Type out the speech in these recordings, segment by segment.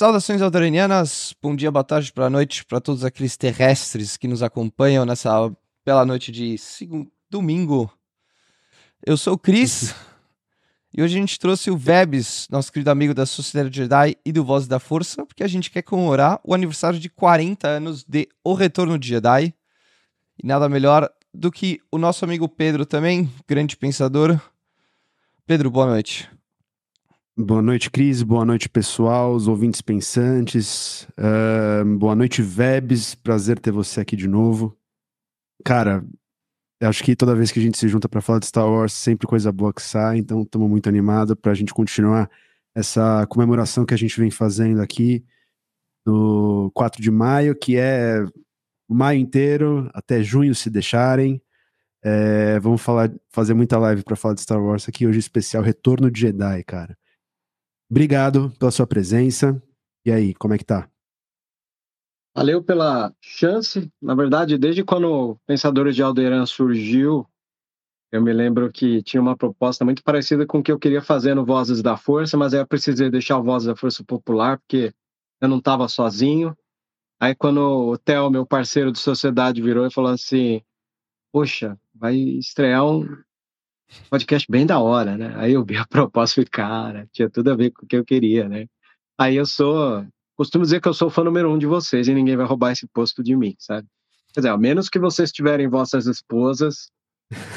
Saudações aldoranianas, bom dia, boa tarde, boa noite para todos aqueles terrestres que nos acompanham nessa bela noite de segundo, domingo. Eu sou o Cris e hoje a gente trouxe o Vebs, nosso querido amigo da Sociedade Jedi e do Voz da Força, porque a gente quer comemorar o aniversário de 40 anos de O Retorno de Jedi. E nada melhor do que o nosso amigo Pedro também, grande pensador. Pedro, boa noite. Boa noite, Cris. Boa noite, pessoal, os ouvintes pensantes. Uh, boa noite, Vebs. Prazer ter você aqui de novo. Cara, acho que toda vez que a gente se junta para falar de Star Wars, sempre coisa boa que sai, então estamos muito animados para a gente continuar essa comemoração que a gente vem fazendo aqui no 4 de maio, que é o maio inteiro, até junho, se deixarem. É, vamos falar, fazer muita live para falar de Star Wars aqui hoje, especial Retorno de Jedi, cara. Obrigado pela sua presença. E aí, como é que tá? Valeu pela chance. Na verdade, desde quando o Pensadores de Alderan surgiu, eu me lembro que tinha uma proposta muito parecida com o que eu queria fazer no Vozes da Força, mas aí eu precisei deixar o Vozes da Força popular, porque eu não estava sozinho. Aí quando o Theo, meu parceiro de sociedade, virou e falou assim, poxa, vai estrear um podcast bem da hora, né? Aí eu vi a proposta e falei, cara, tinha tudo a ver com o que eu queria, né? Aí eu sou, costumo dizer que eu sou fã número um de vocês e ninguém vai roubar esse posto de mim, sabe? Quer dizer, a menos que vocês tiverem vossas esposas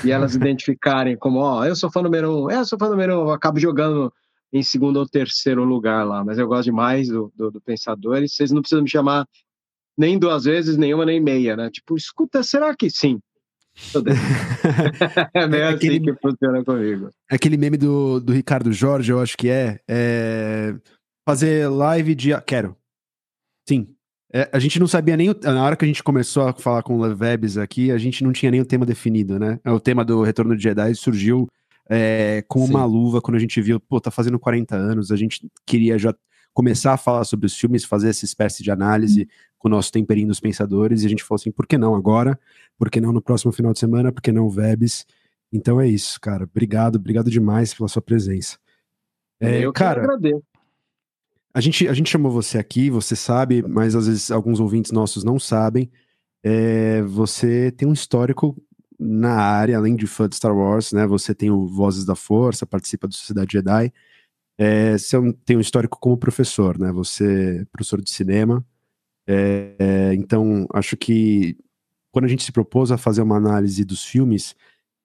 e elas identificarem como, ó, eu sou fã número um, eu sou fã número um, eu acabo jogando em segundo ou terceiro lugar lá, mas eu gosto demais do, do, do Pensador e vocês não precisam me chamar nem duas vezes, nenhuma nem meia, né? Tipo, escuta, será que sim? é meio é assim aquele, que funciona comigo. É aquele meme do, do Ricardo Jorge, eu acho que é, é fazer live de. Quero. Sim. É, a gente não sabia nem. Na hora que a gente começou a falar com o Levebs aqui, a gente não tinha nem o tema definido, né? O tema do Retorno de Jedi surgiu é, com Sim. uma luva quando a gente viu, pô, tá fazendo 40 anos, a gente queria já começar a falar sobre os filmes, fazer essa espécie de análise com o nosso temperinho dos pensadores, e a gente falou assim, por que não agora? Por que não no próximo final de semana? Por que não Vebs? Então é isso, cara. Obrigado, obrigado demais pela sua presença. É, Eu cara, agradeço. A gente, a gente chamou você aqui, você sabe, mas às vezes alguns ouvintes nossos não sabem. É, você tem um histórico na área, além de fã de Star Wars, né? Você tem o Vozes da Força, participa do Sociedade Jedi. É, você é tem um histórico como professor, né? Você é professor de cinema. É, é, então, acho que quando a gente se propôs a fazer uma análise dos filmes,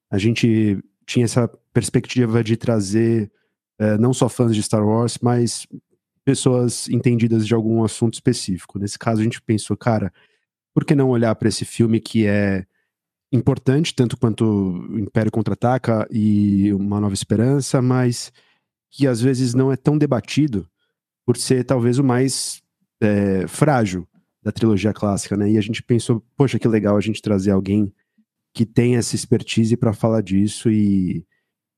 a gente tinha essa perspectiva de trazer é, não só fãs de Star Wars, mas pessoas entendidas de algum assunto específico. Nesse caso, a gente pensou, cara, por que não olhar para esse filme que é importante, tanto quanto Império Contra-Ataca e Uma Nova Esperança, mas que às vezes não é tão debatido por ser talvez o mais é, frágil da trilogia clássica, né? E a gente pensou, poxa, que legal a gente trazer alguém que tem essa expertise para falar disso e,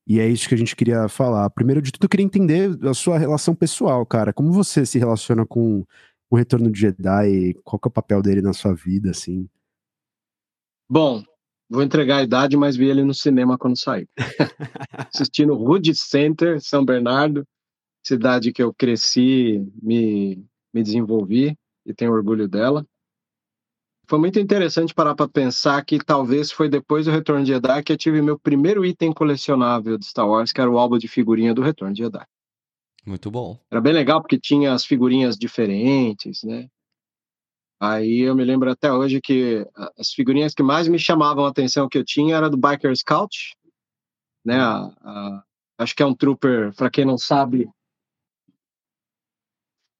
e é isso que a gente queria falar. Primeiro de tudo, eu queria entender a sua relação pessoal, cara. Como você se relaciona com o Retorno de Jedi? Qual é o papel dele na sua vida, assim? Bom, Vou entregar a idade, mas vi ele no cinema quando saiu. Assistindo Rude Center, São Bernardo, cidade que eu cresci, me, me desenvolvi e tenho orgulho dela. Foi muito interessante parar para pensar que talvez foi depois do Retorno de Jedi que eu tive meu primeiro item colecionável de Star Wars, que era o álbum de figurinha do Retorno de Jedi. Muito bom. Era bem legal porque tinha as figurinhas diferentes, né? Aí eu me lembro até hoje que as figurinhas que mais me chamavam a atenção que eu tinha era do Biker Scout, né? A, a, acho que é um trooper, para quem não sabe,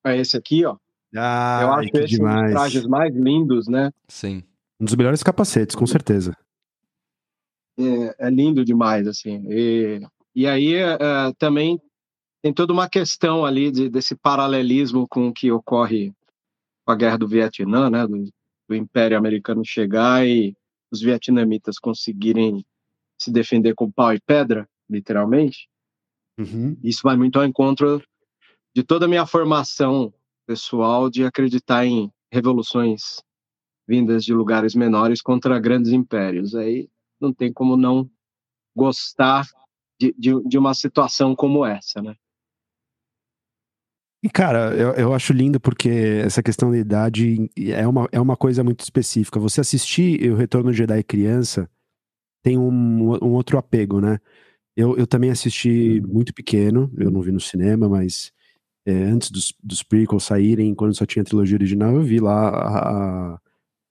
é esse aqui, ó. Ah, eu acho que esse demais. um dos trajes mais lindos, né? Sim. Um dos melhores capacetes, com certeza. É, é lindo demais, assim. E, e aí é, também tem toda uma questão ali de, desse paralelismo com o que ocorre com a guerra do Vietnã, né, do, do Império Americano chegar e os vietnamitas conseguirem se defender com pau e pedra, literalmente. Uhum. Isso vai muito ao encontro de toda a minha formação pessoal de acreditar em revoluções vindas de lugares menores contra grandes impérios. Aí não tem como não gostar de, de, de uma situação como essa, né? E, cara, eu, eu acho lindo porque essa questão da idade é uma, é uma coisa muito específica. Você assistir o Retorno de Jedi criança tem um, um outro apego, né? Eu, eu também assisti muito pequeno, eu não vi no cinema, mas é, antes dos, dos prequels saírem, quando só tinha a trilogia original, eu vi lá a, a,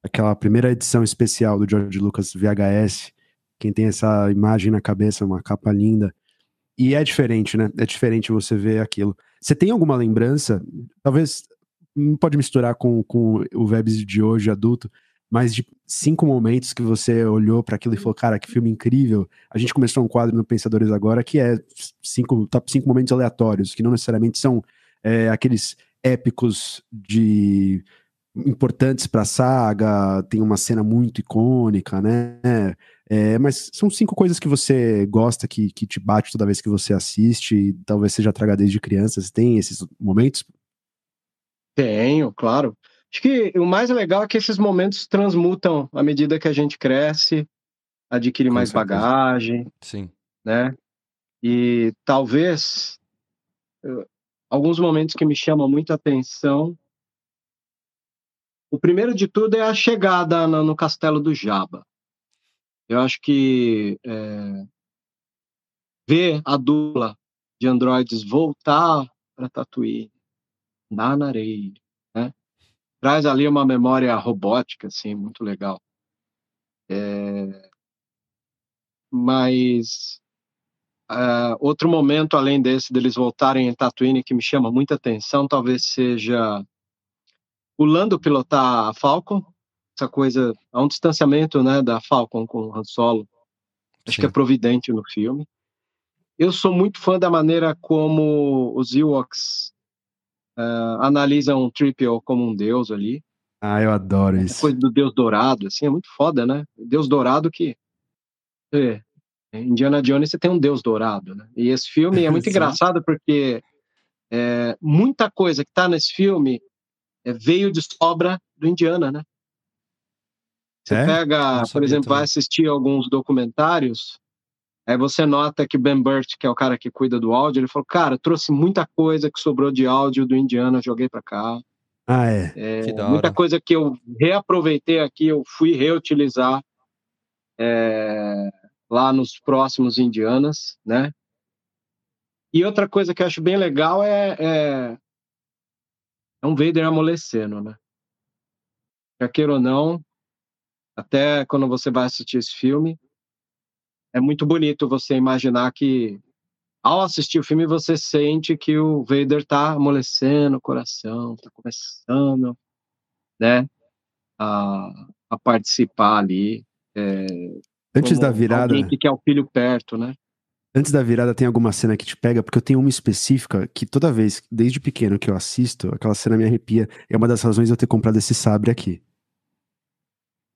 aquela primeira edição especial do George Lucas VHS. Quem tem essa imagem na cabeça, uma capa linda. E é diferente, né? É diferente você ver aquilo. Você tem alguma lembrança? Talvez não pode misturar com, com o Vebs de hoje, adulto, mas de cinco momentos que você olhou para aquilo e falou, cara, que filme incrível. A gente começou um quadro no Pensadores agora que é cinco, top cinco momentos aleatórios, que não necessariamente são é, aqueles épicos de importantes para a saga, tem uma cena muito icônica, né? É, mas são cinco coisas que você gosta, que, que te bate toda vez que você assiste, e talvez seja traga desde criança. Você tem esses momentos? Tenho, claro. Acho que o mais legal é que esses momentos transmutam à medida que a gente cresce, adquire Com mais certeza. bagagem. Sim. Né? E talvez alguns momentos que me chamam muita atenção. O primeiro de tudo é a chegada no, no castelo do Jabba. Eu acho que é, ver a dupla de androides voltar para Tatooine, na areia, né? traz ali uma memória robótica, assim, muito legal. É, mas uh, outro momento além desse deles voltarem em Tatooine que me chama muita atenção, talvez seja o Lando pilotar a Falcon, essa coisa, há um distanciamento, né, da Falcon com o Han Solo. Acho Sim. que é providente no filme. Eu sou muito fã da maneira como os Ewoks uh, analisam o Triple como um deus ali. Ah, eu adoro isso. Coisa do deus dourado, assim, é muito foda, né? Deus dourado que... É, Indiana Jones você tem um deus dourado, né? E esse filme é muito engraçado porque é, muita coisa que tá nesse filme é, veio de sobra do Indiana, né? Você é? pega, por exemplo, também. vai assistir alguns documentários, aí você nota que Ben Burt, que é o cara que cuida do áudio, ele falou, cara, trouxe muita coisa que sobrou de áudio do Indiana, joguei para cá. Ah, é? é muita coisa que eu reaproveitei aqui, eu fui reutilizar é, lá nos próximos Indianas, né? E outra coisa que eu acho bem legal é, é, é um Vader amolecendo, né? Quer queira ou não, até quando você vai assistir esse filme, é muito bonito você imaginar que ao assistir o filme você sente que o Vader tá amolecendo o coração, tá começando, né, a, a participar ali. É, Antes da virada. Alguém que quer o filho perto, né? Antes da virada, tem alguma cena que te pega? Porque eu tenho uma específica que toda vez, desde pequeno que eu assisto, aquela cena me arrepia. É uma das razões de eu ter comprado esse sabre aqui.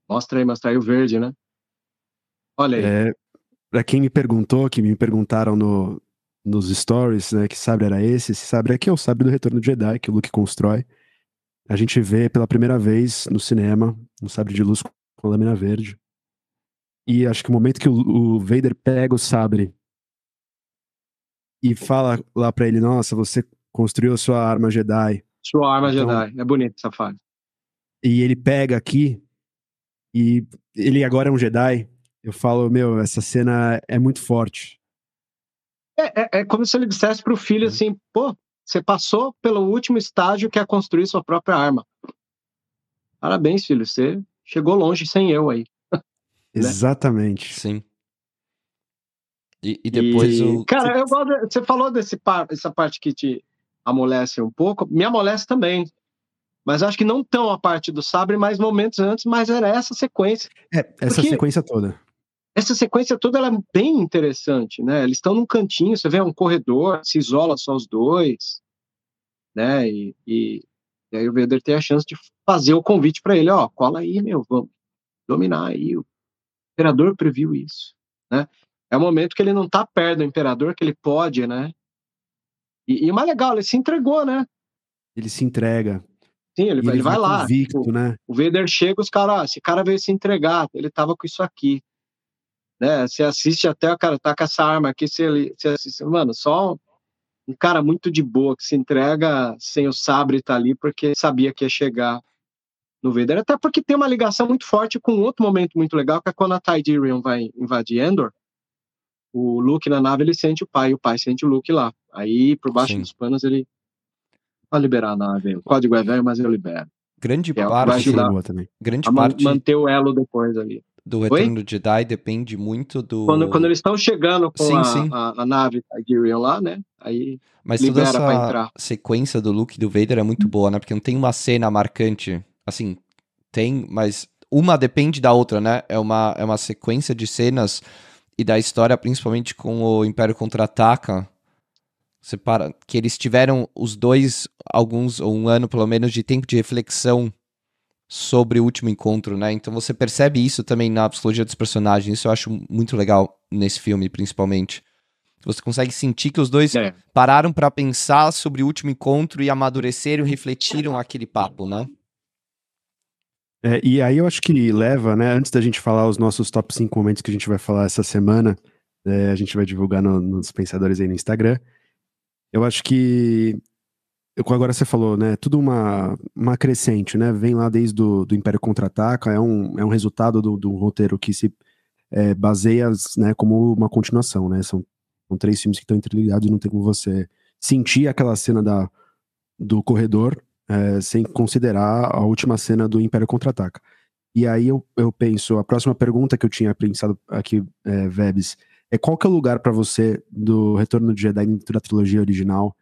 Mostra aí, mostra aí o verde, né? Olha aí. É, pra quem me perguntou, que me perguntaram no, nos stories, né, que sabre era esse, esse sabre aqui é o sabre do Retorno de Jedi, que o Luke constrói. A gente vê pela primeira vez no cinema um sabre de luz com lâmina verde. E acho que o momento que o, o Vader pega o sabre e fala lá pra ele, nossa, você construiu a sua arma Jedi. Sua arma então, Jedi, é bonito essa fase. E ele pega aqui, e ele agora é um Jedi. Eu falo, meu, essa cena é muito forte. É, é, é como se ele dissesse pro filho é. assim, pô, você passou pelo último estágio que é construir sua própria arma. Parabéns, filho, você chegou longe sem eu aí. né? Exatamente. Sim. E, e depois e, o. Cara, eu gosto. De, você falou desse par, essa parte que te amolece um pouco, me amolece também. Mas acho que não tão a parte do sabre, mais momentos antes, mas era essa sequência. É, essa Porque sequência toda. Essa sequência toda ela é bem interessante, né? Eles estão num cantinho, você vê um corredor, se isola só os dois, né? E, e, e aí o Vader tem a chance de fazer o convite para ele, ó, cola aí, meu, vamos dominar aí. O imperador previu isso, né? É o momento que ele não tá perto do imperador, que ele pode, né? E, e o mais legal, ele se entregou, né? Ele se entrega. Sim, ele, ele vai lá. Convicto, o, né? o Vader chega, os caras, ah, esse cara veio se entregar, ele tava com isso aqui. Né? Você assiste até o cara tá com essa arma aqui, você, você assiste, mano, só um cara muito de boa, que se entrega sem o sabre estar tá ali, porque sabia que ia chegar no Vader. Até porque tem uma ligação muito forte com outro momento muito legal, que é quando a Tydirion vai invadir Endor, o Luke na nave, ele sente o pai, o pai sente o Luke lá. Aí, por baixo Sim. dos panos, ele vai liberar a nave. O código é velho, mas eu libero. Grande é, parte, grande parte manter o elo depois ali do Retorno do Jedi depende muito do. Quando, quando eles estão chegando com sim, a, sim. A, a, nave Targaryen lá, né? Aí Mas toda essa sequência do Luke e do Vader é muito boa, né? Porque não tem uma cena marcante. Assim, tem, mas uma depende da outra, né? É uma, é uma sequência de cenas e da história, principalmente com o Império Contra-Ataca. Separa, que eles tiveram os dois, alguns, ou um ano pelo menos, de tempo de reflexão sobre o último encontro, né? Então você percebe isso também na psicologia dos personagens. Isso eu acho muito legal nesse filme, principalmente. Você consegue sentir que os dois é. pararam para pensar sobre o último encontro e amadureceram, refletiram aquele papo, né? É, e aí eu acho que leva, né? Antes da gente falar os nossos top 5 momentos que a gente vai falar essa semana, é, a gente vai divulgar no, nos pensadores aí no Instagram. Eu acho que agora você falou, né? Tudo uma, uma crescente, né? Vem lá desde do, do Império Contra-Ataca, é um, é um resultado do, do roteiro que se é, baseia né, como uma continuação, né? São, são três filmes que estão interligados e não tem como você sentir aquela cena da, do corredor é, sem considerar a última cena do Império Contra-Ataca. E aí eu, eu penso, a próxima pergunta que eu tinha pensado aqui, é, Vebs, é qual que é o lugar para você do Retorno de Jedi dentro da trilogia original?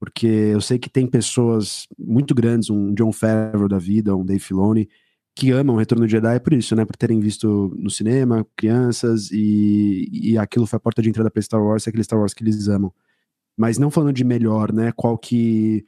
porque eu sei que tem pessoas muito grandes, um John Favreau da vida, um Dave Filoni, que amam o Retorno de Jedi por isso, né? Por terem visto no cinema, crianças, e, e aquilo foi a porta de entrada para Star Wars, é aquele Star Wars que eles amam. Mas não falando de melhor, né? Qual que.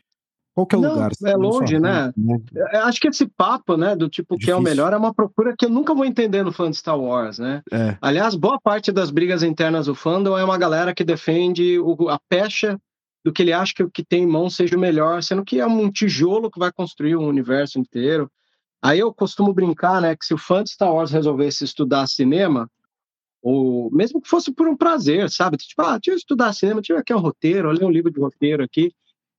Qual que é não, lugar? É longe, né? né? Acho que esse papo, né, do tipo Difícil. que é o melhor, é uma procura que eu nunca vou entender no fã de Star Wars, né? É. Aliás, boa parte das brigas internas do fandom é uma galera que defende o, a pecha do que ele acha que o que tem em mão seja o melhor, sendo que é um tijolo que vai construir o universo inteiro. Aí eu costumo brincar, né, que se o fã de Star Wars resolvesse estudar cinema, ou mesmo que fosse por um prazer, sabe? Tipo, ah, deixa eu estudar cinema, deixa eu aqui um roteiro, ler um livro de roteiro aqui.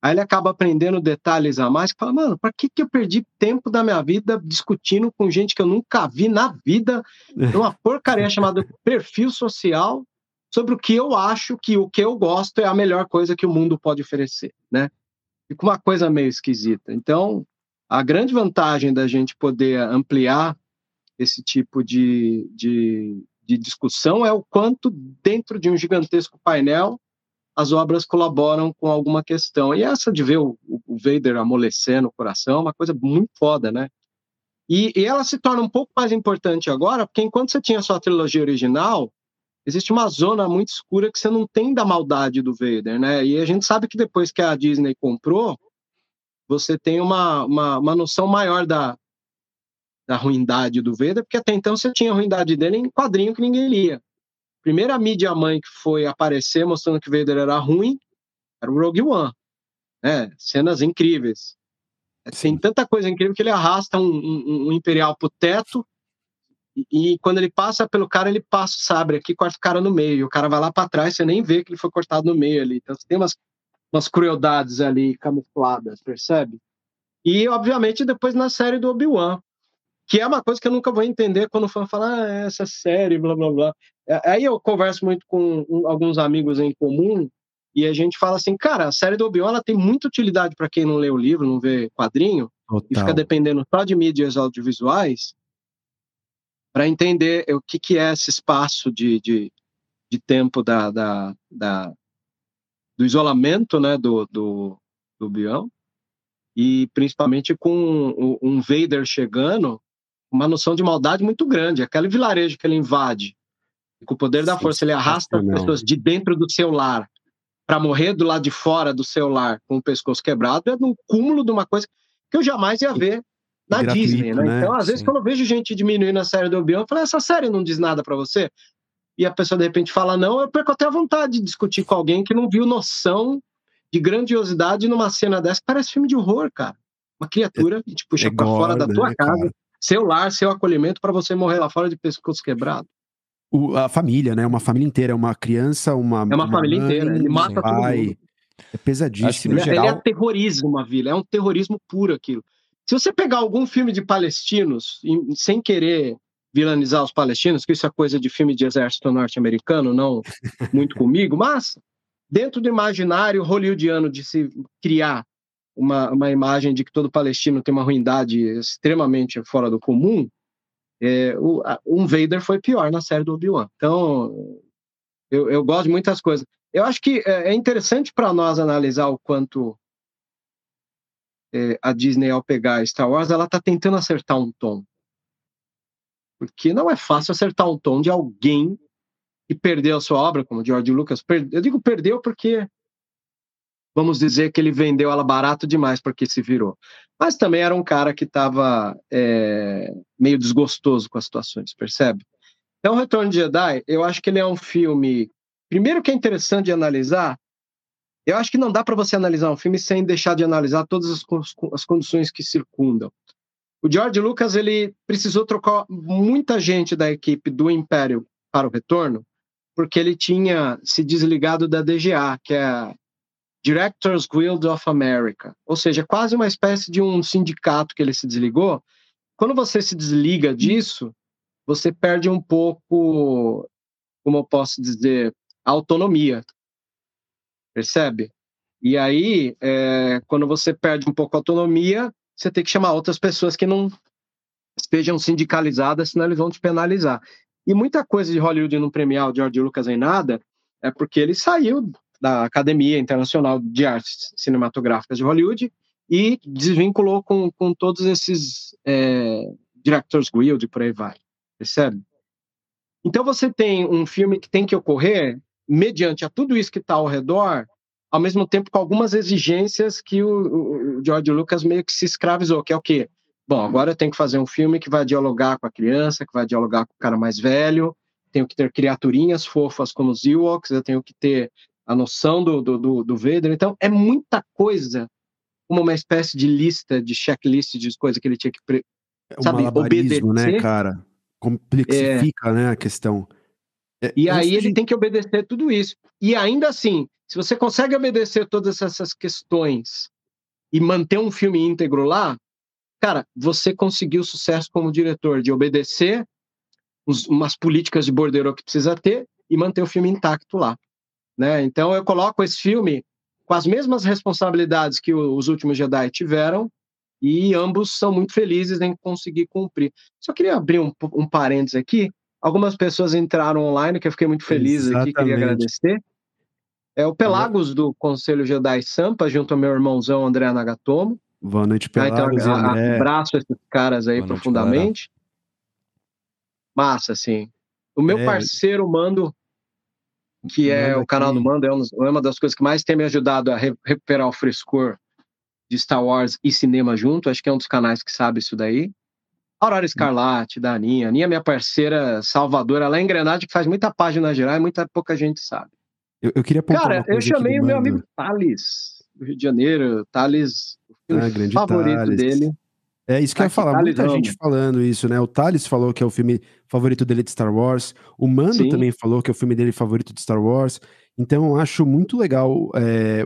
Aí ele acaba aprendendo detalhes a mais, que fala, mano, para que, que eu perdi tempo da minha vida discutindo com gente que eu nunca vi na vida, uma porcaria chamada perfil social, sobre o que eu acho que o que eu gosto é a melhor coisa que o mundo pode oferecer, né? Fica uma coisa meio esquisita. Então, a grande vantagem da gente poder ampliar esse tipo de, de, de discussão é o quanto dentro de um gigantesco painel as obras colaboram com alguma questão. E essa de ver o, o Vader amolecendo o coração é uma coisa muito foda, né? E, e, ela se torna um pouco mais importante agora, porque enquanto você tinha sua trilogia original, existe uma zona muito escura que você não tem da maldade do Vader, né? E a gente sabe que depois que a Disney comprou, você tem uma, uma, uma noção maior da, da ruindade do Vader, porque até então você tinha a ruindade dele em quadrinho que ninguém lia. Primeira mídia mãe que foi aparecer mostrando que Vader era ruim era o Rogue One. Né? Cenas incríveis. Tem tanta coisa incrível que ele arrasta um, um, um Imperial pro teto e, quando ele passa pelo cara, ele passa o sabre aqui, corta o cara no meio. E o cara vai lá para trás, você nem vê que ele foi cortado no meio ali. Então você tem umas, umas crueldades ali camufladas, percebe? E, obviamente, depois na série do Obi-Wan, que é uma coisa que eu nunca vou entender quando o fã fala, ah, essa série, blá blá blá. É, aí eu converso muito com alguns amigos em comum e a gente fala assim, cara, a série do Obi-Wan tem muita utilidade para quem não lê o livro, não vê quadrinho, Total. e fica dependendo só de mídias audiovisuais para entender o que, que é esse espaço de, de, de tempo da, da, da, do isolamento né, do, do, do Bião, e principalmente com um Vader chegando, uma noção de maldade muito grande. Aquele vilarejo que ele invade, e com o poder da força, ele arrasta as pessoas de dentro do seu lar para morrer do lado de fora do seu lar com o pescoço quebrado, é no cúmulo de uma coisa que eu jamais ia ver na gratuito, Disney, né? né? Então, às Sim. vezes, quando eu vejo gente diminuindo a série do Obi-Wan, eu falo, essa série não diz nada para você? E a pessoa, de repente, fala não, eu perco até a vontade de discutir com alguém que não viu noção de grandiosidade numa cena dessa, que parece filme de horror, cara. Uma criatura que te puxa é para fora da tua né, casa, cara? Seu lar, seu acolhimento, para você morrer lá fora de pescoço quebrado. O, a família, né? Uma família inteira, uma criança, uma. É uma, uma família mãe, inteira. Ele mata pai. todo mundo. É pesadíssimo. Ele, geral... ele é terrorismo uma vila, é um terrorismo puro aquilo. Se você pegar algum filme de palestinos, sem querer vilanizar os palestinos, que isso é coisa de filme de exército norte-americano, não muito comigo, mas dentro do imaginário hollywoodiano de se criar uma, uma imagem de que todo palestino tem uma ruindade extremamente fora do comum, é, o, um Vader foi pior na série do Obi-Wan. Então, eu, eu gosto de muitas coisas. Eu acho que é, é interessante para nós analisar o quanto é, a Disney, ao pegar Star Wars, ela está tentando acertar um tom. Porque não é fácil acertar um tom de alguém que perdeu a sua obra, como George Lucas. Eu digo perdeu porque, vamos dizer que ele vendeu ela barato demais porque se virou. Mas também era um cara que estava é, meio desgostoso com as situações, percebe? Então, Retorno de Jedi, eu acho que ele é um filme. Primeiro, que é interessante de analisar eu acho que não dá para você analisar um filme sem deixar de analisar todas as, as condições que circundam. O George Lucas ele precisou trocar muita gente da equipe do Império para o Retorno, porque ele tinha se desligado da DGA, que é Directors Guild of America, ou seja, quase uma espécie de um sindicato que ele se desligou. Quando você se desliga disso, você perde um pouco, como eu posso dizer, autonomia percebe? E aí, é, quando você perde um pouco a autonomia, você tem que chamar outras pessoas que não estejam sindicalizadas, senão eles vão te penalizar. E muita coisa de Hollywood não premiar o George Lucas em nada é porque ele saiu da Academia Internacional de Artes Cinematográficas de Hollywood e desvinculou com, com todos esses é, Directors Guild por aí vai, percebe? Então você tem um filme que tem que ocorrer mediante a tudo isso que está ao redor, ao mesmo tempo com algumas exigências que o, o, George Lucas meio que se escravizou, que é o quê? Bom, agora eu tenho que fazer um filme que vai dialogar com a criança, que vai dialogar com o cara mais velho, tenho que ter criaturinhas fofas como os Ewoks, eu tenho que ter a noção do, do, do, do Vader. Então, é muita coisa, como uma espécie de lista, de checklist de coisas que ele tinha que, é um sabe, obedecer. né, cara? Complexifica, é... né, a questão. É, e aí ele tem que obedecer tudo isso. E ainda assim, se você consegue obedecer todas essas questões e manter um filme íntegro lá, cara, você conseguiu sucesso como diretor de obedecer uns, umas políticas de bordeiro que precisa ter e manter o filme intacto lá. Né? Então eu coloco esse filme com as mesmas responsabilidades que os últimos Jedi tiveram e ambos são muito felizes em conseguir cumprir. Só queria abrir um, um parênteses aqui Algumas pessoas entraram online, que eu fiquei muito feliz Exatamente. aqui, queria agradecer. É o Pelagos do Conselho Jedi Sampa, junto ao meu irmãozão André Nagatomo. Boa noite, Pelagos. Ah, então, André. Abraço esses caras aí Boa profundamente. Noite, Massa, assim. O meu é. parceiro Mando, que é Manda o canal aqui. do Mando, é uma das coisas que mais tem me ajudado a re recuperar o frescor de Star Wars e cinema junto. Acho que é um dos canais que sabe isso daí. Aurora Escarlate, da Aninha. Aninha é minha parceira salvadora lá em Grenade, que faz muita página geral e muita pouca gente sabe. Eu, eu queria Cara, eu chamei o meu amigo Thales, do Rio de Janeiro. Thales, o ah, favorito Thales. dele. É isso que eu ia falar, Thales muita gente falando isso, né? O Thales falou que é o filme favorito dele de Star Wars, o Mando Sim. também falou que é o filme dele favorito de Star Wars. Então eu acho muito legal é,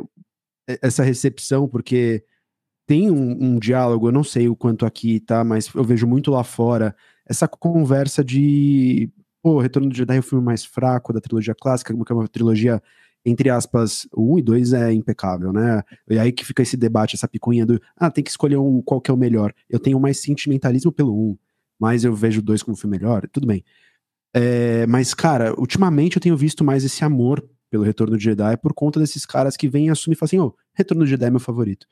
essa recepção, porque tem um, um, diálogo, eu não sei o quanto aqui, tá? Mas eu vejo muito lá fora essa conversa de. Pô, Retorno do Jedi é o filme mais fraco da trilogia clássica, que é uma trilogia, entre aspas, 1 e 2 é impecável, né? E aí que fica esse debate, essa picuinha do. Ah, tem que escolher um, qual que é o melhor. Eu tenho mais sentimentalismo pelo 1, mas eu vejo o 2 como filme melhor, tudo bem. É, mas, cara, ultimamente eu tenho visto mais esse amor pelo Retorno do Jedi por conta desses caras que vêm assumir e falam assim: ô, oh, Retorno do Jedi é meu favorito.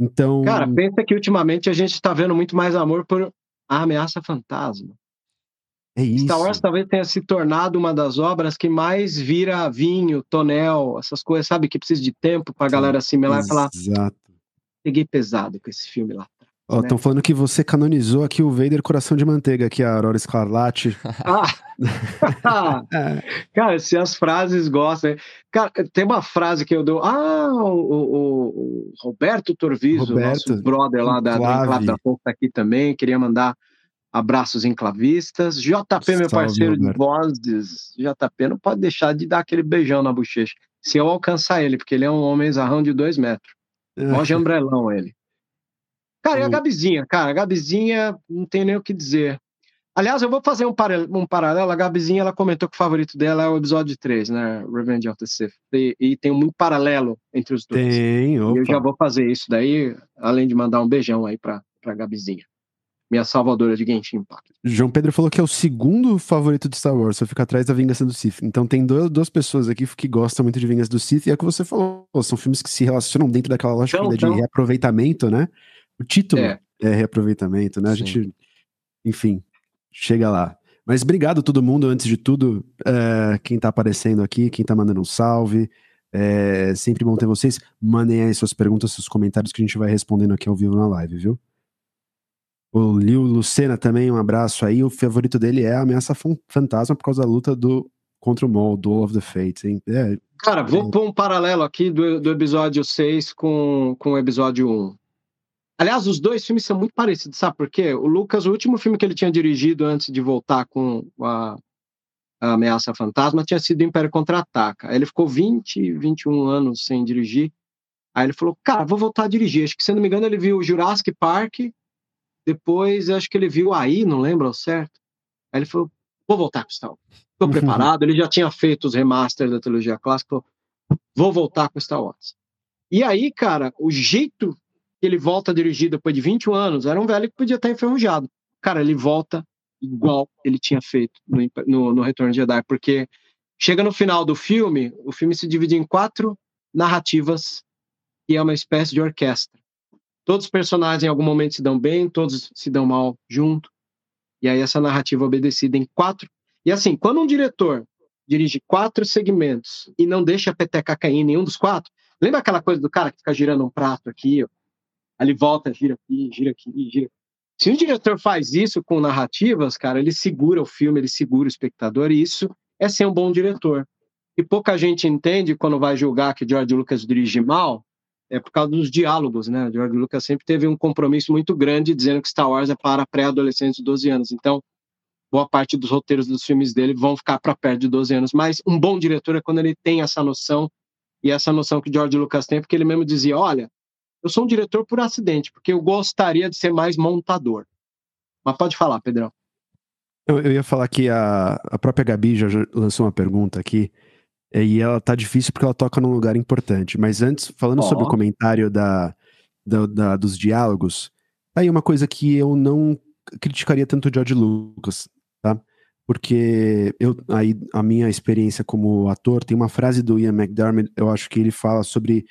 Então. Cara, pensa que ultimamente a gente está vendo muito mais amor por a ameaça fantasma. É isso. Star Wars talvez tenha se tornado uma das obras que mais vira vinho, tonel, essas coisas, sabe? Que precisa de tempo para a galera assimilar e falar. Exato. Peguei pesado com esse filme lá. Estão né? falando que você canonizou aqui o Vader Coração de Manteiga, aqui a Aurora Escarlate. Ah! cara, se as frases gostam. Cara, tem uma frase que eu dou. Ah, o, o, o Roberto Torviso, Roberto, nosso brother lá da, da Enclave da Pouco tá aqui também. Queria mandar abraços enclavistas. JP, meu Salve, parceiro de vozes. JP, não pode deixar de dar aquele beijão na bochecha. se eu alcançar ele, porque ele é um homem zarrão de dois metros. Mó jambrelão ele. Cara, e a Gabizinha, cara, a Gabizinha, não tem nem o que dizer. Aliás, eu vou fazer um, um paralelo. A Gabizinha, ela comentou que o favorito dela é o episódio 3, né? Revenge of the Sith. E, e tem muito paralelo entre os dois. Tem, opa. E eu já vou fazer isso daí, além de mandar um beijão aí pra, pra Gabizinha. Minha salvadora de Genshin Impact. João Pedro falou que é o segundo favorito de Star Wars, só fica atrás da Vingança do Sith. Então tem dois, duas pessoas aqui que gostam muito de Vingança do Sith, e é o que você falou, são filmes que se relacionam dentro daquela lógica então, então... de reaproveitamento, né? O título é, é reaproveitamento, né? A Sim. gente, enfim, chega lá. Mas obrigado todo mundo, antes de tudo, uh, quem tá aparecendo aqui, quem tá mandando um salve. É sempre bom ter vocês. Mandem aí suas perguntas, seus comentários que a gente vai respondendo aqui ao vivo na live, viu? O Lil Lucena também, um abraço aí. O favorito dele é a Ameaça Fantasma por causa da luta do contra o Maul, Duel of the Fates. Hein? É, Cara, vou pôr um paralelo aqui do, do episódio 6 com, com o episódio 1. Aliás, os dois filmes são muito parecidos, sabe por quê? O Lucas, o último filme que ele tinha dirigido antes de voltar com a, a Ameaça Fantasma tinha sido Império Contra-Ataca. Ele ficou 20, 21 anos sem dirigir. Aí ele falou, cara, vou voltar a dirigir. Acho que, se não me engano, ele viu Jurassic Park, depois acho que ele viu aí, não lembro ao certo. Aí ele falou, vou voltar com Star Wars. Estou uhum. preparado. Ele já tinha feito os remasters da trilogia clássica. Vou voltar com Star Wars. E aí, cara, o jeito que ele volta a dirigir depois de 21 anos, era um velho que podia estar enferrujado. Cara, ele volta igual ele tinha feito no, no, no Retorno de Jedi, porque chega no final do filme, o filme se divide em quatro narrativas e é uma espécie de orquestra. Todos os personagens em algum momento se dão bem, todos se dão mal junto. E aí essa narrativa obedecida em quatro. E assim, quando um diretor dirige quatro segmentos e não deixa a peteca cair em nenhum dos quatro, lembra aquela coisa do cara que fica girando um prato aqui, ó, volta, gira aqui, gira aqui, gira. Se o diretor faz isso com narrativas, cara, ele segura o filme, ele segura o espectador, e isso é ser um bom diretor. E pouca gente entende quando vai julgar que George Lucas dirige mal, é por causa dos diálogos, né? George Lucas sempre teve um compromisso muito grande dizendo que Star Wars é para pré-adolescentes de 12 anos. Então, boa parte dos roteiros dos filmes dele vão ficar para perto de 12 anos. Mas um bom diretor é quando ele tem essa noção, e essa noção que George Lucas tem, porque ele mesmo dizia: olha, eu sou um diretor por acidente, porque eu gostaria de ser mais montador. Mas pode falar, Pedrão. Eu, eu ia falar que a, a própria Gabi já lançou uma pergunta aqui, e ela tá difícil porque ela toca num lugar importante. Mas antes, falando oh. sobre o comentário da, da, da, dos diálogos, tá aí uma coisa que eu não criticaria tanto o George Lucas, tá? Porque eu, aí, a minha experiência como ator, tem uma frase do Ian McDermott, eu acho que ele fala sobre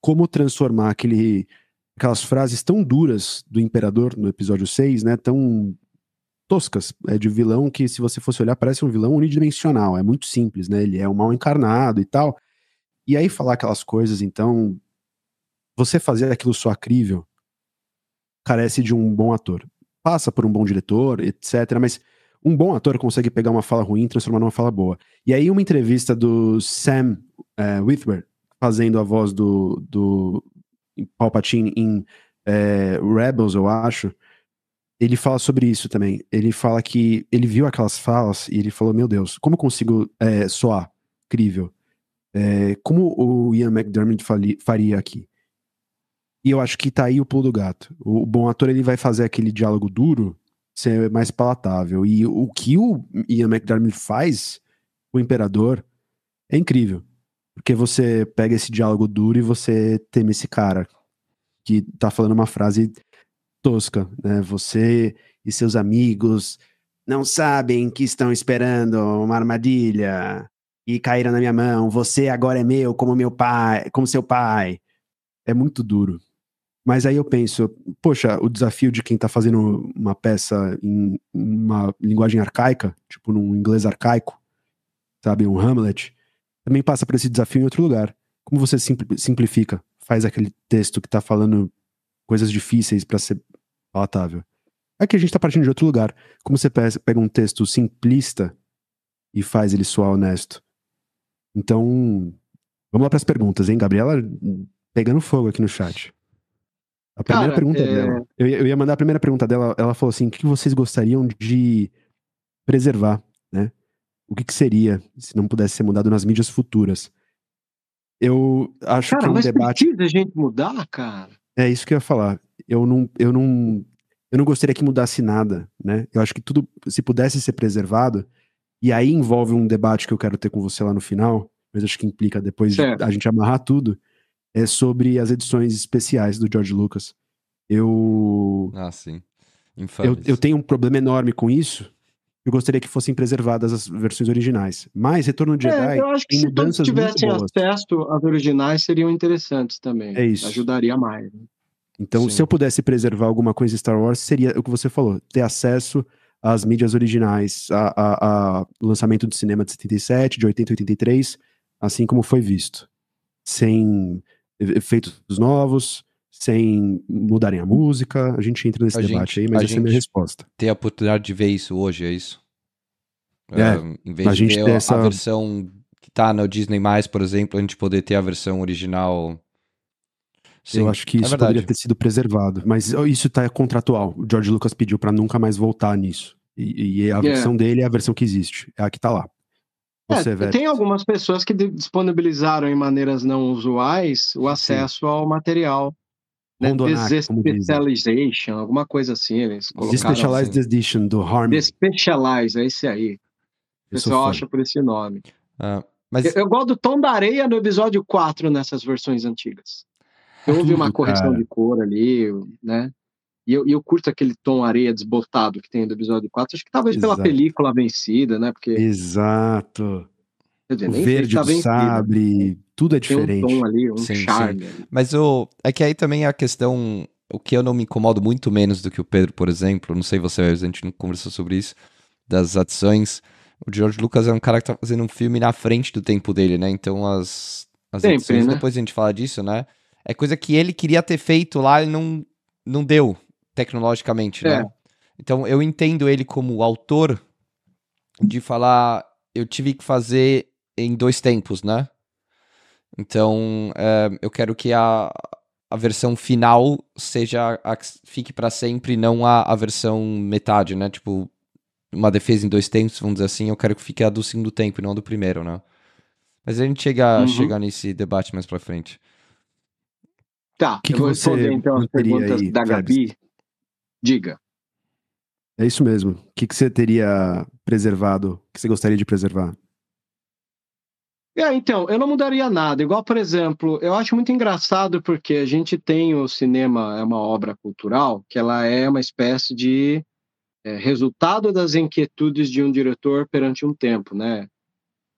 como transformar aquele, aquelas frases tão duras do imperador no episódio 6, né, tão toscas, é de vilão que se você fosse olhar parece um vilão unidimensional, é muito simples, né, ele é um mal encarnado e tal. E aí falar aquelas coisas, então, você fazer aquilo soar crível carece de um bom ator. Passa por um bom diretor, etc, mas um bom ator consegue pegar uma fala ruim e transformar numa fala boa. E aí uma entrevista do Sam uh, Witwer, fazendo a voz do, do Palpatine em é, Rebels, eu acho, ele fala sobre isso também. Ele fala que ele viu aquelas falas e ele falou: Meu Deus, como consigo é, soar crível? É, como o Ian McDermott faria aqui? E eu acho que tá aí o pulo do gato. O, bom ator ele vai fazer aquele diálogo duro ser mais palatável. E o que o Ian McDermott faz, o Imperador, é incrível. Porque você pega esse diálogo duro e você teme esse cara que tá falando uma frase tosca, né? Você e seus amigos não sabem que estão esperando uma armadilha e caíram na minha mão. Você agora é meu como meu pai, como seu pai. É muito duro. Mas aí eu penso, poxa, o desafio de quem tá fazendo uma peça em uma linguagem arcaica, tipo num inglês arcaico, sabe, um Hamlet, também passa por esse desafio em outro lugar. Como você simplifica, faz aquele texto que tá falando coisas difíceis para ser palatável. Aqui a gente tá partindo de outro lugar. Como você pega um texto simplista e faz ele soar honesto. Então, vamos lá para as perguntas, hein? Gabriela pegando fogo aqui no chat. A primeira Cara, pergunta é... dela. Eu ia, eu ia mandar a primeira pergunta dela. Ela falou assim: o que vocês gostariam de preservar, né? o que, que, seria se não pudesse ser mudado nas mídias futuras. Eu acho cara, que é um mas debate. precisa a gente mudar, cara? É isso que eu ia falar. Eu não, eu não, eu não gostaria que mudasse nada, né? Eu acho que tudo, se pudesse ser preservado, e aí envolve um debate que eu quero ter com você lá no final, mas acho que implica depois de a gente amarrar tudo, é sobre as edições especiais do George Lucas. Eu, Ah, sim. eu, eu tenho um problema enorme com isso. Eu gostaria que fossem preservadas as versões originais. Mas Retorno de Jedi É, eu acho que se todos tivessem acesso às originais, seriam interessantes também. É isso. Ajudaria mais. né? Então, Sim. se eu pudesse preservar alguma coisa em Star Wars, seria o que você falou: ter acesso às mídias originais, a, a- a- o lançamento do cinema de 77, de 80 e 83, assim como foi visto. Sem efeitos novos, sem mudarem a música. A gente entra nesse A debate gente- aí, mas essa é a minha resposta. Ter a oportunidade de ver isso hoje, é isso? É, Ah, em vez a de gente ter essa- a versão que tá no Disney+, por exemplo, a gente poder ter a versão original... Sim, eu acho que é isso verdade. poderia ter sido preservado. Mas isso tá contratual. O George Lucas pediu pra nunca mais voltar nisso. E, e a É. versão dele é a versão que existe. É a que tá lá. Você, É, tem algumas pessoas que disponibilizaram em maneiras não usuais o acesso ao material. Né? Desespecialization, alguma coisa assim. Eles The colocaram. Specialized Edition do Harmony. Despecialize, é esse aí. O pessoal acha por esse nome. Ah, mas Eu, eu gosto do tom da areia no episódio 4 nessas versões antigas. Houve uma correção cara. de cor ali, né? E eu, e eu curto aquele tom areia desbotado que tem do episódio 4. Acho que talvez pela Exato. película vencida, né? Porque Exato. quer dizer, O verde tá do vencida. sabre, tudo é Tem um diferente. tom ali, um Sim, sim. charme. ali. Mas o, é que aí também a questão. O que eu não me incomodo muito menos do que o Pedro, por exemplo, não sei você, a gente não conversou sobre isso, das adições. O George Lucas é um cara que tá fazendo um filme na frente do tempo dele, né? Então as, as Sempre, edições, né? depois a gente fala disso, né? É coisa que ele queria ter feito lá e não, não deu, tecnologicamente, É. né? Então eu entendo ele como autor de falar, eu tive que fazer em dois tempos, né? Então, é, eu quero que a, a versão final seja a que fique para sempre, não a, a versão metade, né? Tipo, uma defesa em dois tempos, vamos dizer assim, eu quero que fique a do segundo tempo e não a do primeiro, né? Mas a gente chega, Uhum. chega nesse debate mais pra frente. Tá, Que eu que vou você responder então as perguntas aí, da Febres? Gabi. Diga. É isso mesmo. O que, que você teria preservado, que você gostaria de preservar? É, então, eu não mudaria nada. Igual, por exemplo, eu acho muito engraçado porque a gente tem o cinema, é uma obra cultural, que ela é uma espécie de é, resultado das inquietudes de um diretor perante um tempo, né?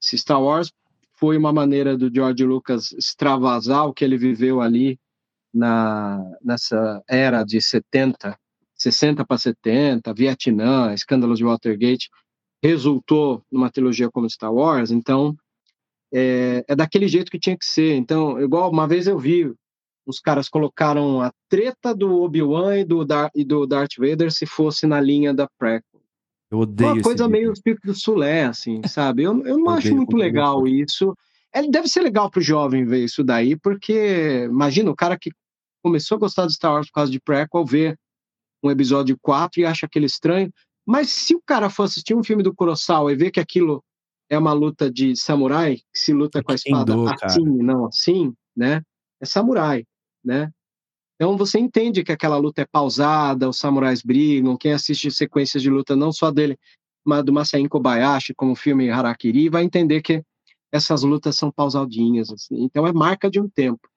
Se Star Wars foi uma maneira do George Lucas extravasar o que ele viveu ali na, nessa era de 70, 60 para 70, Vietnã, escândalos de Watergate, resultou numa trilogia como Star Wars, então é, é daquele jeito que tinha que ser. Então, igual uma vez eu vi, os caras colocaram a treta do Obi-Wan e, do Dar- e do Darth Vader se fosse na linha da prequel. Eu odeio Uma coisa meio Circo do Sulé, assim, sabe? Eu, eu não Eu acho muito legal isso. É, deve ser legal pro jovem ver isso daí, porque imagina o cara que começou a gostar de Star Wars por causa de prequel, ver um episódio 4 e acha aquele estranho. Mas se o cara for assistir um filme do Kurosawa e ver que aquilo é uma luta de samurai, que se luta com a espada cara. assim e não assim, né? É samurai, né? Então você entende que aquela luta é pausada, os samurais brigam, quem assiste sequências de luta não só dele, mas do Masain Kobayashi, como o filme Harakiri, vai entender que essas lutas são pausadinhas, assim. Então é marca de um tempo.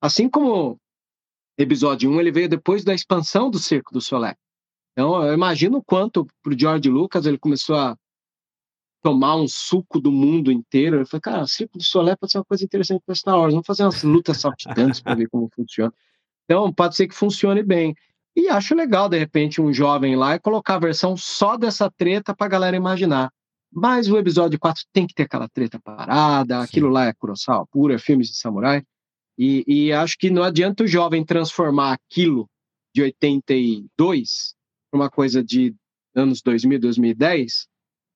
Assim como episódio 1, ele veio depois da expansão do Circo do Solé. Então eu imagino o quanto pro George Lucas ele começou a tomar um suco do mundo inteiro. Ele falou, cara, Circo do Solé pode ser uma coisa interessante para Star Wars. Vamos fazer umas lutas dance para ver como funciona. Então, pode ser que funcione bem. E acho legal, de repente, um jovem lá e colocar a versão só dessa treta pra galera imaginar. Mas o episódio 4 tem que ter aquela treta parada, Sim. aquilo lá é Kurosawa pura, filmes de samurai. E, e acho que não adianta o jovem transformar aquilo de 82 para uma coisa de anos 2000, 2010.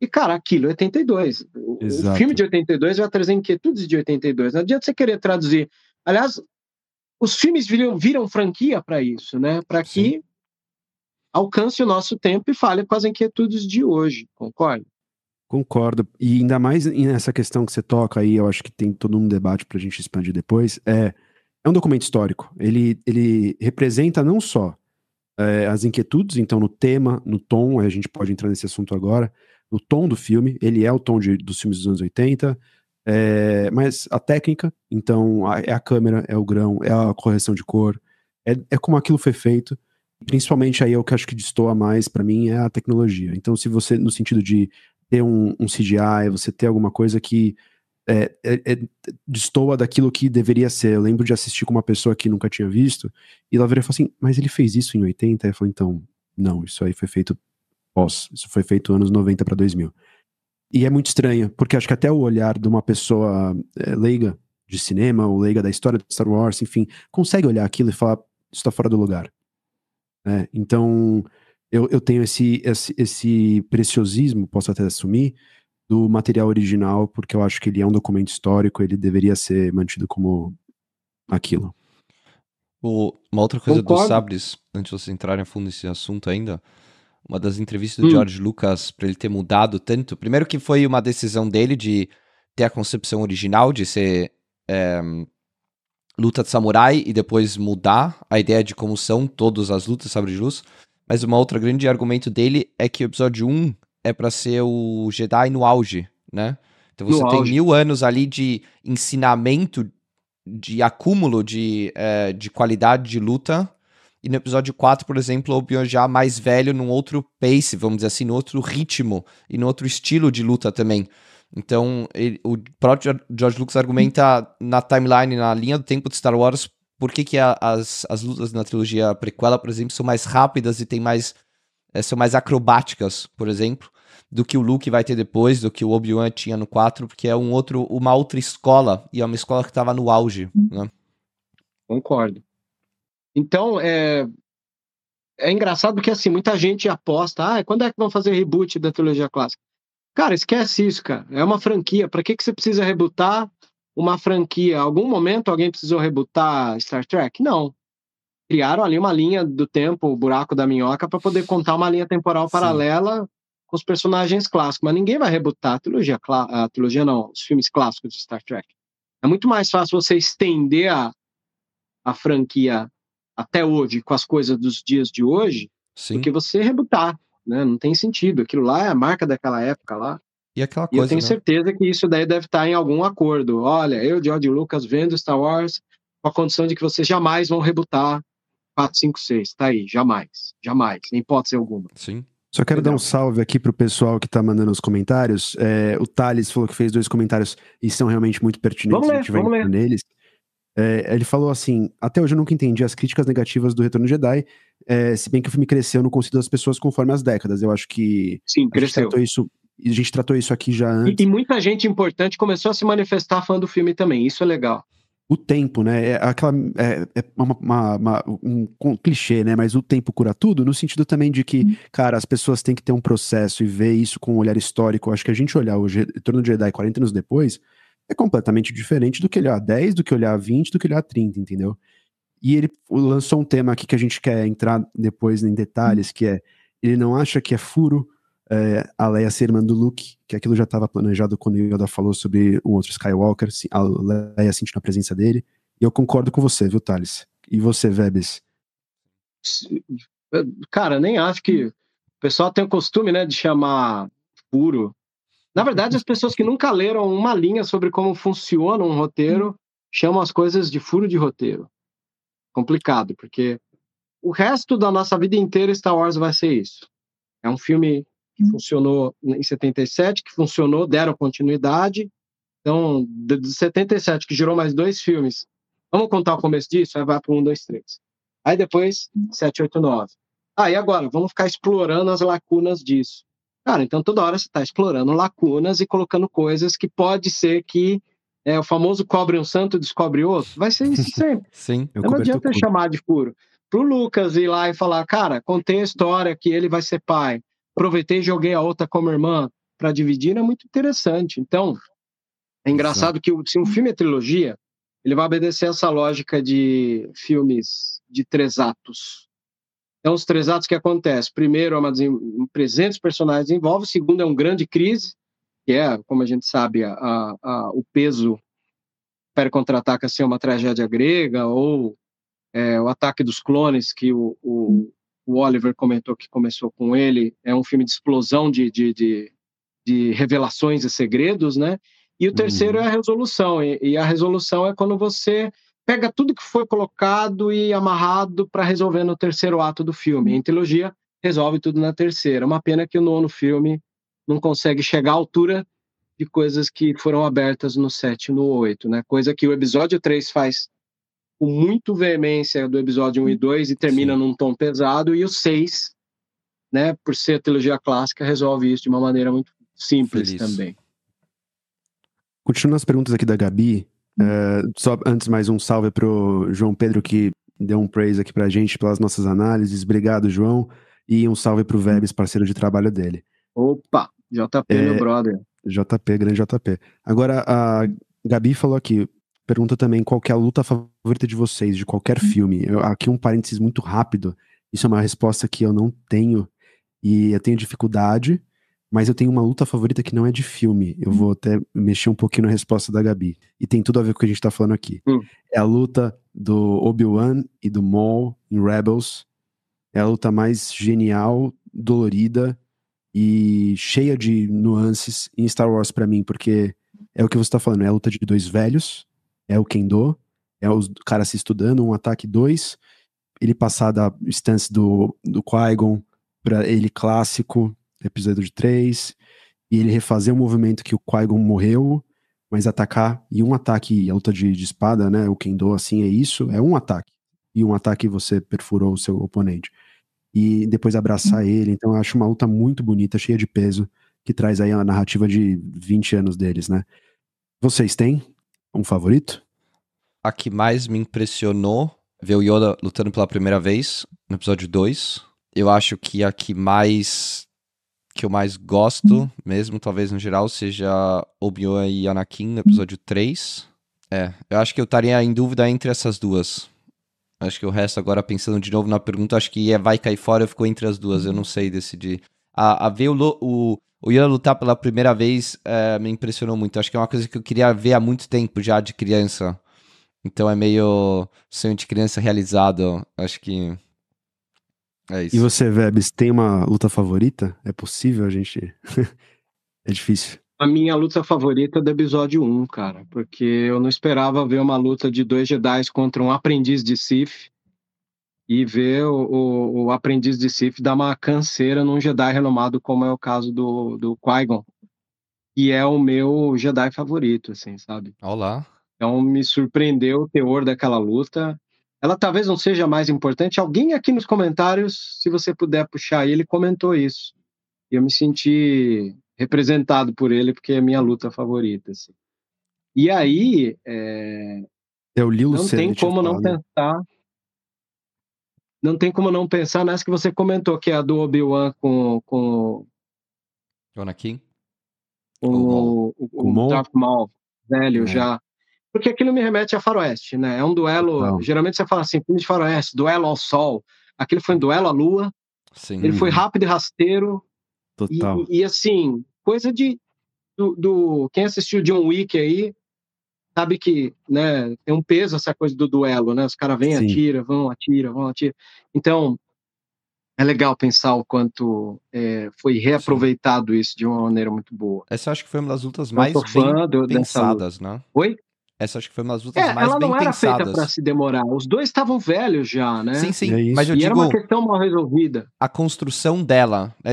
E, cara, aquilo é 82. O, o Exato. filme de 82 vai trazer inquietudes de 82. Não adianta você querer traduzir. Aliás, os filmes viram, viram franquia para isso, né? Para que alcance o nosso tempo e fale com as inquietudes de hoje, concorda? Concordo. E ainda mais nessa questão que você toca aí, eu acho que tem todo um debate para a gente expandir depois. É, é um documento histórico. Ele, ele representa não só é, as inquietudes, então no tema, no tom, a gente pode entrar nesse assunto agora, no tom do filme, ele é o tom de, dos filmes dos anos 80, é, mas a técnica, então a, é a câmera, é o grão, é a correção de cor, é, é como aquilo foi feito. Principalmente aí é o que acho que destoa mais para mim é a tecnologia. Então, se você, no sentido de ter um, um CGI, você ter alguma coisa que é, é, é, destoa daquilo que deveria ser. Eu lembro de assistir com uma pessoa que nunca tinha visto, e ela virou e falou assim, mas ele fez isso em 80? Aí eu falei, então, não, isso aí foi feito pós, isso foi feito anos 90 para 2000. E é muito estranho, porque acho que até o olhar de uma pessoa é, leiga de cinema, ou leiga da história de Star Wars, enfim, consegue olhar aquilo e falar, isso tá fora do lugar. É, então, eu, eu tenho esse, esse, esse preciosismo, posso até assumir, do material original, porque eu acho que ele é um documento histórico, ele deveria ser mantido como aquilo. O, uma outra coisa Concordo. dos sabres, antes de vocês entrarem a fundo nesse assunto ainda, uma das entrevistas do hum. George Lucas para ele ter mudado tanto, primeiro que foi uma decisão dele de ter a concepção original de ser é, luta de samurai e depois mudar a ideia de como são todas as lutas sabre de luz. Mas uma outra grande argumento dele é que o episódio 1 é para ser o Jedi no auge, né? Então você no tem auge. mil anos ali de ensinamento, de acúmulo de, é, de qualidade de luta. E no episódio 4, por exemplo, o Obi-Wan já mais velho num outro pace, vamos dizer assim, no outro ritmo e no outro estilo de luta também. Então, ele, o próprio George Lucas argumenta na timeline, na linha do tempo de Star Wars, por que, que a, as, as lutas na trilogia prequela, por exemplo, são mais rápidas e tem mais, é, são mais acrobáticas, por exemplo, do que o Luke vai ter depois, do que o Obi-Wan tinha no 4, porque é um outro, uma outra escola, e é uma escola que estava no auge. Né? Concordo. Então, é, é engraçado porque assim, muita gente aposta, ah, quando é que vão fazer reboot da trilogia clássica? Cara, esquece isso, cara. É uma franquia. Para que, que você precisa rebootar uma franquia? Algum momento alguém precisou rebootar Star Trek? Não. Criaram ali uma linha do tempo, o buraco da minhoca, para poder contar uma linha temporal Sim. paralela com os personagens clássicos. Mas ninguém vai rebootar a trilogia, a trilogia não, os filmes clássicos de Star Trek. É muito mais fácil você estender a, a franquia até hoje, com as coisas dos dias de hoje, Sim. do que você rebootar né? Não tem sentido. Aquilo lá é a marca daquela época lá. E aquela coisa. E eu tenho né? certeza que isso daí deve estar em algum acordo. Olha, eu, George Lucas, vendo Star Wars com a condição de que vocês jamais vão rebutar 4, 5, 6. Tá aí, jamais. Jamais, em hipótese alguma. Sim. Só quero Entendeu? dar um salve aqui pro pessoal que tá mandando os comentários. É, o Thales falou que fez dois comentários e são realmente muito pertinentes. Vamos ler, vamos ler. neles. É, ele falou assim: até hoje eu nunca entendi as críticas negativas do Retorno Jedi, é, se bem que o filme cresceu no conceito das pessoas conforme as décadas. Eu acho que Sim, cresceu. A isso, a gente tratou isso aqui já antes. E, e, muita gente importante começou a se manifestar fã do filme também. Isso é legal. O tempo, né? É aquela. É, é uma, uma, uma, um, clichê, né? Mas o tempo cura tudo, no sentido também de que, hum. cara, as pessoas têm que ter um processo e ver isso com um olhar histórico. Eu acho que a gente olhar o Retorno de Jedi 40 anos depois é completamente diferente do que olhar 10, do que olhar 20, do que olhar 30, entendeu? E ele lançou um tema aqui que a gente quer entrar depois em detalhes, que é ele não acha que é furo é, a Leia ser irmã do Luke, que aquilo já estava planejado quando Yoda falou sobre um outro Skywalker, a Leia sentindo a presença dele. E eu concordo com você, viu, Thales? E você, Vebes? Cara, nem acho que o pessoal tem o costume, né, de chamar furo na verdade, as pessoas que nunca leram uma linha sobre como funciona um roteiro chamam as coisas de furo de roteiro. Complicado, porque o resto da nossa vida inteira Star Wars vai ser isso. É um filme que hum. funcionou em 77, que funcionou, deram continuidade. Então, de 77, que gerou mais dois filmes. Vamos contar o começo disso? Aí vai para 1, 2, 3. Aí depois, 7, 8, 9. Ah, e agora? Vamos ficar explorando as lacunas disso. Cara, então toda hora você está explorando lacunas e colocando coisas que pode ser que é, o famoso cobre um santo, descobre outro. Vai ser isso sempre. Sim. Não adianta chamar de furo. Pro Lucas ir lá e falar, cara, contei a história que ele vai ser pai, aproveitei e joguei a outra como irmã para dividir, é muito interessante. Então, é engraçado que se um filme é trilogia, ele vai obedecer essa lógica de filmes de três atos. Então, os três atos que acontecem. Primeiro, é uma um presente personagens envolve. Segundo, é uma grande crise. que é, como a gente sabe, a, a, o peso para contra-ataca ser uma tragédia grega, ou é, o ataque dos clones, que o, o, o, Oliver comentou que começou com ele, é um filme de explosão de, de, de, de revelações e segredos, né? E o terceiro uhum. é a resolução, e, e a resolução é quando você pega tudo que foi colocado e amarrado para resolver no terceiro ato do filme. Em trilogia, resolve tudo na terceira. Uma pena que o nono filme não consegue chegar à altura de coisas que foram abertas no 7 e no 8, né? Coisa que o episódio 3 faz com muito veemência do episódio 1 e 2 e termina Sim. num tom pesado, e o 6, né, por ser trilogia clássica, resolve isso de uma maneira muito simples Feliz. também. Continuando as perguntas aqui da Gabi, uh, só antes mais um salve pro João Pedro que deu um praise aqui pra gente pelas nossas análises. Obrigado, João. E um salve pro Vebs, parceiro de trabalho dele. Opa, JP, é, meu brother. JP, grande JP. Agora, a Gabi falou aqui, pergunta também qual é a luta favorita de vocês, de qualquer filme. Eu, aqui um parênteses muito rápido. Isso é uma resposta que eu não tenho e eu tenho dificuldade, mas eu tenho uma luta favorita que não é de filme. Eu vou até mexer um pouquinho na resposta da Gabi. E tem tudo a ver com o que a gente tá falando aqui. Hum. É a luta do Obi-Wan e do Maul em Rebels é a luta mais genial, dolorida e cheia de nuances em Star Wars para mim, porque é o que você tá falando, é a luta de dois velhos, é o Kendo, é os caras se estudando, um ataque dois, ele passar da stance do, do Qui-Gon pra ele clássico, episódio de 3, e ele refazer o movimento que o Qui-Gon morreu, mas atacar, e um ataque, a luta de, de espada, né, o Kendo, assim, é isso, é um ataque e um ataque você perfurou o seu oponente. E depois abraçar ele. Então eu acho uma luta muito bonita, cheia de peso, que traz aí a narrativa de 20 anos deles, né? Vocês têm um favorito? A que mais me impressionou ver o Yoda lutando pela primeira vez no episódio 2. Eu acho que a que mais que eu mais gosto, mesmo talvez no geral, seja Obi-Wan e Anakin no episódio 3. É, eu acho que eu estaria em dúvida entre essas duas. Acho que o resto, agora pensando de novo na pergunta, acho que é vai cair fora, ficou entre as duas, eu não sei decidir. A, a ver o, o, o Yoda lutar pela primeira vez é, me impressionou muito. Acho que é uma coisa que eu queria ver há muito tempo já de criança. Então é meio sonho de criança realizado. Acho que. É isso. E você, Vebs, tem uma luta favorita? É possível a gente. é difícil. A minha luta favorita é do episódio 1, cara, porque eu não esperava ver uma luta de dois Jedi contra um aprendiz de Sith e ver o, o, o aprendiz de Sith dar uma canseira num Jedi renomado, como é o caso do, do Qui-Gon, que é o meu Jedi favorito, assim, sabe? Olá. Então me surpreendeu o teor daquela luta. Ela talvez não seja mais importante. Alguém aqui nos comentários, se você puder puxar ele, comentou isso. Eu me senti representado por ele, porque é a minha luta favorita. Assim. E aí. É, é o Lilo Não tem como não né? Não tem como não pensar nessa que você comentou, que é a do Obi-Wan com. com o Anakin? Com o, o, o, o Darth Maul, velho é. já. Porque aquilo me remete a faroeste, né? É um duelo. Não. Geralmente você fala assim, filme de faroeste, duelo ao sol. Aquilo foi um duelo à lua. Sim. Ele foi rápido e rasteiro. Total. E, e assim, coisa de. Do, do, quem assistiu John Wick aí sabe que né, tem um peso essa coisa do duelo, né? Os caras vêm, atiram, vão, atiram, vão, atiram. Então, é legal pensar o quanto é, foi reaproveitado Sim. isso de uma maneira muito boa. Essa acho que foi uma das lutas mais bem do, pensadas, né? Oi? Essa acho que foi uma das lutas é, mais bem pensadas. Ela não era feita para se demorar. Os dois estavam velhos já, né? Sim, sim. É mas eu e digo, era uma questão mal resolvida. A construção dela, né,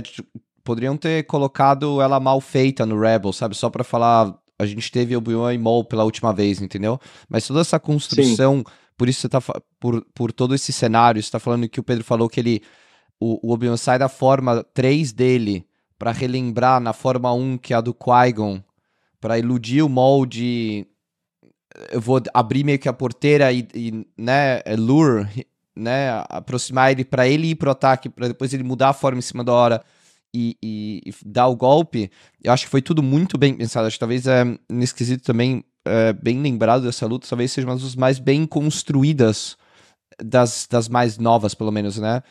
poderiam ter colocado ela mal feita no Rebel, sabe? Só para falar, a gente teve Obi-Wan e Maul pela última vez, entendeu? Mas toda essa construção, Sim. por isso você tá por, por todo esse cenário, você tá falando que o Pedro falou que ele o, o Obi-Wan sai da forma 3 dele para relembrar na forma 1 que é a do Qui-Gon, para iludir o Maul de eu vou abrir meio que a porteira e, e né, é lure, né, aproximar ele para ele ir pro ataque, para depois ele mudar a forma em cima da hora e, e, e, dar o golpe, eu acho que foi tudo muito bem pensado. Acho que talvez é, nesse também, é, bem lembrado dessa luta, talvez seja uma das mais bem construídas das, das mais novas, pelo menos, né?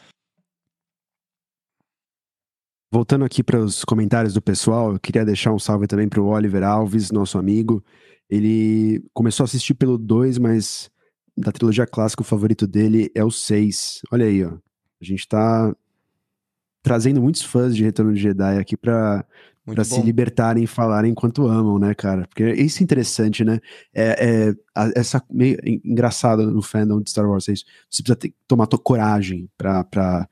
voltando aqui para os comentários do pessoal, eu queria deixar um salve também para o Oliver Alves, nosso amigo. Ele começou a assistir pelo 2, mas da trilogia clássica o favorito dele é o 6. Olha aí, ó. A gente tá trazendo muitos fãs de Retorno de Jedi aqui para para se libertarem e falarem enquanto amam, né, cara? Porque isso é interessante, né? É, é a, essa meio engraçada no fandom de Star Wars é isso. Você precisa ter, tomar tua coragem para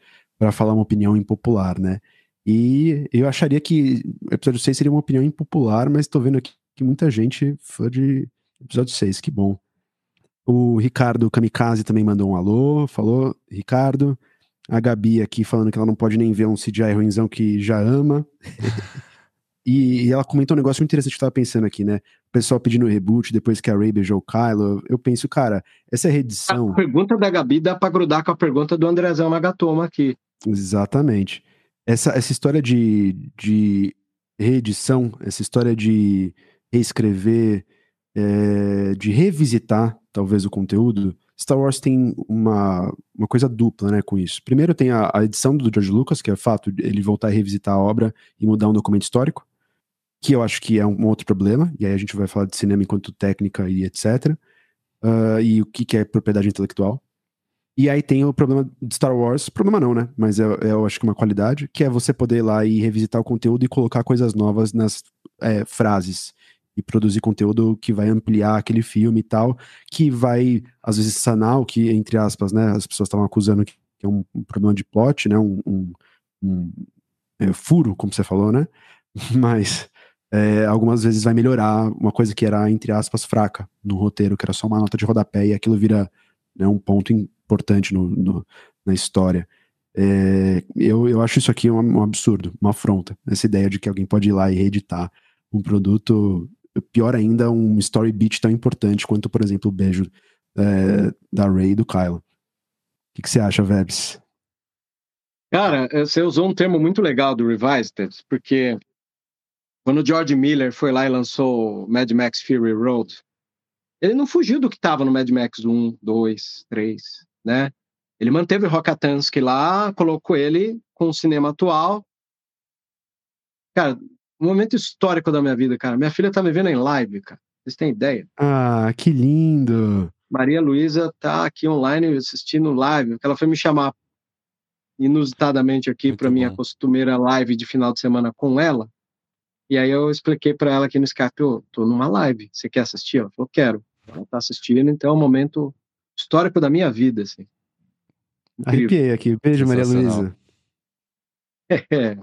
falar uma opinião impopular, né? E eu acharia que o episódio 6 seria uma opinião impopular, mas tô vendo aqui que muita gente fã de episódio 6, que bom. O Ricardo Kamikaze também mandou um alô, falou, Ricardo. A Gabi aqui falando que ela não pode nem ver um CGI ruimzão que já ama. e, e, ela comentou um negócio muito interessante que eu tava pensando aqui, né? O pessoal pedindo reboot depois que a Ray beijou o Kylo. Eu penso, cara, essa reedição... A pergunta da Gabi dá pra grudar com a pergunta do Andrezão Nagatoma aqui. Exatamente. Essa, essa história de, de reedição, essa história de reescrever, é, de revisitar talvez o conteúdo, Star Wars tem uma, uma coisa dupla, né, com isso. Primeiro tem a, a edição do George Lucas, que é fato ele voltar a revisitar a obra e mudar um documento histórico, que eu acho que é um, outro problema, e aí a gente vai falar de cinema enquanto técnica e etc. Uh, e o que, que é propriedade intelectual. E aí tem o problema de Star Wars, problema não, né? Mas é, é, eu acho que uma qualidade, que é você poder ir lá e revisitar o conteúdo e colocar coisas novas nas é, frases e produzir conteúdo que vai ampliar aquele filme e tal, que vai, às vezes, sanar o que, entre aspas, né, as pessoas estavam acusando que é um, um, problema de plot, né, um, um, um é, furo, como você falou, né, mas é, algumas vezes vai melhorar uma coisa que era, entre aspas, fraca no roteiro, que era só uma nota de rodapé, e aquilo vira né, um ponto importante no, no na história. É, eu, eu acho isso aqui um, um absurdo, uma afronta, essa ideia de que alguém pode ir lá e reeditar um produto pior ainda, um story beat tão importante quanto, por exemplo, o beijo é, da Ray e do Kylo. O que, que você acha, Vebs? Cara, você usou um termo muito legal do Revised, porque quando o George Miller foi lá e lançou Mad Max Fury Road, ele não fugiu do que estava no Mad Max 1, 2, 3, né? Ele manteve o Rockatansky lá, colocou ele com o cinema atual. Cara, um momento histórico da minha vida, cara. Minha filha tá me vendo em live, cara. Vocês têm ideia? Ah, que lindo! Maria Luísa tá aqui online assistindo live, ela foi me chamar inusitadamente aqui para minha costumeira live de final de semana com ela. E aí eu expliquei para ela aqui no Skype, oh, tô numa live, você quer assistir? Ela falou, quero. Ela tá assistindo, então é um momento histórico da minha vida, assim. Incrível. Arrepiei aqui. Beijo, Maria Luísa. É.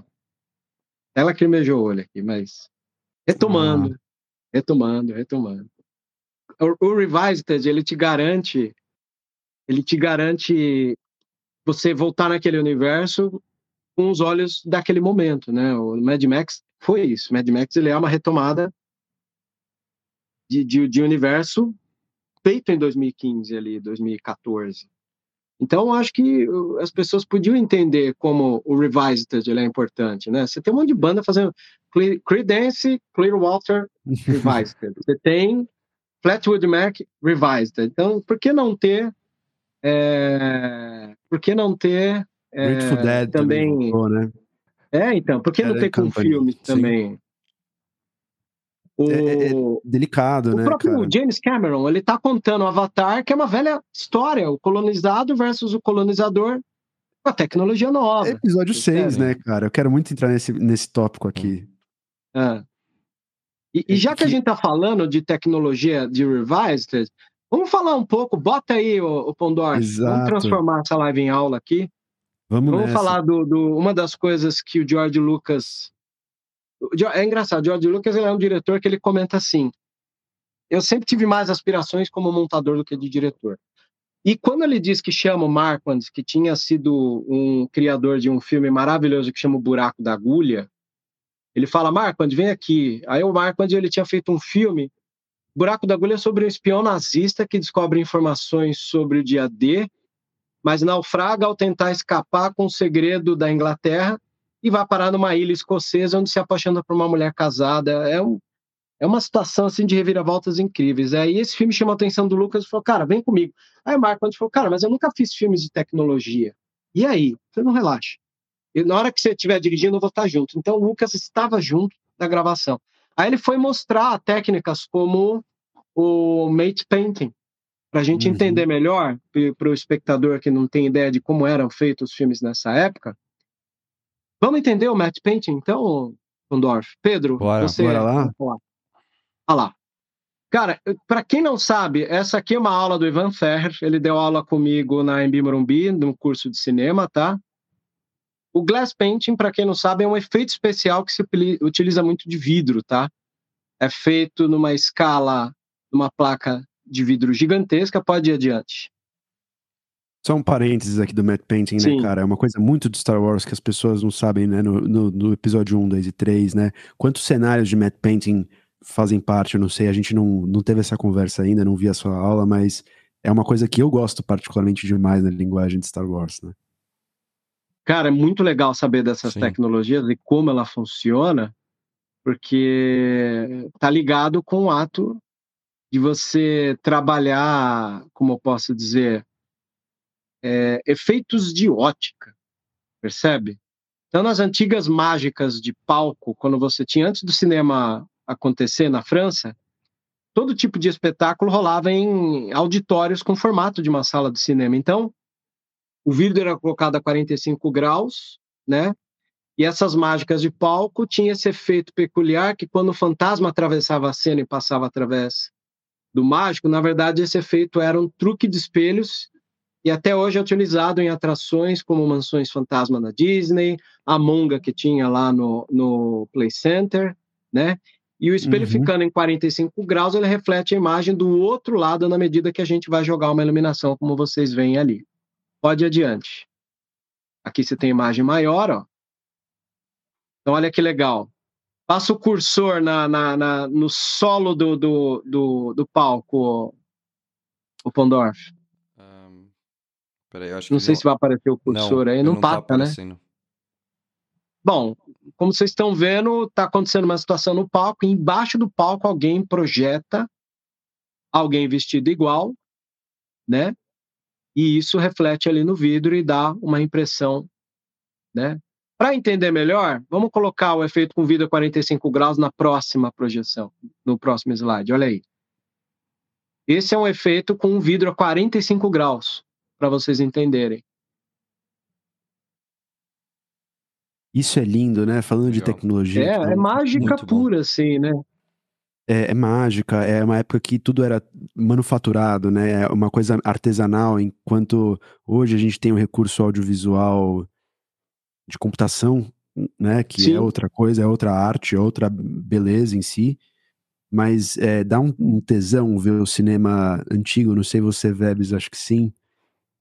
Ela cremejou o olho aqui, mas retomando, ah. retomando, retomando. O, o Revised, ele te garante, ele te garante você voltar naquele universo com os olhos daquele momento, né? O Mad Max foi isso. Mad Max ele é uma retomada de, de, de universo feito em 2015 ali, 2014. Então, acho que uh, as pessoas podiam entender como o Revised ele é importante, né? Você tem um monte de banda fazendo Creedence, Clearwater, Revised. Você tem Flatwood Mac, Revised. Então, por que não ter... É, por que não ter... É, Dead também... também né? É, então, por que não ter com filmes também? O, é, é, é delicado, o né? O próprio cara? James Cameron, ele tá contando Avatar, que é uma velha história, o colonizado versus o colonizador, a tecnologia nova. É episódio 6, né, cara? Eu quero muito entrar nesse, nesse tópico aqui. É. E, e, já que a gente tá falando de tecnologia de Revised, vamos falar um pouco, bota aí, o, o Pondor, Exato. vamos transformar essa live em aula aqui. Vamos, vamos falar do, do, uma das coisas que o George Lucas é engraçado, George Lucas é um diretor que ele comenta assim: eu sempre tive mais aspirações como montador do que de diretor. E quando ele diz que chama o Marquand, que tinha sido um criador de um filme maravilhoso que chama O Buraco da Agulha, ele fala: Marquand, vem aqui. Aí o Marquand ele tinha feito um filme, Buraco da Agulha, sobre um espião nazista que descobre informações sobre o dia D, mas naufraga ao tentar escapar com o segredo da Inglaterra e vai parar numa ilha escocesa onde se apaixona por uma mulher casada. É, um, é uma situação assim de reviravoltas incríveis. Aí esse filme chamou a atenção do Lucas e falou: Cara, vem comigo. Aí o Marco falou: Cara, mas eu nunca fiz filmes de tecnologia. E aí? Você não relaxa. E na hora que você estiver dirigindo, eu vou estar junto. Então, o Lucas estava junto da gravação. Aí ele foi mostrar técnicas como o mate painting, para a gente uhum. entender melhor, para o espectador que não tem ideia de como eram feitos os filmes nessa época. Vamos entender o mate painting, então, Condorf? Pedro, bora, você... Bora lá? Olha lá. Cara, para quem não sabe, essa aqui é uma aula do Ivan Ferrer. Ele deu aula comigo na Embi Morumbi, no curso de cinema, tá? O glass painting, para quem não sabe, é um efeito especial que se utiliza muito de vidro, tá? É feito numa escala, numa placa de vidro gigantesca. Pode ir adiante. Só um parênteses aqui do matte painting, né, Sim. né, cara? É uma coisa muito de Star Wars que as pessoas não sabem, né? No, no, no episódio 1, 2 e 3, né? Quantos cenários de matte painting fazem parte, eu não sei, a gente não, não teve essa conversa ainda, não vi a sua aula, mas é uma coisa que eu gosto particularmente demais na linguagem de Star Wars, né? Cara, é muito legal saber dessas Sim. tecnologias e como ela funciona, porque tá ligado com o ato de você trabalhar, como eu posso dizer, é, efeitos de ótica, percebe? Então, nas antigas mágicas de palco, quando você tinha antes do cinema acontecer na França, todo tipo de espetáculo rolava em auditórios com formato de uma sala de cinema. Então, o vidro era colocado a 45 graus, né? E essas mágicas de palco tinham esse efeito peculiar que quando o fantasma atravessava a cena e passava através do mágico, na verdade esse efeito era um truque de espelhos e até hoje é utilizado em atrações como Mansões Fantasma na Disney, a Monga que tinha lá no, no Play Center, né? E o espelho uhum. ficando em 45 graus, ele reflete a imagem do outro lado na medida que a gente vai jogar uma iluminação, como vocês veem ali. Pode adiante. Aqui você tem imagem maior, ó. Então, olha que legal. Passa o cursor na, na, na no solo do, do, do, do palco, o Pondorf. Peraí, não sei se vai aparecer o cursor não, aí, não, não tá passa, tá né? Bom, como vocês estão vendo, está acontecendo uma situação no palco. Embaixo do palco, alguém projeta alguém vestido igual, né? E isso reflete ali no vidro e dá uma impressão, né? Para entender melhor, vamos colocar o efeito com vidro a 45 graus na próxima projeção, no próximo slide. Olha aí. Esse é um efeito com um vidro a 45 graus, para vocês entenderem. Isso é lindo, né? Falando Legal. de tecnologia. É, é mágica pura, bom. assim, né? É, é, mágica, é uma época que tudo era manufaturado, né? É uma coisa artesanal, enquanto hoje a gente tem o um recurso audiovisual de computação, né? Que é Sim. é outra coisa, é outra arte, é outra beleza em si. Mas é, dá um, um, tesão ver o cinema antigo, não sei você, Vebs, acho que sim,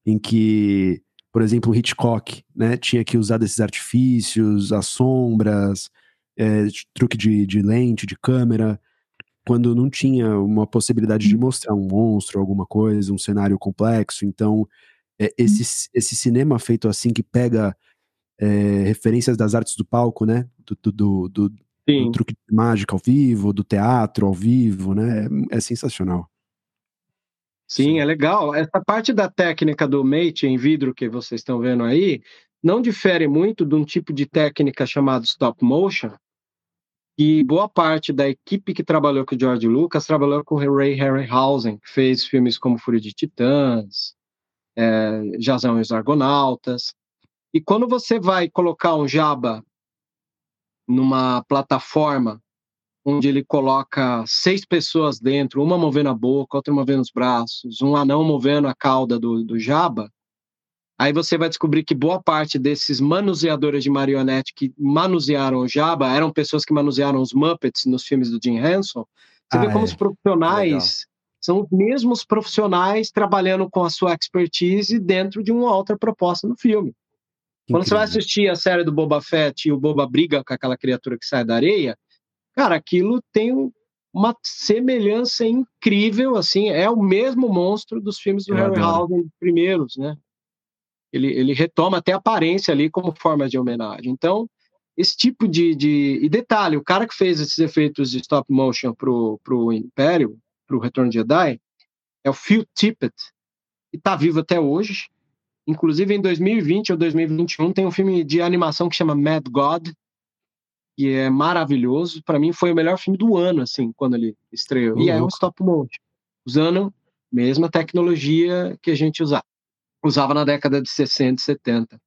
em que por exemplo, o Hitchcock, né, tinha que usar desses artifícios, as sombras, é, truque de, de lente, de câmera, quando não tinha uma possibilidade de mostrar um monstro, alguma coisa, um cenário complexo. Então, é, esse, esse cinema feito assim, que pega é, referências das artes do palco, né, do, do, do, do truque de mágica ao vivo, do teatro ao vivo, né, é, é sensacional. Sim, é legal. Essa parte da técnica do mate em vidro que vocês estão vendo aí não difere muito de um tipo de técnica chamado stop motion, e boa parte da equipe que trabalhou com o George Lucas trabalhou com o Ray Harryhausen, que fez filmes como Fúria de Titãs, é, Jazão e os Argonautas. E quando você vai colocar um Jabba numa plataforma onde ele coloca seis pessoas dentro, uma movendo a boca, outra movendo os braços, um anão movendo a cauda do, do jaba, aí você vai descobrir que boa parte desses manuseadores de marionete que manusearam o jaba eram pessoas que manusearam os Muppets nos filmes do Jim Henson. Você ah, vê como é. os profissionais Legal. são os mesmos profissionais trabalhando com a sua expertise dentro de uma outra proposta no filme. Quando você vai assistir a série do Boba Fett e o Boba briga com aquela criatura que sai da areia, cara, aquilo tem uma semelhança incrível, assim, é o mesmo monstro dos filmes do Harryhausen primeiros, né? Ele, ele retoma até a aparência ali como forma de homenagem. Então, esse tipo de, de... E detalhe, o cara que fez esses efeitos de stop motion pro, pro Império, pro Retorno de Jedi, é o Phil Tippett, que tá vivo até hoje. Inclusive, em 2020 ou 2021, tem um filme de animação que chama Mad God, que é maravilhoso. Para mim, foi o melhor filme do ano, assim, quando ele estreou. Uhum. E é um stop motion, usando a mesma tecnologia que a gente usava, usava na década de 60 e 70.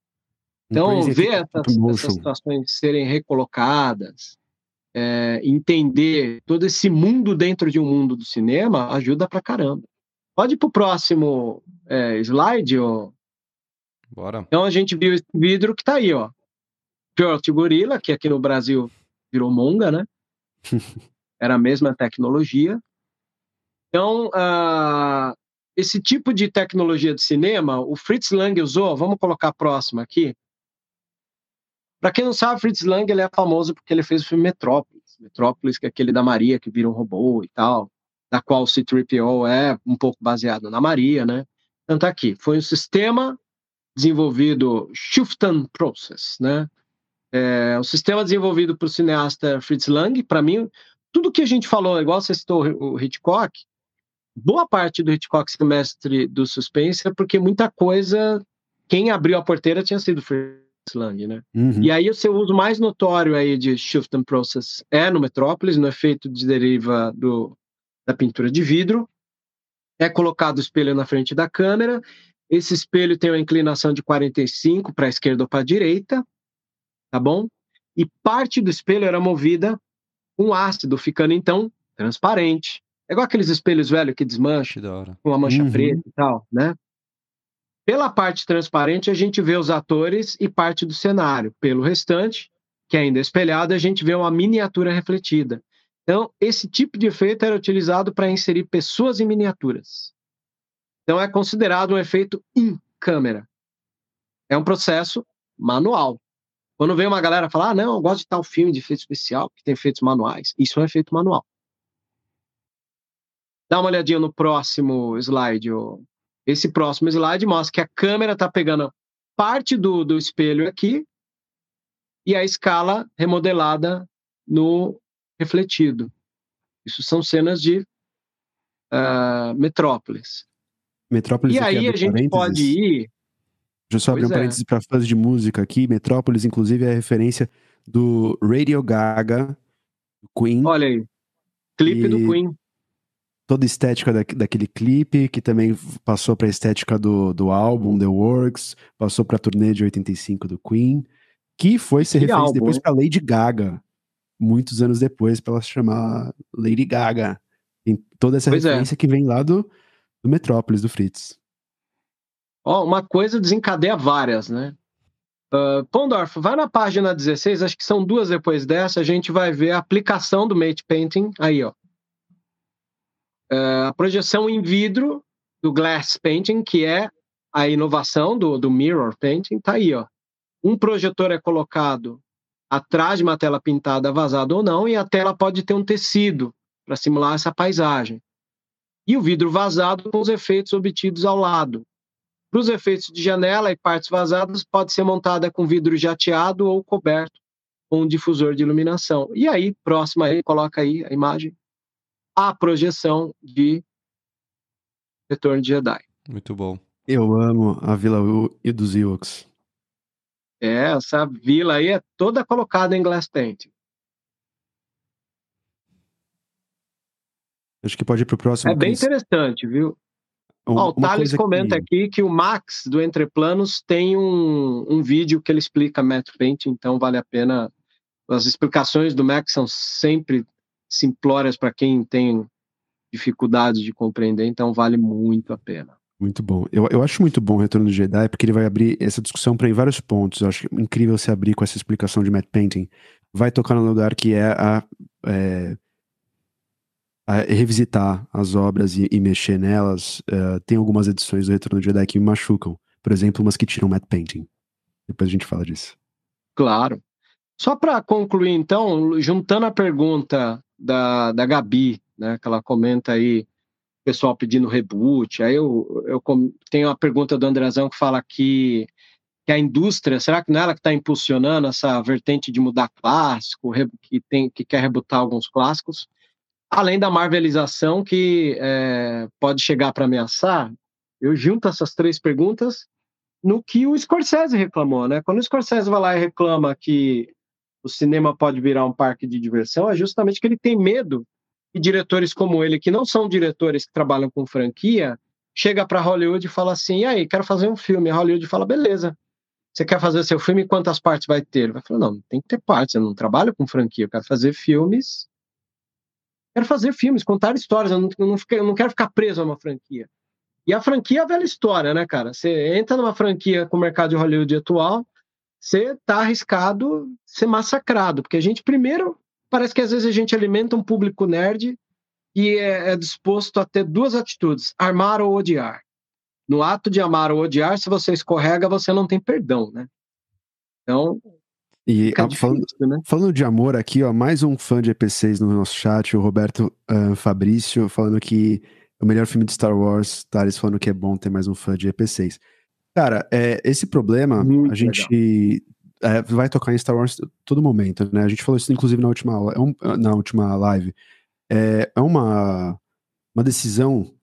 Então, ver essas, essas situações serem recolocadas, é, entender todo esse mundo dentro de um mundo do cinema ajuda pra caramba. Pode ir pro próximo é, slide, ó. Bora. Então a gente viu esse vidro que tá aí, ó. Pure Gorilla, que aqui no Brasil virou Monga, né? Era a mesma tecnologia. Então, uh, esse tipo de tecnologia de cinema, o Fritz Lang usou, vamos colocar a próxima aqui. Para quem não sabe, Fritz Lang ele é famoso porque ele fez o filme Metrópolis. Metrópolis, que é aquele da Maria que vira um robô e tal, da qual o C-3PO é um pouco baseado na Maria, né? Então tá aqui, foi um sistema desenvolvido Shuftan Process, né? É, um sistema desenvolvido por cineasta Fritz Lang, para mim, tudo que a gente falou, igual você citou o Hitchcock, boa parte do Hitchcock semestre do suspense é porque muita coisa, quem abriu a porteira tinha sido Fritz Lang, né? Uhum. E aí o seu uso mais notório aí de shift and process é no Metrópolis, no efeito de deriva do, da pintura de vidro. É colocado o espelho na frente da câmera. Esse espelho tem uma inclinação de 45 para a esquerda ou para a direita, tá bom? E parte do espelho era movida com ácido, ficando então transparente. É igual aqueles espelhos velhos que desmancham, com uma mancha uhum. preta e tal, né? Pela parte transparente, a gente vê os atores e parte do cenário. Pelo restante, que é ainda é espelhado, a gente vê uma miniatura refletida. Então, esse tipo de efeito era utilizado para inserir pessoas em miniaturas. Então, é considerado um efeito em câmera. É um processo manual. Quando vem uma galera falar, ah, não, eu gosto de tal filme de efeito especial, que tem efeitos manuais. Isso é um efeito manual. Dá uma olhadinha no próximo slide, esse próximo slide mostra que a câmera está pegando parte do, do espelho aqui e a escala remodelada no refletido. Isso são cenas de uh, Metrópolis. Metrópolis e aí a gente pode ir. Deixa eu só abrir um é. parênteses para fãs de música aqui. Metrópolis, inclusive, é referência do Radio Gaga, do Queen. Olha aí. Clipe e... do Queen toda a estética da, daquele clipe, que também passou para a estética do, do álbum The Works, passou para a turnê de 85 do Queen, que foi ser referência depois para Lady Gaga, muitos anos depois, para ela se chamar Lady Gaga. Tem toda essa pois é. referência é. que vem lá do, do Metrópolis, do Fritz. Ó, uma coisa desencadeia várias, né? Uh, Pondorf, vai na página 16, acho que são duas depois dessa, a gente vai ver a aplicação do Mate Painting aí, ó. Uh, a projeção em vidro do glass painting, que é a inovação do, do mirror painting, está aí. Ó. Um projetor é colocado atrás de uma tela pintada vazada ou não, e a tela pode ter um tecido para simular essa paisagem. E o vidro vazado com os efeitos obtidos ao lado. Para os efeitos de janela e partes vazadas, pode ser montada com vidro jateado ou coberto com um difusor de iluminação. E aí, próxima aí, coloca aí a imagem a projeção de Retorno de Jedi. Muito bom. Eu amo a Vila e dos Ewoks. É, essa vila aí é toda colocada em glass paint. Acho que pode ir para o próximo. É bem interessante, viu? Oh, o Thales comenta que... aqui que o Max do Entreplanos tem um, um vídeo que ele explica matte paint, então vale a pena. As explicações do Max são sempre simplórias para quem tem dificuldade de compreender, então vale muito a pena. Muito bom. Eu, eu acho muito bom o Retorno do Jedi, porque ele vai abrir essa discussão para em vários pontos. Eu acho incrível se abrir com essa explicação de matte painting. Vai tocar no lugar que é a, é, a revisitar as obras e, e mexer nelas. Uh, tem algumas edições do Retorno do Jedi que me machucam. Por exemplo, umas que tiram matte painting. Depois a gente fala disso. Claro. Só para concluir, então, juntando a pergunta da, da Gabi, né, que ela comenta aí, pessoal pedindo reboot. Aí eu, eu tenho uma pergunta do Andrezão que fala que, que a indústria, será que não é ela que está impulsionando essa vertente de mudar clássico, que, tem, que quer rebutar alguns clássicos? Além da marvelização que é, pode chegar para ameaçar, eu junto essas três perguntas no que o Scorsese reclamou, né? Quando o Scorsese vai lá e reclama que o cinema pode virar um parque de diversão, é justamente que ele tem medo que diretores como ele, que não são diretores que trabalham com franquia, chega para Hollywood e fala assim: e aí, quero fazer um filme. A Hollywood fala: beleza. Você quer fazer seu filme? Quantas partes vai ter? Ele vai falar: não, tem que ter partes. Eu não trabalho com franquia. Eu quero fazer filmes. Quero fazer filmes, contar histórias. Eu não, eu não, eu não quero ficar preso a uma franquia. E a franquia é a velha história, né, cara? Você entra numa franquia com o mercado de Hollywood atual, você tá arriscado ser massacrado, porque a gente primeiro parece que às vezes a gente alimenta um público nerd e é, é disposto a ter duas atitudes: armar ou odiar. No ato de amar ou odiar, se você escorrega, você não tem perdão, né? Então, e a, falando, né? falando, de amor aqui, ó, mais um fã de EP6 no nosso chat, o Roberto uh, Fabrício, falando que o melhor filme de Star Wars, Thales falando que é bom ter mais um fã de EP6. Cara, é, esse problema Muito a gente é, vai tocar em Star Wars todo momento, né? A gente falou isso inclusive na última, é um, na última live. É, é uma, uma decisão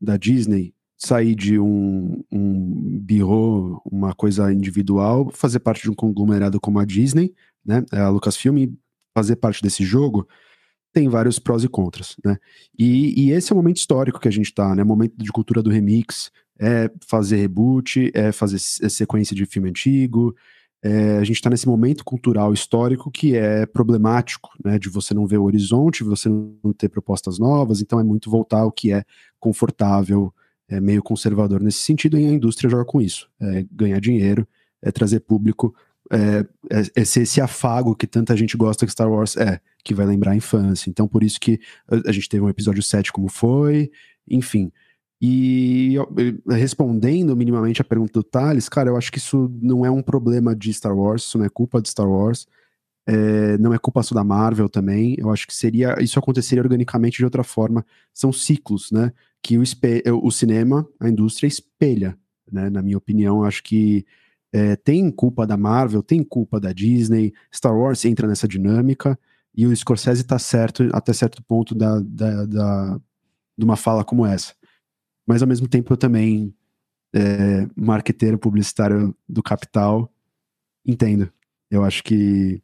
da Disney sair de um, um birô, uma coisa individual, fazer parte de um conglomerado como a Disney, né? A Lucasfilm, fazer parte desse jogo tem vários prós e contras, né? E, e esse é o momento histórico que a gente tá, né? Momento de cultura do remix, é fazer reboot, é fazer é sequência de filme antigo. É, a gente está nesse momento cultural histórico que é problemático, né? De você não ver o horizonte, você não ter propostas novas, então é muito voltar ao que é confortável, é meio conservador nesse sentido, e a indústria joga com isso. É ganhar dinheiro, é trazer público é, é, esse, esse afago que tanta gente gosta que Star Wars é, que vai lembrar a infância. Então, por isso que a gente teve um episódio 7 como foi, enfim. E respondendo minimamente a pergunta do Thales, cara, eu acho que isso não é um problema de Star Wars, isso não é culpa de Star Wars, é, não é culpa só da Marvel também. Eu acho que seria isso aconteceria organicamente de outra forma. São ciclos, né? Que o, o cinema, a indústria espelha, né? Na minha opinião, acho que é, tem culpa da Marvel, tem culpa da Disney, Star Wars entra nessa dinâmica, e o Scorsese tá certo até certo ponto da, da, da, de uma fala como essa. Mas ao mesmo tempo eu também, é, marqueteiro publicitário do capital, entendo. Eu acho que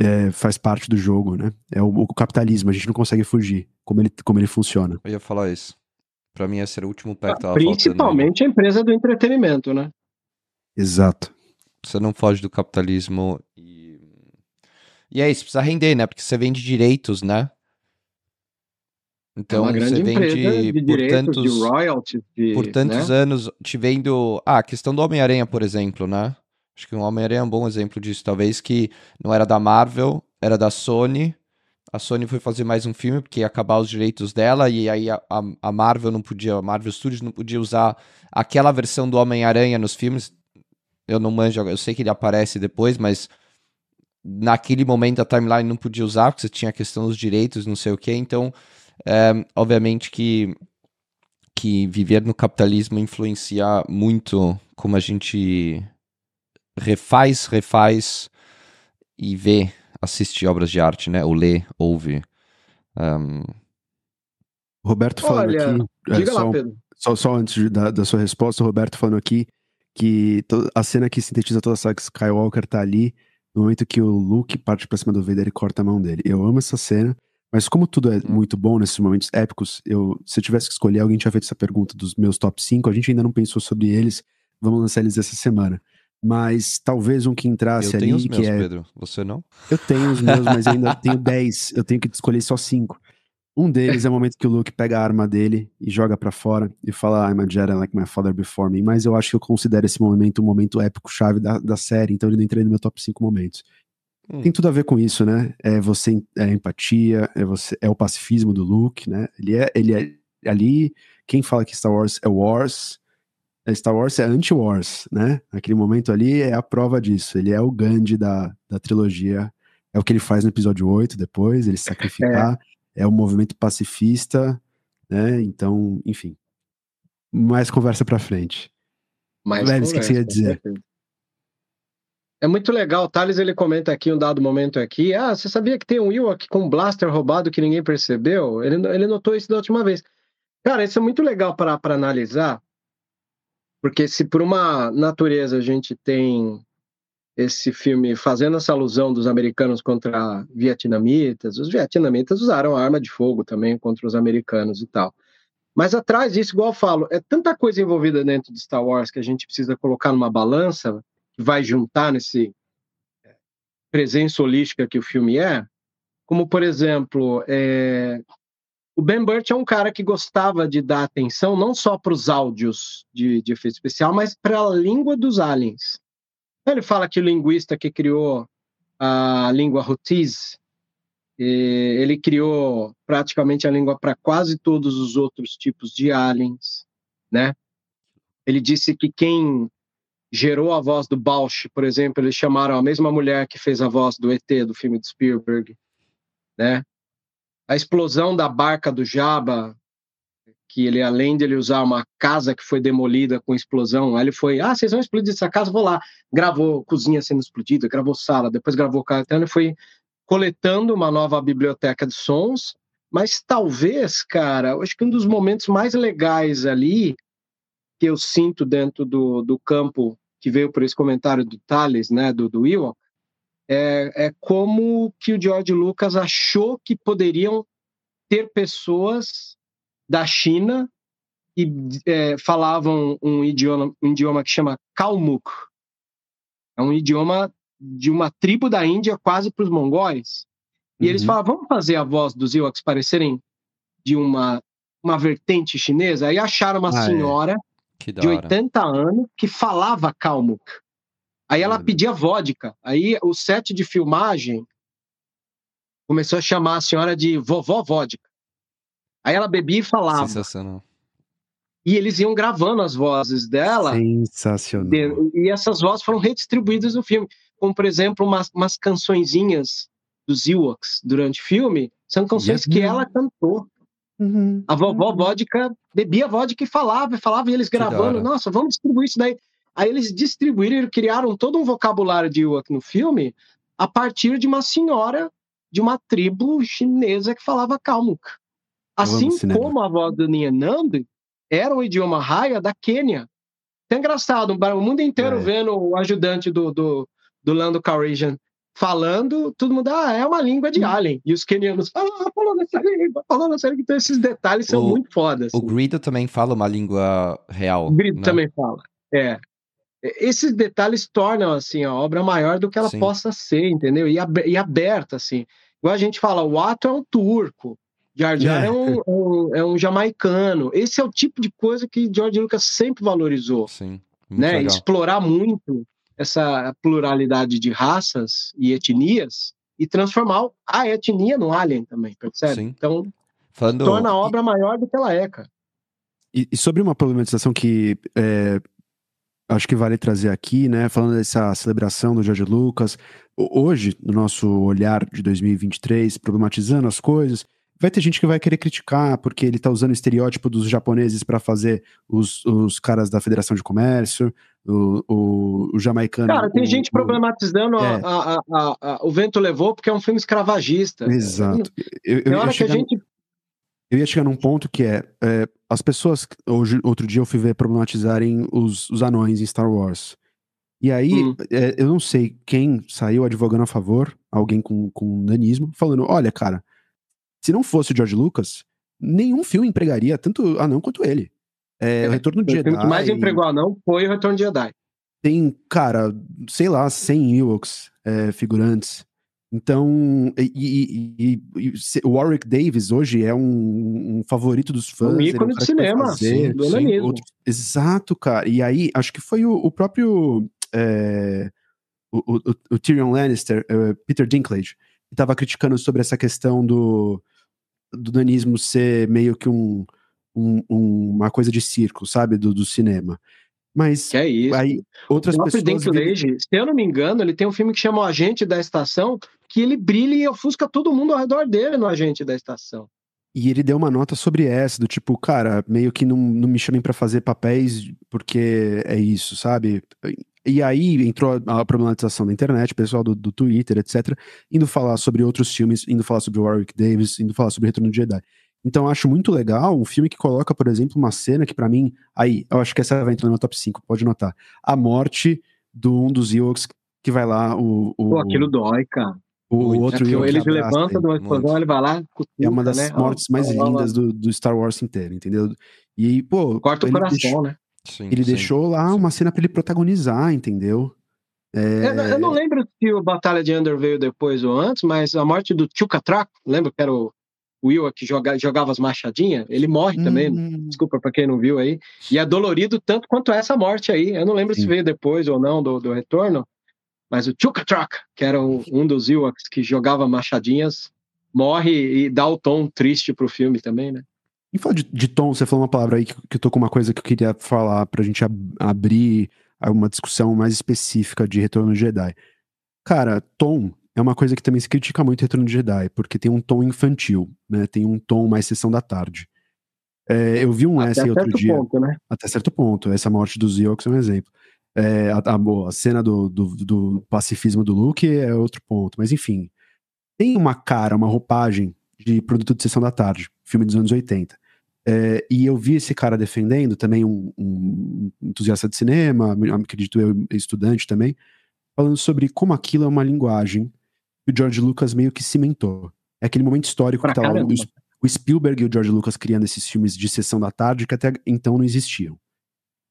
é, faz parte do jogo, né? É o, o, capitalismo, a gente não consegue fugir, como ele, como ele funciona. Eu ia falar isso. Pra mim, esse era o último pé que tava Principalmente a empresa do entretenimento, né? Exato. Você não foge do capitalismo e. E é isso, precisa render, né? Porque você vende direitos, né? Então é você vende de por tantos, de royalties, de, por tantos né? anos te vendo. Ah, a questão do Homem-Aranha, por exemplo, né? Acho que o Homem-Aranha é um bom exemplo disso. Talvez que não era da Marvel, era da Sony. A Sony foi fazer mais um filme porque ia acabar os direitos dela e aí a, a, a Marvel não podia, a Marvel Studios não podia usar aquela versão do Homem-Aranha nos filmes eu não manjo, eu sei que ele aparece depois, mas naquele momento a timeline não podia usar, porque você tinha a questão dos direitos, não sei o que, então, é, obviamente que, que viver no capitalismo influencia muito como a gente refaz, refaz e vê, assiste obras de arte, né, ou lê, ouve. Um... Roberto falando Olha, aqui, é, só, lá, Pedro. Só, só antes da, da sua resposta, Roberto falando aqui que a cena que sintetiza toda a saga Skywalker tá ali, no momento que o Luke parte pra cima do Vader e corta a mão dele. Eu amo essa cena, mas como tudo é hum. muito bom nesses momentos épicos, eu, se eu tivesse que escolher, alguém tinha feito essa pergunta dos meus top 5, a gente ainda não pensou sobre eles, vamos lançar eles essa semana. Mas talvez um que entrasse eu ali, os que meus, é... Pedro, você não? Eu tenho os meus, mas ainda tenho 10, eu tenho que escolher só 5. Um deles é o momento que o Luke pega a arma dele e joga para fora e fala I'm a Jedi like my father before me. Mas eu acho que eu considero esse momento um momento épico-chave da, da série, então ele não entra no meu top 5 momentos. Hum. Tem tudo a ver com isso, né? É você é empatia, é você é o pacifismo do Luke, né? Ele é ele é ali, quem fala que Star Wars é Wars, Star Wars é anti-Wars, né? Aquele momento ali é a prova disso. Ele é o Gandhi da, da trilogia. É o que ele faz no episódio 8 depois, ele sacrificar. É é um movimento pacifista, né? Então, enfim. Mais conversa para frente. Mais Leves, o que você ia dizer? É muito legal, o Thales ele comenta aqui um dado momento aqui, ah, você sabia que tem um Will aqui com um blaster roubado que ninguém percebeu? Ele, ele notou isso da última vez. Cara, isso é muito legal para analisar, Porque se por uma natureza a gente tem esse filme fazendo essa alusão dos americanos contra vietnamitas, os vietnamitas usaram arma de fogo também contra os americanos e tal. Mas atrás disso, igual eu falo, é tanta coisa envolvida dentro de Star Wars que a gente precisa colocar numa balança, que vai juntar nesse é, presença holística que o filme é, como, por exemplo, é... o Ben Burt é um cara que gostava de dar atenção não só para os áudios de, de efeito especial, mas para a língua dos aliens. Ele fala que o linguista que criou a língua Rutiz, ele criou praticamente a língua para quase todos os outros tipos de aliens, né? Ele disse que quem gerou a voz do Bausch, por exemplo, eles chamaram a mesma mulher que fez a voz do ET do filme de Spielberg, né? A explosão da barca do Jabba, que ele além de ele usar uma casa que foi demolida com explosão, aí ele foi, ah, vocês vão explodir essa casa, vou lá, gravou cozinha sendo explodida, gravou sala, depois gravou casa, então ele foi coletando uma nova biblioteca de sons, mas talvez, cara, acho que um dos momentos mais legais ali que eu sinto dentro do, do campo que veio por esse comentário do Thales, né, do, do é, é como que o George Lucas achou que poderiam ter pessoas da China e é, falavam um idioma, um idioma que chama Kalmuk. É um idioma de uma tribo da Índia quase para os mongóis. E uhum. eles falavam, vamos fazer a voz dos Ewoks parecerem de uma, uma vertente chinesa. Aí acharam uma ah, é. senhora é. de 80 anos que falava Kalmuk. Aí ela pedia vodka. Aí o set de filmagem começou a chamar a senhora de vovó vodka. Aí ela bebia e falava. Sensacional. E eles iam gravando as vozes dela. Sensacional. De, e essas vozes foram redistribuídas no filme como por exemplo umas, umas cançõezinhas dos Ewoks durante o filme, são canções que ela cantou. Uhum, a vovó uhum. vodka bebia vodka e falava, falava, e eles gravando, nossa, vamos distribuir isso daí. Aí eles distribuíram, e criaram todo um vocabulário de Ewok no filme a partir de uma senhora de uma tribo chinesa que falava Kalmuk. Assim como a voz do Nyanand era o idioma raia da Quênia. É engraçado, o mundo inteiro é. vendo o ajudante do, do, do Lando Calrissian falando, todo mundo, ah, é uma língua de hum. alien. E os kenianos, ah, falou nessa língua, falou nessa língua. Então esses detalhes são o, muito fodas. O assim. Greedo também fala uma língua real. O Greedo né? também fala, é. Esses detalhes tornam, assim, a obra maior do que ela Sim. possa ser, entendeu? E, e aberta, assim. Igual a gente fala, o ato é um turco, Jar Jar é, é um, um, é um jamaicano. Esse é o tipo de coisa que George Lucas sempre valorizou. Sim. né? Legal. Explorar muito essa pluralidade de raças e etnias e transformar a etnia no alien também, percebe? Sim. Então, Falando... torna a obra maior do que ela é, cara. E, e sobre uma problematização que é, acho que vale trazer aqui, né? Falando dessa celebração do George Lucas, hoje, no nosso olhar de 2023, problematizando as coisas, vai ter gente que vai querer criticar porque ele tá usando o estereótipo dos japoneses para fazer os, os caras da Federação de Comércio, o, o, o jamaicano. Cara, tem o, gente problematizando é. a, a, a, O Vento Levou porque é um filme escravagista. Exato. Eu, eu, hora que a gente. Eu ia chegar num ponto que é, é, as pessoas. Hoje, outro dia eu fui ver problematizarem os, os anões em Star Wars. E aí, hum. é, eu não sei quem saiu advogando a favor, alguém com, com nanismo, falando: olha, cara, se não fosse o George Lucas, nenhum filme empregaria tanto anão quanto ele. É, é, o Retorno de Jedi. O que mais empregou anão foi o Retorno de Jedi. Tem, cara, sei lá, 100 Ewoks é, figurantes. Então, e, e, e, o Warwick Davis hoje é um, um favorito dos fãs. Um ícone é um de cinema, fazer, do sim, outro, Exato, cara. E aí, acho que foi o, o próprio é, o, o, o, Tyrion Lannister, uh, Peter Dinklage, que estava criticando sobre essa questão do, do danismo ser meio que um, um, um, uma coisa de circo, sabe, do, do cinema. Mas que é isso. aí outras o pessoas. Dinklage, se eu não me engano, ele tem um filme que chama O Agente da Estação, que ele brilha e ofusca todo mundo ao redor dele no Agente da Estação. E ele deu uma nota sobre essa, do tipo, cara, meio que não, não me chamem para fazer papéis porque é isso, sabe? E aí entrou a problematização da internet, pessoal do, do Twitter, etc., indo falar sobre outros filmes, indo falar sobre Warwick Davis, indo falar sobre Retorno de Jedi. Então eu acho muito legal um filme que coloca, por exemplo, uma cena que para mim, aí, eu acho que essa vai entrar no meu top 5, pode notar. A morte do um dos Ewoks que vai lá, o... o Pô, aquilo dói, cara. O, o outro é ele levanta ele. de uma explosão, ele vai lá, cutuca, É uma das né? mortes mais ó, lindas do, do Star Wars inteiro, entendeu? E, pô, Corta o ele coração, deixou, né? Sim, ele sim. deixou lá uma cena pra ele protagonizar, entendeu? É, Eu, eu não lembro se o Batalha de Endor veio depois ou antes, mas a morte do Chukatrak, lembra que era o, Ewok que joga, jogava as machadinhas? Ele morre também, Hum, desculpa pra quem não viu aí. E é dolorido tanto quanto essa morte aí. Eu não lembro Sim. se veio depois ou não do, do retorno, mas o Chukatrak, que era o- um dos Ewoks que jogava machadinhas, morre e dá o tom triste pro filme também, né? E falar de, de tom, você falou uma palavra aí que, que eu tô com uma coisa que eu queria falar pra gente ab- abrir uma discussão mais específica de Retorno de Jedi. Cara, tom é uma coisa que também se critica muito em Retorno de Jedi, porque tem um tom infantil, né? Tem um tom mais sessão da tarde. É, eu vi um Até essay outro certo dia. ponto, né? Até certo ponto. Essa morte dos Ewoks é um exemplo. É, a, a- a cena do, do, do pacifismo do Luke é outro ponto. Mas enfim, tem uma cara, uma roupagem de produto de sessão da tarde, filme dos anos 80. É, e eu vi esse cara defendendo, também um, um entusiasta de cinema, acredito eu, estudante também, falando sobre como aquilo é uma linguagem que o George Lucas meio que cimentou. É aquele momento histórico Pra que tá lá, o, o Spielberg e o George Lucas criando esses filmes de sessão da tarde que até então não existiam.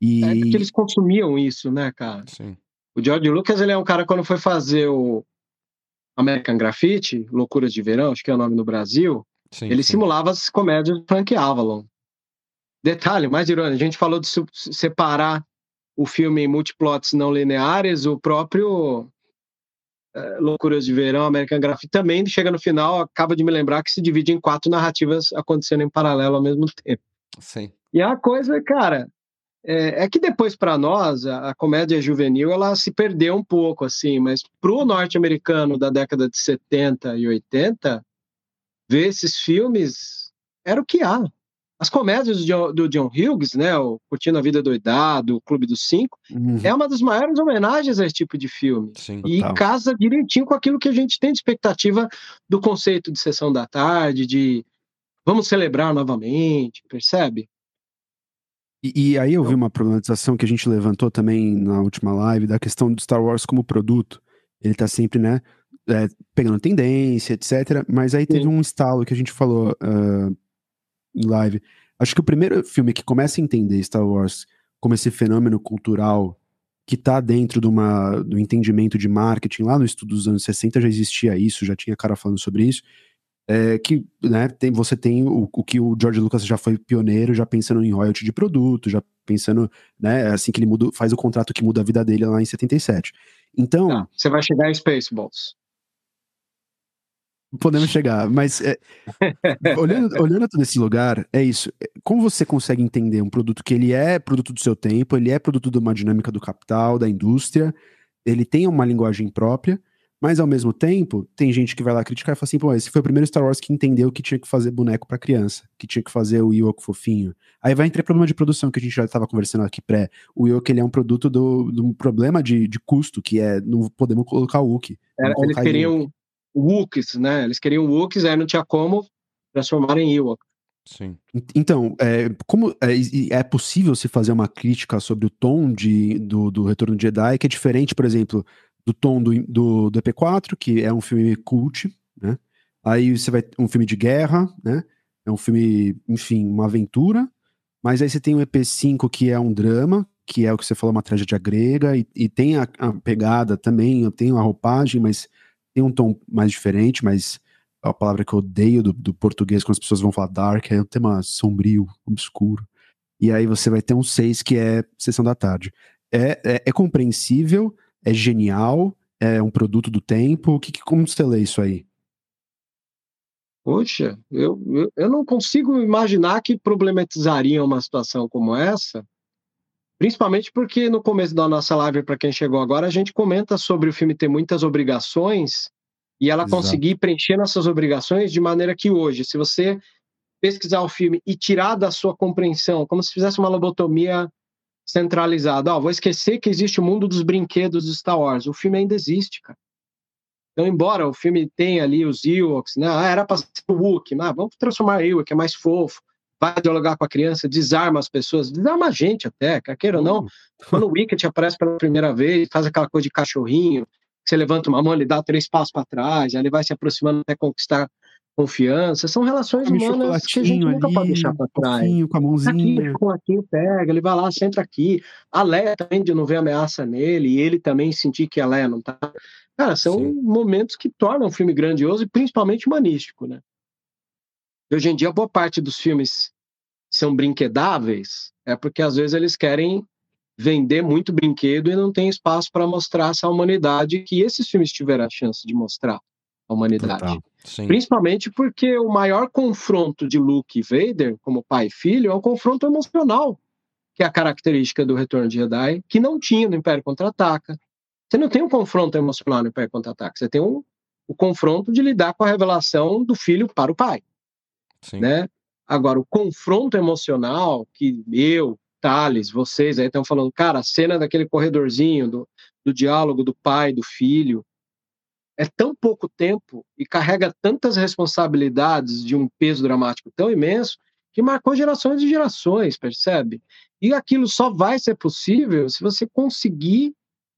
E É porque eles consumiam isso, né, cara? Sim. O George Lucas, ele é um cara, quando foi fazer o American Graffiti, Loucuras de Verão, acho que é o nome no Brasil, Sim, ele sim. simulava as comédias do Frank Avalon. Detalhe, mais irônico, a gente falou de separar o filme em multiplots não lineares, o próprio eh, Loucuras de Verão, American Graffiti, também chega no final, acaba de me lembrar que se divide em quatro narrativas acontecendo em paralelo ao mesmo tempo. Sim. E a coisa, cara, é, é que depois para nós a, a comédia juvenil ela se perdeu um pouco assim, mas pro norte-americano da década de 70 e 80, ver esses filmes era o que há. As comédias do John, do John Hughes, né, o Curtindo a Vida Doidado, o Clube dos Cinco, Uhum. é uma das maiores homenagens a esse tipo de filme. Sim. E Total. casa direitinho com aquilo que a gente tem de expectativa do conceito de sessão da tarde, de vamos celebrar novamente, percebe? E, e aí eu vi uma problematização que a gente levantou também na última live da questão do Star Wars como produto. Ele tá sempre, né, é, pegando tendência, etc. Mas aí teve Sim. um estalo que a gente falou ah, em live. Acho que o primeiro filme que começa a entender Star Wars como esse fenômeno cultural que tá dentro de uma, do entendimento de marketing, lá no estudo dos anos 60 já existia isso, já tinha cara falando sobre isso, é que né, tem, você tem o, o que o George Lucas já foi pioneiro, já pensando em royalty de produto, já pensando, né, assim que ele muda, faz o contrato que muda a vida dele lá em 77. Então, Tá, você vai chegar em Spaceballs. podemos chegar, mas é, olhando, olhando todo esse lugar, é isso. É, Como você consegue entender um produto que ele é produto do seu tempo, ele é produto de uma dinâmica do capital, da indústria, ele tem uma linguagem própria, mas ao mesmo tempo, tem gente que vai lá criticar e fala assim, pô, esse foi o primeiro Star Wars que entendeu que tinha que fazer boneco pra criança, que tinha que fazer o Ewok fofinho. Aí vai entrar problema de produção, que a gente já estava conversando aqui pré. O Ewok, ele é um produto do, do problema de, de custo, que é, não podemos colocar o Wookie. Eles queriam Wookiees, né? Eles queriam Wookiees, aí não tinha como transformar em Ewok. Sim. Ent- Então, é, como é, é possível se fazer uma crítica sobre o tom de, do, do Retorno de Jedi, que é diferente, por exemplo, do tom do, do, do EP4, que é um filme cult, né? Aí você vai um filme de guerra, né? É um filme, enfim, uma aventura. Mas aí você tem o EP5, que é um drama, que é o que você falou, uma tragédia grega, e, e tem a, a pegada também, tem a roupagem, mas tem um tom mais diferente, mas a palavra que eu odeio do, do português quando as pessoas vão falar dark é um tema sombrio, obscuro. E aí você vai ter um 6 que é Sessão da Tarde. É, é, é compreensível, é genial, é um produto do tempo. O que, que- como você lê isso aí? Poxa, eu, eu, eu não consigo imaginar que problematizariam uma situação como essa, principalmente porque no começo da nossa live, para quem chegou agora, a gente comenta sobre o filme ter muitas obrigações e ela Exato. conseguir preencher nossas obrigações de maneira que hoje, se você pesquisar o filme e tirar da sua compreensão, como se fizesse uma lobotomia centralizada, ó, vou esquecer que existe o mundo dos brinquedos de Star Wars, o filme ainda existe, cara. Então, embora o filme tenha ali os Ewoks, né? Ah, era para ser o Wookiee, mas vamos transformar Ewok, é mais fofo, vai dialogar com a criança, desarma as pessoas, desarma a gente até, quer queira ou não. Uhum. Quando o Wicket aparece pela primeira vez, faz aquela coisa de cachorrinho, você levanta uma mão, ele dá três passos para trás, aí ele vai se aproximando até conquistar confiança. São relações humanas que a gente nunca ali, pode deixar para trás. Com a mãozinha. Aqui, com aqui, pega, ele vai lá, senta aqui. A Leia também de não ver ameaça nele, e ele também sentir que a Leia não tá. Cara, são Sim. momentos que tornam o filme grandioso e principalmente humanístico, né? Hoje em dia, boa parte dos filmes são brinquedáveis, é porque às vezes eles querem vender muito brinquedo e não tem espaço para mostrar essa humanidade que esses filmes tiveram a chance de mostrar a humanidade. Principalmente porque o maior confronto de Luke e Vader, como pai e filho, é um confronto emocional, que é a característica do Retorno de Jedi, que não tinha no Império Contra-Ataca. Você não tem um confronto emocional no Império Contra-Ataca, você tem um, o confronto de lidar com a revelação do filho para o pai. Sim. Né? Agora, o confronto emocional que eu, Thales, vocês aí estão falando, cara, a cena daquele corredorzinho, do, do diálogo do pai, do filho, é tão pouco tempo e carrega tantas responsabilidades de um peso dramático tão imenso que marcou gerações e gerações, percebe? E aquilo só vai ser possível se você conseguir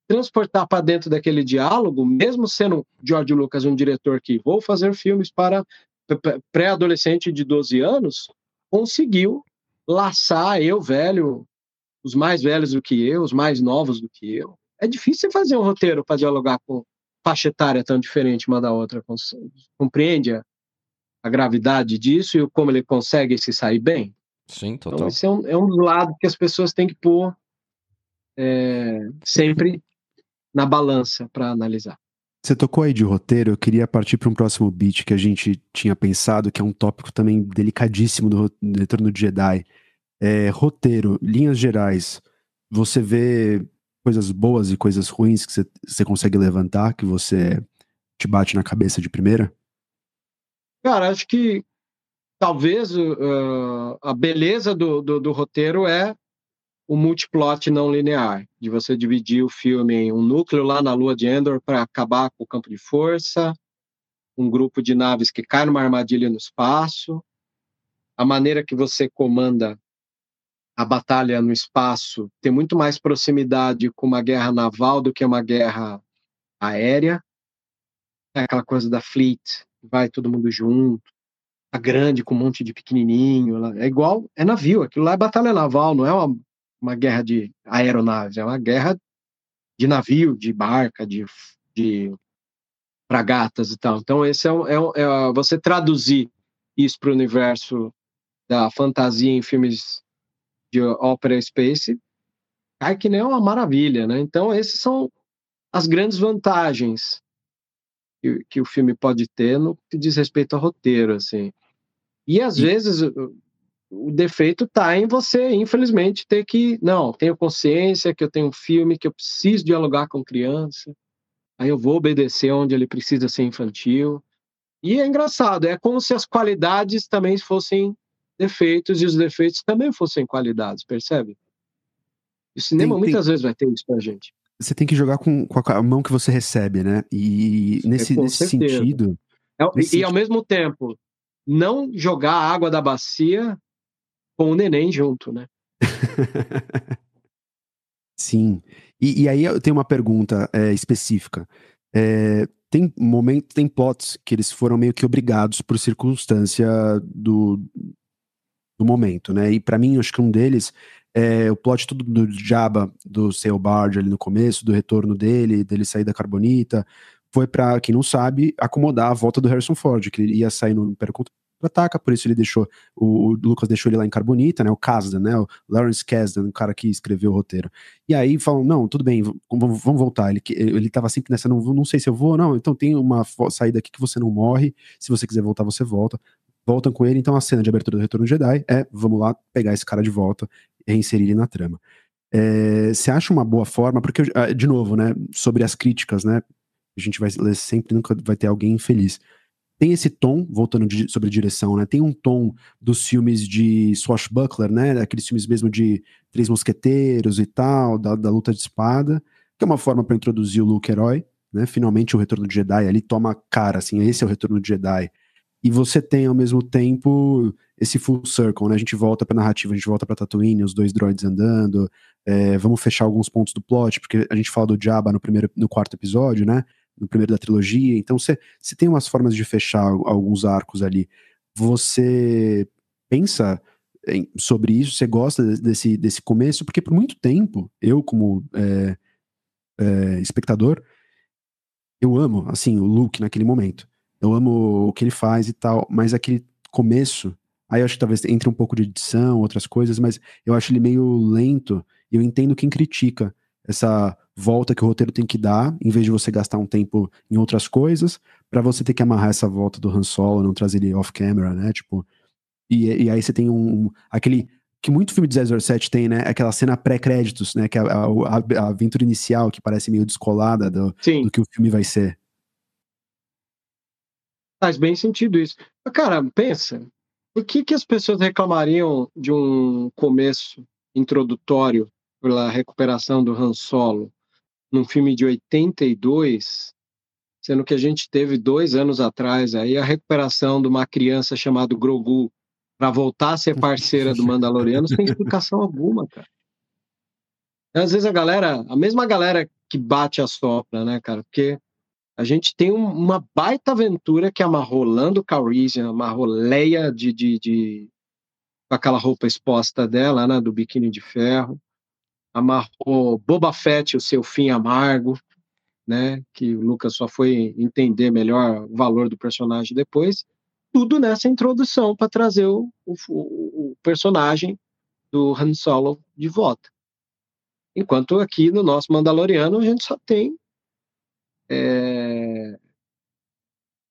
transportar para dentro daquele diálogo, mesmo sendo George Lucas um diretor que vou fazer filmes para pré-adolescente de 12 anos, conseguiu laçar eu, velho, os mais velhos do que eu, os mais novos do que eu. É difícil fazer um roteiro para dialogar com faixa etária tão diferente uma da outra. Compreende a, a gravidade disso e como ele consegue se sair bem? Sim, então, total. Então, esse é um, é um lado que as pessoas têm que pôr é, sempre na balança para analisar. Você tocou aí de roteiro, eu queria partir para um próximo beat que a gente tinha pensado, que é um tópico também delicadíssimo do Retorno de Jedi. É, roteiro, linhas gerais. Você vê coisas boas e coisas ruins que você, consegue levantar, que você te bate na cabeça de primeira? Cara, acho que talvez uh, a beleza do, do, do roteiro é o multiplot não linear, de você dividir o filme em um núcleo lá na lua de Endor para acabar com o campo de força, um grupo de naves que cai numa armadilha no espaço, a maneira que você comanda a batalha no espaço tem muito mais proximidade com uma guerra naval do que uma guerra aérea. É aquela coisa da fleet, vai todo mundo junto, a grande com um monte de pequenininho, é igual, é navio, aquilo lá é batalha naval, não é uma uma guerra de aeronaves, é uma guerra de navio, de barca, de, de fragatas e tal. Então, esse é, é, é você traduzir isso para o universo da fantasia em filmes de ópera space, cai que nem uma maravilha, né? Então, esses são as grandes vantagens que, que o filme pode ter no que diz respeito ao roteiro, assim. E às e... vezes o defeito está em você, infelizmente, ter que. Não, tenho consciência que eu tenho um filme que eu preciso dialogar com criança, aí eu vou obedecer onde ele precisa ser infantil. E é engraçado, é como se as qualidades também fossem defeitos e os defeitos também fossem qualidades, percebe? O cinema tem, muitas tem... vezes vai ter isso pra gente. Você tem que jogar com, com a mão que você recebe, né? E nesse, é, nesse sentido. É, nesse e sentido... ao mesmo tempo, não jogar a água da bacia com o neném junto, né? Sim. E, e, aí eu tenho uma pergunta é, específica. É, tem momentos, tem plots que eles foram meio que obrigados por circunstância do, do momento, né? E para mim, acho que um deles é o plot todo do Jabba, do Sail Barge ali no começo, do retorno dele, dele sair da Carbonita, foi para quem não sabe, acomodar a volta do Harrison Ford, que ele ia sair no Império ataca, por isso ele deixou, o, o, Lucas deixou ele lá em Carbonita, né, o Kasdan, né, o Lawrence Kasdan, o cara que escreveu o roteiro. E aí falam, não, tudo bem, vamos, vamos voltar, ele, ele tava sempre nessa, não, não sei se eu vou, não, então tem uma saída aqui que você não morre, se você quiser voltar, você volta. Voltam com ele, então a cena de abertura do Retorno Jedi é, vamos lá pegar esse cara de volta e reinserir ele na trama. É, você acha uma boa forma, porque, ah, de novo, né, sobre as críticas, né, a gente vai ler sempre, nunca vai ter alguém infeliz tem esse tom, voltando de, sobre direção, né? Tem um tom dos filmes de Swashbuckler, né? Aqueles filmes mesmo de Três Mosqueteiros e tal, da, da luta de espada, que é uma forma para introduzir o look herói. né? Finalmente o Retorno de Jedi ali toma cara, assim, esse é o Retorno de Jedi. E você tem ao mesmo tempo esse full circle, né? A gente volta pra narrativa, a gente volta pra Tatooine, os dois droids andando, é, vamos fechar alguns pontos do plot, porque a gente fala do Jabba no primeiro, no quarto episódio, né? No primeiro da trilogia. Então você tem umas formas de fechar alguns arcos ali. Você pensa em, sobre isso? Você gosta desse, desse começo? Porque por muito tempo, eu como é, é, espectador, eu amo, assim, o Luke naquele momento. Eu amo o que ele faz e tal, mas aquele começo, aí eu acho que talvez entre um pouco de edição, outras coisas, mas eu acho ele meio lento, e eu entendo quem critica essa volta que o roteiro tem que dar, em vez de você gastar um tempo em outras coisas, para você ter que amarrar essa volta do Han Solo, não trazer ele off-camera, né? Tipo, e, e aí você tem um, aquele que muito filme de 007 tem, né? Aquela cena pré-créditos, né? Que é a, a, a, aventura inicial que parece meio descolada do, do, que o filme vai ser. Faz bem sentido isso. Cara, pensa, por que, que as pessoas reclamariam de um começo introdutório pela recuperação do Han Solo num filme de 82, sendo que a gente teve dois anos atrás aí a recuperação de uma criança chamada Grogu para voltar a ser parceira do Mandaloriano sem explicação alguma, cara. Às vezes a galera, a mesma galera que bate a sopra, né, cara? Porque a gente tem um, uma baita aventura que amarrou Lando Calrissian, amarrou Leia de, de, de, com aquela roupa exposta dela, né, do biquíni de ferro, amarrou Boba Fett, o seu fim amargo, né, que o Lucas só foi entender melhor o valor do personagem depois, tudo nessa introdução para trazer o, o, o, personagem do Han Solo de volta. Enquanto aqui no nosso Mandaloriano a gente só tem. É...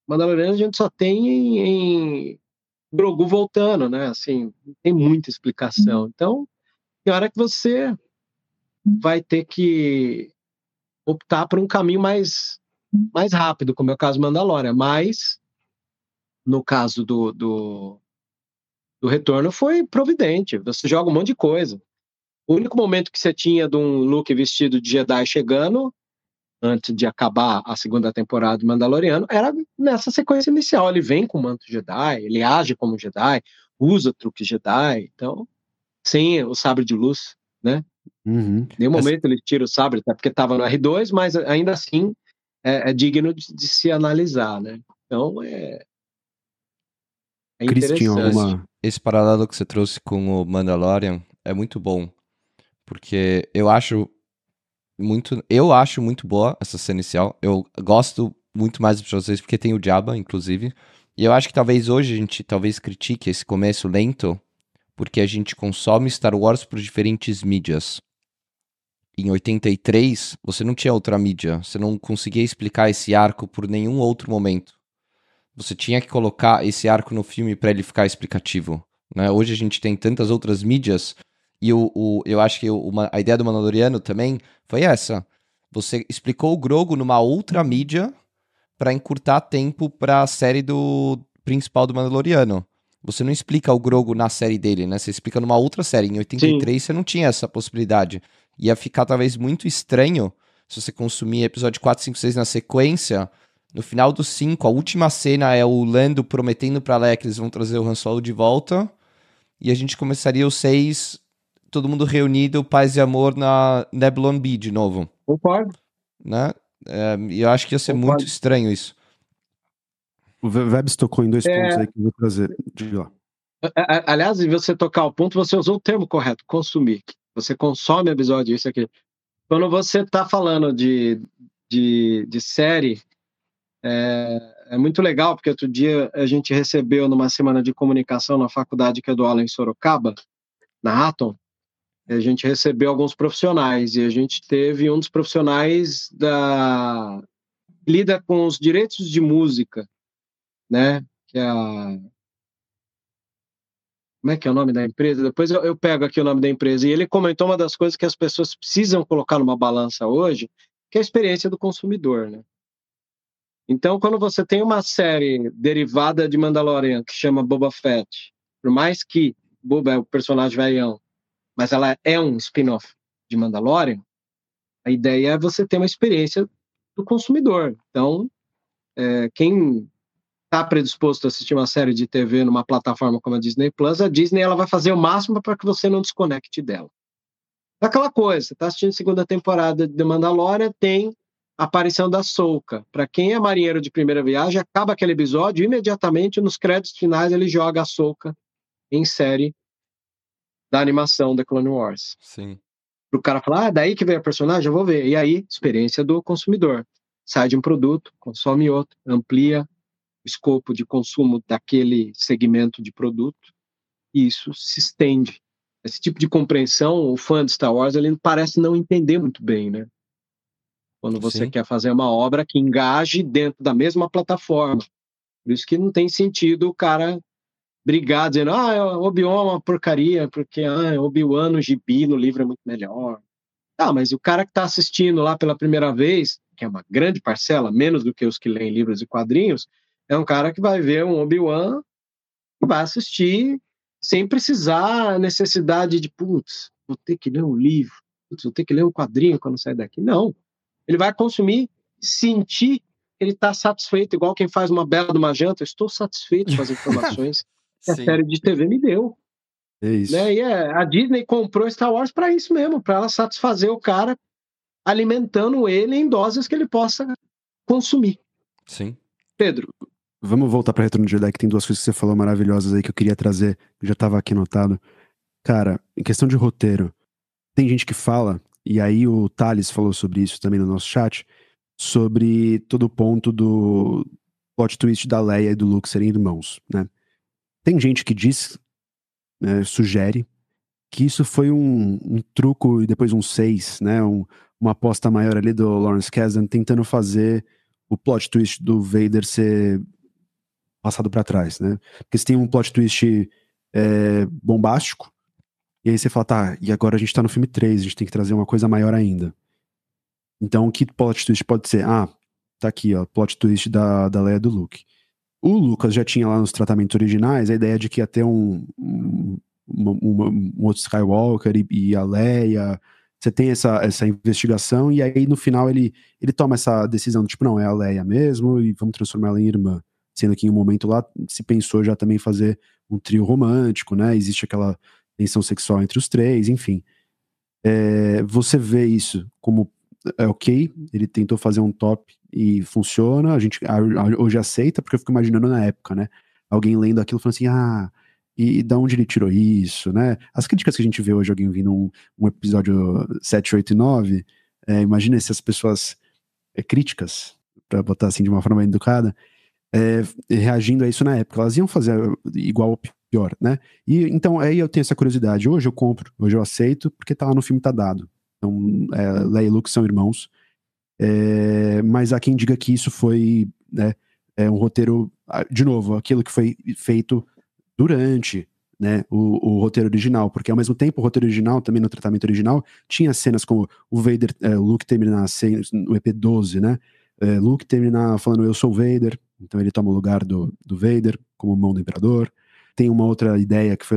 Mandaloriano a gente só tem em, em Grogu voltando, né? Assim, tem muita explicação. Então, tem hora que você vai ter que optar por um caminho mais, mais rápido, como é o caso do Mandalorian, mas no caso do, do, do retorno foi providente. Você joga um monte de coisa. O único momento que você tinha de um Luke vestido de Jedi chegando, antes de acabar a segunda temporada do Mandaloriano, era nessa sequência inicial. Ele vem com o manto Jedi, ele age como Jedi, usa truque Jedi, então, sem o sabre de luz, né? Uhum. Nenhum Essa... momento ele tira o sabre, até porque estava no R2, mas ainda assim é, é digno de, de, se analisar, né? Então, é, é Chris, tinha alguma... Esse paralelo que você trouxe com o Mandalorian é muito bom. Porque eu acho muito. Eu acho muito boa essa cena inicial. Eu gosto muito mais de vocês porque tem o Jabba, inclusive. E eu acho que talvez hoje a gente talvez critique esse começo lento, porque a gente consome Star Wars por diferentes mídias. Em 83, você não tinha outra mídia, você não conseguia explicar esse arco por nenhum outro momento. Você tinha que colocar esse arco no filme para ele ficar explicativo. Né? Hoje a gente tem tantas outras mídias e o, o eu acho que o, uma, a ideia do Mandaloriano também foi essa. Você explicou o Grogo numa outra mídia para encurtar tempo para a série do principal do Mandaloriano. Você não explica o Grogo na série dele, né? Você explica numa outra série. Em 83 Sim. você não tinha essa possibilidade. Ia ficar talvez muito estranho se você consumir episódio 4, 5, 6 na sequência no final do 5, a última cena é o Lando prometendo pra Leia que eles vão trazer o Han Solo de volta. E a gente começaria o 6, todo mundo reunido, paz e amor na Nebulon B de novo. Concordo. Né? É, e eu acho que ia ser Concordo. muito estranho isso. O Vebs tocou em dois é... pontos aí que eu vou trazer. Diga lá. Aliás, em você tocar o ponto, você usou o termo correto, consumir. Você consome episódio, isso aqui. Quando você está falando de, de, de série é, é, muito legal, porque outro dia a gente recebeu numa semana de comunicação na faculdade que é do Alan em Sorocaba, na Atom, a gente recebeu alguns profissionais e a gente teve um dos profissionais da lida com os direitos de música, né? Que é a como é que é o nome da empresa? Depois eu, eu, pego aqui o nome da empresa. E ele comentou uma das coisas que as pessoas precisam colocar numa balança hoje, que é a experiência do consumidor, né? Então, quando você tem uma série derivada de Mandalorian que chama Boba Fett, por mais que Boba é o personagem velhão, mas ela é um spin-off de Mandalorian, a ideia é você ter uma experiência do consumidor. Então, é, quem está predisposto a assistir uma série de TV numa plataforma como a Disney Plus, a Disney ela vai fazer o máximo para que você não desconecte dela. Aquela coisa, você está assistindo a segunda temporada de Mandalorian, tem a aparição da Souka. Para quem é marinheiro de primeira viagem, acaba aquele episódio, imediatamente nos créditos finais ele joga a Souka em série da animação da Clone Wars. Sim. Para o cara falar, ah, daí que veio a personagem, eu vou ver. E aí, experiência do consumidor. Sai de um produto, consome outro, amplia o escopo de consumo daquele segmento de produto, e isso se estende. Esse tipo de compreensão, o fã de Star Wars, ele parece não entender muito bem, né? Quando você Sim. quer fazer uma obra que engaje dentro da mesma plataforma. Por isso que não tem sentido o cara brigar dizendo, ah, Obi-Wan é uma porcaria, porque ah, Obi-Wan no gibi, no livro é muito melhor. Ah, mas o cara que está assistindo lá pela primeira vez, que é uma grande parcela, menos do que os que leem livros e quadrinhos, é um cara que vai ver um Obi-Wan e vai assistir sem precisar necessidade de, putz, vou ter que ler um livro, putz, vou ter que ler um quadrinho quando sair daqui. Não. Ele vai consumir, sentir ele está satisfeito, igual quem faz uma bela de uma janta. Eu estou satisfeito com as informações que a série de TV me deu. É isso. Né? E é, a Disney comprou Star Wars para isso mesmo, para ela satisfazer o cara, alimentando ele em doses que ele possa consumir. Sim. Pedro, Vamos voltar para Retorno de Jedi, que tem duas coisas que você falou maravilhosas aí que eu queria trazer, que já estava aqui anotado. Cara, em questão de roteiro, tem gente que fala, e aí o Thales falou sobre isso também no nosso chat, sobre todo o ponto do plot twist da Leia e do Luke serem irmãos, né? Tem gente que diz, né, sugere, que isso foi um, um truco e depois um seis, né? Um, uma aposta maior ali do Lawrence Kasdan tentando fazer o plot twist do Vader ser passado para trás, né? Porque você tem um plot twist é, bombástico, e aí você fala, tá, e agora a gente tá no filme 3, a gente tem que trazer uma coisa maior ainda. Então, que plot twist pode ser? Ah, tá aqui, ó, plot twist da, da Leia do Luke. O Lucas já tinha lá nos tratamentos originais a ideia de que ia ter um, um, um, um outro Skywalker e, e, a Leia. Você tem essa, essa investigação, e aí no final ele, ele toma essa decisão, tipo, não, é a Leia mesmo, e vamos transformar ela em irmã sendo que em um momento lá se pensou já também fazer um trio romântico, né? Existe aquela tensão sexual entre os três, enfim. É, você vê isso como é ok, ele tentou fazer um top e funciona, a gente a, a, hoje aceita, porque eu fico imaginando na época, né? Alguém lendo aquilo falando assim, ah, e, e da onde ele tirou isso, né? As críticas que a gente vê hoje, alguém vindo um, um episódio 7, 8 e 9, é, imagina se as pessoas é, críticas, para botar assim de uma forma educada, é, reagindo a isso na época. Elas iam fazer igual ou pior, né? E então aí eu tenho essa curiosidade. Hoje eu compro, hoje eu aceito, porque tá lá no filme, tá dado. Então, é, Leia e Luke são irmãos. É, mas há quem diga que isso foi né, é um roteiro, de novo, aquilo que foi feito durante né, o, o, roteiro original, porque ao mesmo tempo o roteiro original, também no tratamento original, tinha cenas como o Vader, é, o Luke terminar no EP12, né? É, Luke terminar falando eu sou Vader, então ele toma o lugar do, do Vader como mão do Imperador. Tem uma outra ideia que foi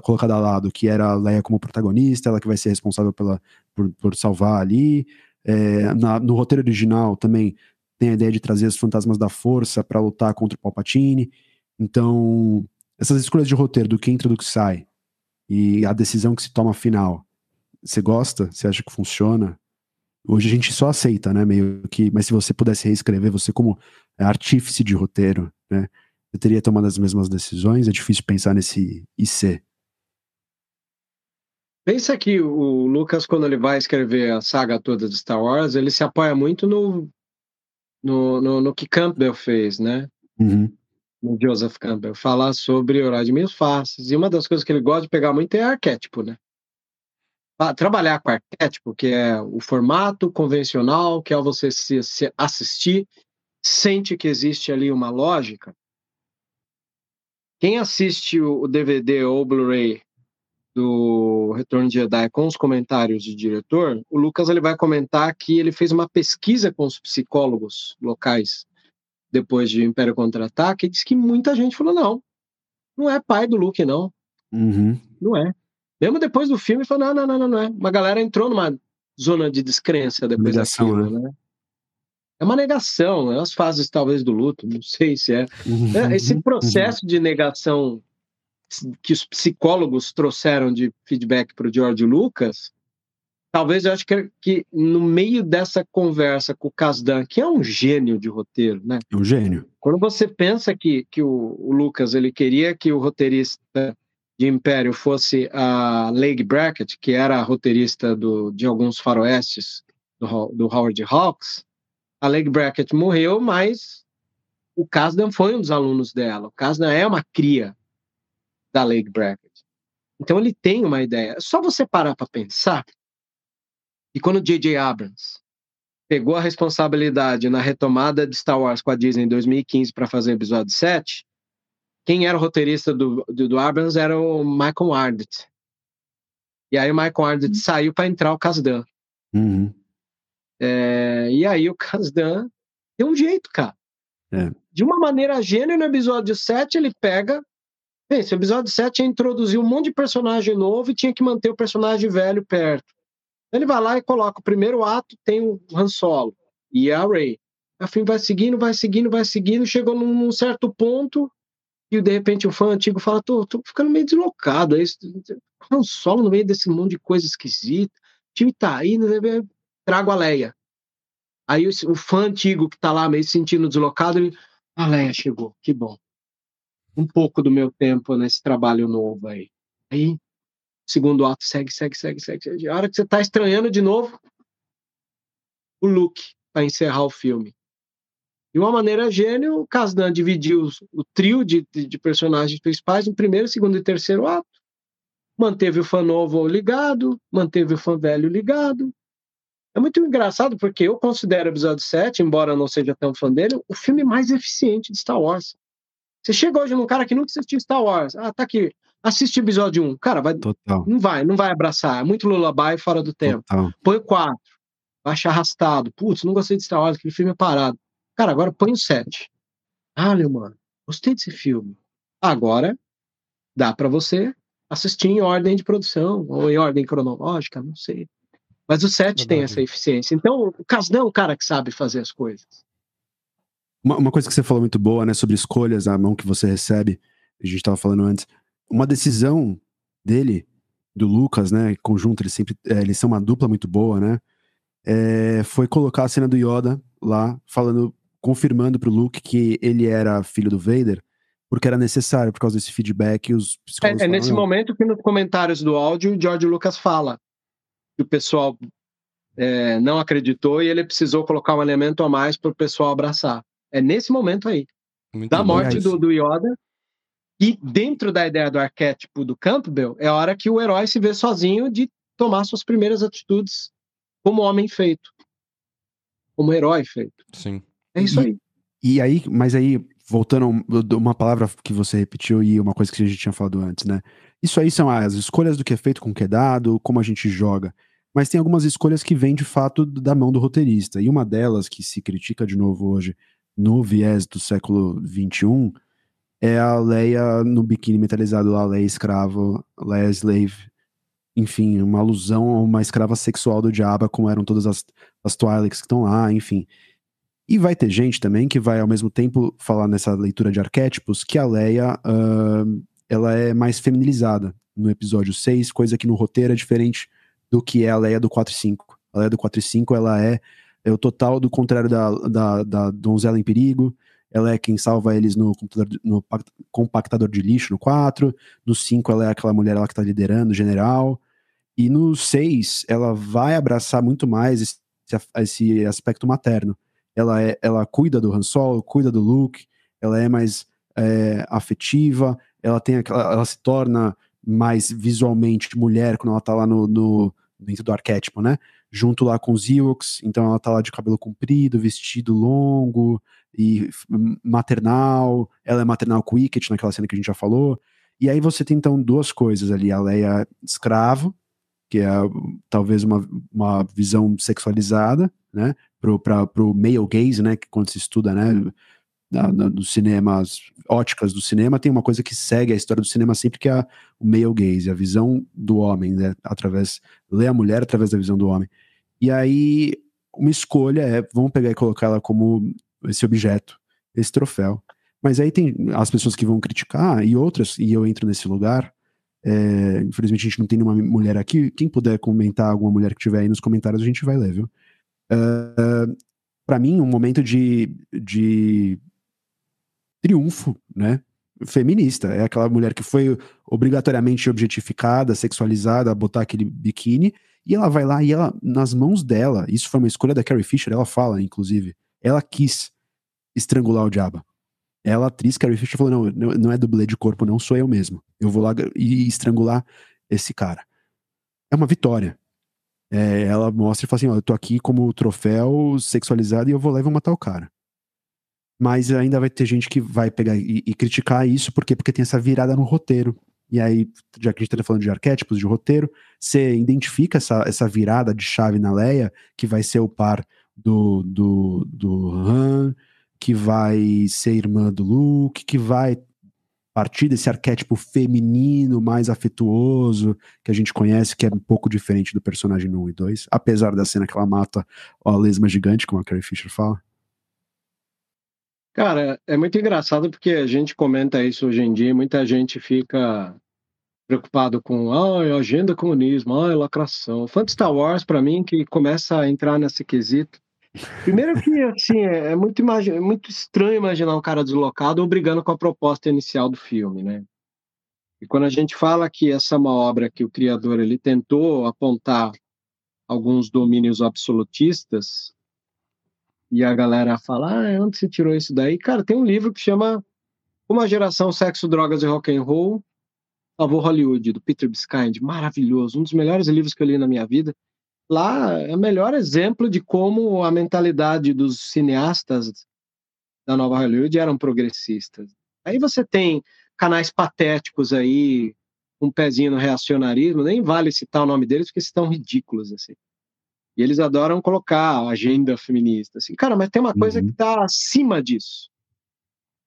colocada ao lado, que era a Leia como protagonista, ela que vai ser responsável pela, por, por salvar ali. É, na, no roteiro original também tem a ideia de trazer os fantasmas da força para lutar contra o Palpatine. Então, essas escolhas de roteiro, do que entra do que sai, e a decisão que se toma final, você gosta? Você acha que funciona? Hoje a gente só aceita, né? Meio que. Mas se você pudesse reescrever, você como artífice de roteiro, né? Eu teria tomado as mesmas decisões? É difícil pensar nesse IC. Pensa que o Lucas, quando ele vai escrever a saga toda de Star Wars, ele se apoia muito no, no, no, no que Campbell fez, né? Uhum. No Joseph Campbell. Falar sobre orar de meios faces. E uma das coisas que ele gosta de pegar muito é arquétipo, né? trabalhar com arquétipo, que é o formato convencional, que é você se, se assistir, sente que existe ali uma lógica. Quem assiste o DVD ou o Blu-ray do Retorno de Jedi com os comentários do diretor, o Lucas ele vai comentar que ele fez uma pesquisa com os psicólogos locais depois de Império Contra-Ataque e disse que muita gente falou, não, não é pai do Luke, não. Uhum. Não é. Mesmo depois do filme, falou: não, não, não, não, não é. Uma galera entrou numa zona de descrença depois Negação, daquilo, né? né? É uma negação, é as fases talvez do luto, não sei se é. é esse processo de negação que os psicólogos trouxeram de feedback para o George Lucas, talvez eu acho que, que no meio dessa conversa com o Kasdan, que é um gênio de roteiro, né? É um gênio. Quando você pensa que, que o, o Lucas ele queria que o roteirista de Império fosse a Lake Brackett, que era a roteirista do, de alguns faroestes do, do Howard Hawks, a Lake Brackett morreu, mas o Kasdan foi um dos alunos dela. O Kasdan é uma cria da Lake Brackett. Então ele tem uma ideia. É só você parar para pensar e quando J.J. Abrams pegou a responsabilidade na retomada de Star Wars com a Disney em 2015 para fazer o episódio 7, quem era o roteirista do, do, do Abrams era o Michael Arndt. E aí o Michael Arndt uhum. saiu para entrar o Kasdan. Uhum. É, e aí o Kasdan tem um jeito, cara. É. De uma maneira gênio, no episódio 7, ele pega. Esse episódio 7 é introduzir um monte de personagem novo e tinha que manter o personagem velho perto. Ele vai lá e coloca o primeiro ato, tem o Han Solo e a Rey. A filme vai seguindo, vai seguindo, vai seguindo, chegou num certo ponto e de repente o fã antigo fala: tô, tô ficando meio deslocado. Aí, Han Solo no meio desse monte de coisa esquisita. O time tá aí, né? Trago a Leia. Aí o, o fã antigo que tá lá meio sentindo deslocado, ele. A Leia chegou, que bom. Um pouco do meu tempo nesse trabalho novo aí. Aí segundo ato segue, segue, segue, segue. segue. A hora que você está estranhando de novo, o Luke para encerrar o filme. De uma maneira gênio, o Kasdan dividiu o trio de, de, de, personagens principais em primeiro, segundo e terceiro ato. Manteve o fã novo ligado, manteve o fã velho ligado. É muito engraçado porque eu considero o episódio 7, embora eu não seja tão fã dele, o filme mais eficiente de Star Wars. Você chega hoje num cara que nunca assistiu Star Wars. Ah, tá aqui assiste o episódio 1. Cara, vai, Total. não vai, não vai abraçar. É muito lullaby fora do tempo. Total. Põe o 4. Vai achar arrastado. Putz, não gostei de Star Wars, aquele filme é parado. Cara, agora põe o 7. Ah, meu mano, gostei desse filme. Agora, dá para você assistir em ordem de produção, ou em ordem cronológica, não sei. Mas o 7 tem essa eficiência. Então, o Casdão é um cara que sabe fazer as coisas. Uma, uma, coisa que você falou muito boa, né, sobre escolhas, a mão que você recebe, a gente estava falando antes, uma decisão dele, do Lucas, né, conjunto, eles sempre, é, eles são uma dupla muito boa, né, é, foi colocar a cena do Yoda lá, falando, confirmando pro Luke que ele era filho do Vader, porque era necessário por causa desse feedback. Os é, é nesse momento que nos comentários do áudio, o George Lucas fala que o pessoal é, não acreditou e ele precisou colocar um elemento a mais para o pessoal abraçar. É nesse momento aí. Muito da morte do, do Yoda, e dentro da ideia do arquétipo do Campbell, é a hora que o herói se vê sozinho de tomar suas primeiras atitudes como homem feito. Como herói feito. Sim. É isso e, aí. E aí, mas aí, voltando a uma palavra que você repetiu e uma coisa que a gente tinha falado antes, né? Isso aí são as escolhas do que é feito com o que é dado, como a gente joga. Mas tem algumas escolhas que vêm de fato da mão do roteirista. E uma delas que se critica de novo hoje no viés do século XXI é a Leia no biquíni metalizado a Leia escravo, Leia slave, enfim, uma alusão a uma escrava sexual do Jabba, como eram todas as, as Twi'leks que estão lá, enfim. E vai ter gente também que vai ao mesmo tempo falar nessa leitura de arquétipos que a Leia uh, ela é mais feminilizada no episódio 6, coisa que no roteiro é diferente do que é a Leia do 4 e 5. A Leia do 4 e 5 ela é, é o total do contrário da, da, da donzela em perigo, ela é quem salva eles no, no compactador de lixo no 4. No 5, ela é aquela mulher lá que tá liderando, general. E no 6, ela vai abraçar muito mais esse, esse aspecto materno. Ela, é, ela cuida do Han Solo, cuida do Luke, ela é mais é, afetiva, ela tem aquela, ela se torna mais visualmente mulher quando ela tá lá no, no dentro do arquétipo, né? Junto lá com os Ewoks, então ela tá lá de cabelo comprido, vestido longo, e maternal, ela é maternal com Wicket, naquela cena que a gente já falou. E aí você tem então duas coisas ali, a Leia escravo, que é talvez uma, uma visão sexualizada, né, pro, pra, pro male gaze, né, que quando se estuda, né, na, na, dos cinemas, óticas do cinema, tem uma coisa que segue a história do cinema sempre, que é o male gaze, a visão do homem, né, através, lê a mulher através da visão do homem. E aí uma escolha é, vamos pegar e colocar ela como esse objeto, esse troféu. Mas aí tem as pessoas que vão criticar e outras, e eu entro nesse lugar. É, infelizmente a gente não tem nenhuma mulher aqui. Quem puder comentar, alguma mulher que tiver aí nos comentários, a gente vai ler, viu? Uh, para mim, um momento de, de triunfo, né? Feminista. É aquela mulher que foi obrigatoriamente objetificada, sexualizada, botar aquele biquíni, e ela vai lá e ela, nas mãos dela, isso foi uma escolha da Carrie Fisher, ela fala, inclusive, ela quis estrangular o diabo. Ela, atriz, Carrie Fisher, falou: não, não é dublê de corpo, não, sou eu mesmo. Eu vou lá e estrangular esse cara. É uma vitória. É, ela mostra e fala assim: ó, eu tô aqui como troféu sexualizado e eu vou lá e vou matar o cara. Mas ainda vai ter gente que vai pegar e, e criticar isso, por quê? Porque tem essa virada no roteiro. E aí, já que a gente tá falando de arquétipos, de roteiro, você identifica essa, essa virada de chave na Leia, que vai ser o par do, do, do Han, que vai ser irmã do Luke, que vai partir desse arquétipo feminino mais afetuoso que a gente conhece, que é um pouco diferente do personagem 1 e 2, apesar da cena que ela mata a lesma gigante, como a Carrie Fisher fala. Cara, é muito engraçado porque a gente comenta isso hoje em dia e muita gente fica preocupado com ah, agenda comunismo, ah, lacração. Fã de Star Wars, para mim, que começa a entrar nesse quesito, Primeiro que, assim, é, é muito, é muito estranho imaginar um cara deslocado brigando com a proposta inicial do filme, né? E quando a gente fala que essa é uma obra que o criador ele tentou apontar alguns domínios absolutistas, e a galera fala, ah, onde você tirou isso daí? Cara, tem um livro que chama Uma Geração Sexo, Drogas e Rock and Roll, Favor Hollywood, do Peter Biskind, maravilhoso, um dos melhores livros que eu li na minha vida lá é o melhor exemplo de como a mentalidade dos cineastas da nova Hollywood eram progressistas. Aí você tem canais patéticos aí, um pezinho no reacionarismo, nem vale citar o nome deles porque estão ridículos assim. E eles adoram colocar a agenda feminista assim. Cara, mas tem uma coisa uhum. que está acima disso.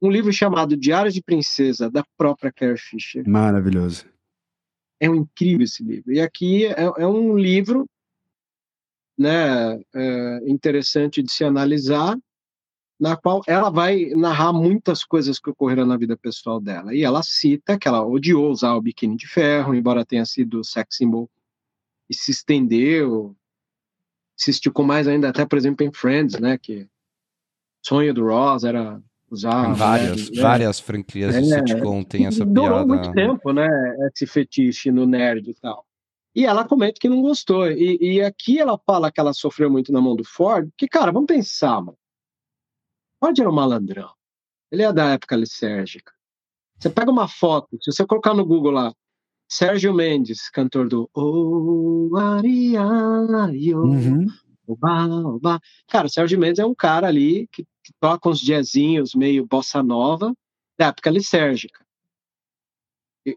Um livro chamado Diário de Princesa da própria Carrie Fisher. Maravilhoso. É um incrível esse livro. E aqui é, é um livro né, é, interessante de se analisar, na qual ela vai narrar muitas coisas que ocorreram na vida pessoal dela. E ela cita que ela odiou usar o biquíni de ferro, embora tenha sido sex symbol, e se estendeu, se esticou mais ainda, até, por exemplo, em Friends, né, que sonho do Ross era usar... Várias, né, várias franquias é, de sitcom tem essa durou piada. Muito tempo, né, esse fetiche no nerd e tal. E ela comenta que não gostou. E, e, aqui ela fala que ela sofreu muito na mão do Ford, que, cara, vamos pensar, mano. Ford era um malandrão. Ele é da época lisérgica. Você pega uma foto, se você colocar no Google lá, Sérgio Mendes, cantor do Oh, Maria, uhum. oba, oba. Cara, o Sérgio Mendes é um cara ali que, que toca uns jazzinhos meio bossa nova da época lisérgica.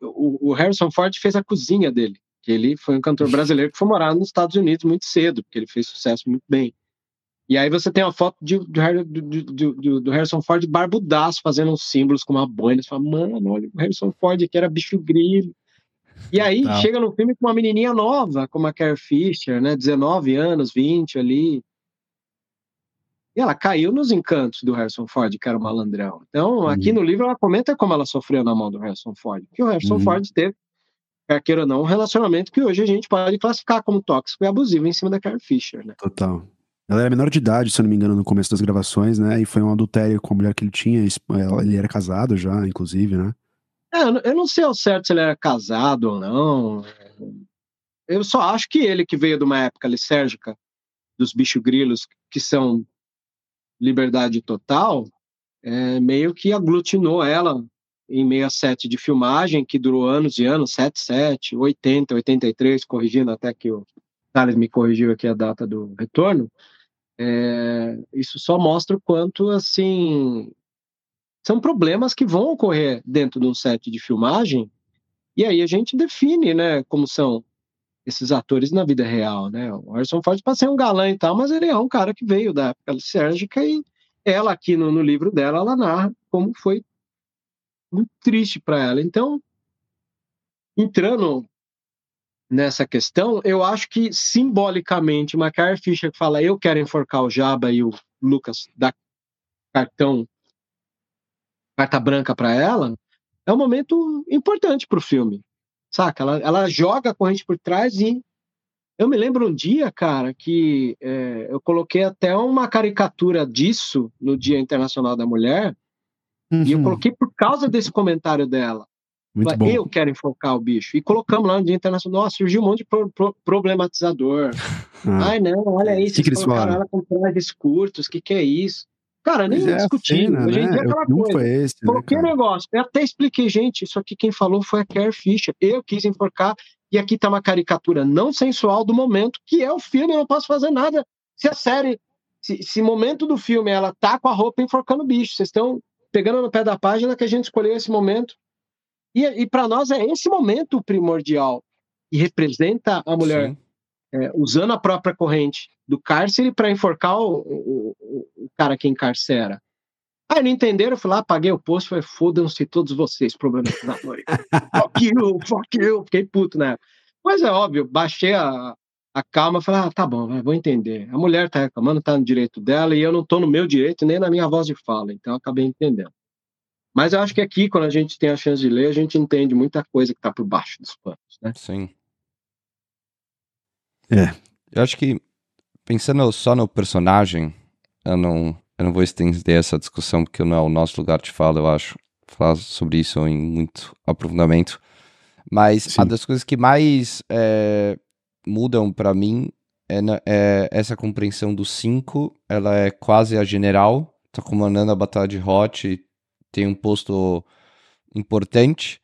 O, o Harrison Ford fez a cozinha dele que ele foi um cantor brasileiro que foi morar nos Estados Unidos muito cedo, porque ele fez sucesso muito bem. E aí você tem uma foto de, do, do, do, do, Harrison Ford barbudaço, fazendo uns símbolos com uma boina. Você fala, mano, olha, o Harrison Ford aqui era bicho grilo. E aí Não. chega no filme com uma menininha nova, como a Carrie Fisher, né? 19 anos, 20 ali. E ela caiu nos encantos do Harrison Ford, que era o malandrão. Então, aqui uhum. no livro, ela comenta como ela sofreu na mão do Harrison Ford. Que o Harrison uhum. Ford teve quer queira ou não, um relacionamento que hoje a gente pode classificar como tóxico e abusivo em cima da Carrie Fisher, né? Total. Ela era menor de idade, se eu não me engano, no começo das gravações, né? E foi um adultério com a mulher que ele tinha. Ele era casado já, inclusive, né? É, eu não sei ao certo se ele era casado ou não. Eu só acho que ele, que veio de uma época lisérgica dos bicho grilos, que são liberdade total, é, meio que aglutinou ela em 67 de filmagem, que durou anos e anos, 77, 80, 83, corrigindo até que o Thales me corrigiu aqui a data do retorno, é, isso só mostra o quanto, assim, são problemas que vão ocorrer dentro de um set de filmagem, e aí a gente define, né, como são esses atores na vida real, né? O Harrison Ford pode ser um galã e tal, mas ele é um cara que veio da época sérgica e ela aqui no, no livro dela, ela narra como foi muito triste para ela. Então, entrando nessa questão, eu acho que simbolicamente, uma Fisher que fala eu quero enforcar o Jabba e o Lucas dá cartão, carta branca para ela, é um momento importante para o filme, saca? Ela, ela joga a corrente por trás e eu me lembro um dia, cara, que é, eu coloquei até uma caricatura disso no Dia Internacional da Mulher, uhum. e eu uhum. coloquei por causa desse comentário dela. Muito bom. Eu quero enfocar o bicho. E colocamos lá no Dia Internacional. Nossa, surgiu um monte de pro, pro, problematizador. Ah. Ai, não, olha isso. Que vocês colocaram ela com trajes curtos. O que, que é isso? Cara, nem é discutindo. Cena, Hoje em né? dia é aquela coisa. É esse, Coloquei né, negócio. Eu até expliquei, gente, isso aqui quem falou foi a Carrie Fisher. Eu quis enforcar. E aqui tá uma caricatura não sensual do momento, que é o filme. Eu não posso fazer nada. Se a série, se, se momento do filme ela tá com a roupa enforcando o bicho, vocês estão pegando no pé da página que a gente escolheu esse momento e, e para nós é esse momento primordial e representa a mulher é, usando a própria corrente do cárcere para enforcar o, o, o, cara que encarcera. Aí não entenderam, eu fui lá, paguei o posto, falei, fodam-se todos vocês, problematizadores. fuck you, fuck you, fiquei puto, né? Mas é óbvio, baixei a, a calma, falei, ah, tá bom, vai, vou entender. A mulher tá reclamando, tá no direito dela, e eu não tô no meu direito, nem na minha voz de fala, então acabei entendendo. Mas eu acho que aqui, quando a gente tem a chance de ler, a gente entende muita coisa que está por baixo dos panos, né? Sim. É. Eu acho que, pensando só no personagem, eu não, eu não vou estender essa discussão, porque não é o nosso lugar de fala, eu acho, falar sobre isso em muito aprofundamento. Mas Sim. uma das coisas que mais é, mudam para mim é, é, essa compreensão do 5, ela é quase a general, tá comandando a batalha de Hot, tem um posto importante.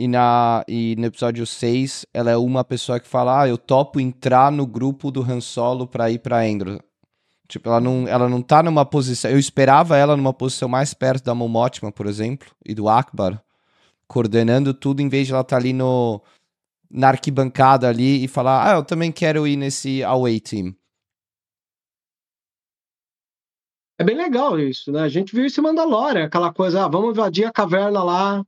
E, na, e no episódio 6, ela é uma pessoa que fala: Ah, eu topo entrar no grupo do Han Solo pra ir pra Endor. Tipo, ela não, ela não tá numa posição. Eu esperava ela numa posição mais perto da Mon por exemplo, e do Akbar, coordenando tudo, em vez de ela estar tá ali no, na arquibancada ali e falar: Ah, eu também quero ir nesse away team. É bem legal isso, né? A gente viu isso em Mandalorian, aquela coisa, ah, vamos invadir a caverna lá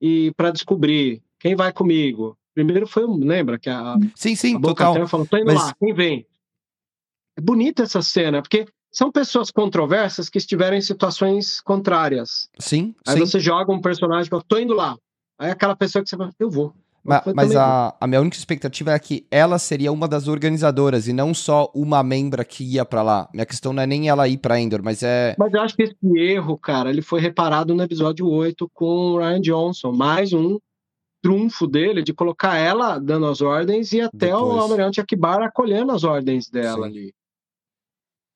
e para descobrir quem vai comigo. Primeiro foi, lembra que a Sim, sim, a total. falou, tô indo Mas... lá, quem vem? É bonita essa cena, porque são pessoas controversas que estiveram em situações contrárias. Sim, Aí sim. você joga um personagem e fala, tô indo lá. Aí aquela pessoa que você fala, eu vou. Mas, mas a, a, minha única expectativa é que ela seria uma das organizadoras e não só uma membra que ia para lá. Minha questão não é nem ela ir para Endor, mas é. Mas eu acho que esse erro, cara, ele foi reparado no episódio 8 com o Ryan Johnson. Mais um trunfo dele de colocar ela dando as ordens e até Depois. o Almirante Akbar acolhendo as ordens dela Sim. ali.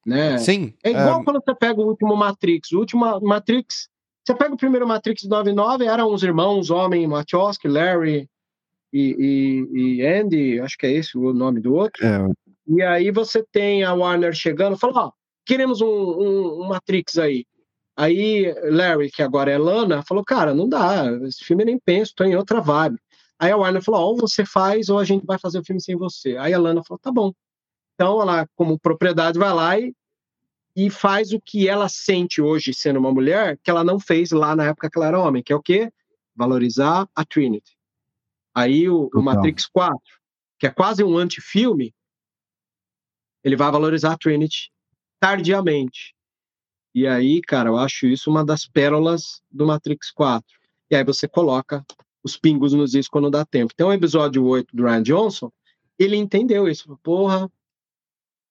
Né? Sim. É igual quando você pega o último Matrix. O último Matrix. Você pega o primeiro Matrix 99, eram os irmãos, homem, Wachowski, Larry, e, e, e, Andy, acho que é esse o nome do outro. É. E aí você tem a Warner chegando, fala, ó, queremos um, um, um, Matrix aí. Aí Larry, que agora é Lana, falou, cara, não dá, esse filme eu nem penso, tô em outra vibe. Aí a Warner falou, ó, ou você faz ou a gente vai fazer o filme sem você. Aí a Lana falou, tá bom. Então ela, como propriedade, vai lá e, e faz o que ela sente hoje sendo uma mulher, que ela não fez lá na época que ela era homem, que é o quê? Valorizar a Trinity. Aí o, o Matrix 4, que é quase um antifilme, ele vai valorizar a Trinity tardiamente. E aí, cara, eu acho isso uma das pérolas do Matrix 4. E aí você coloca os pingos nos is quando dá tempo. Então, o episódio 8 do Ryan Johnson, ele entendeu isso. Porra,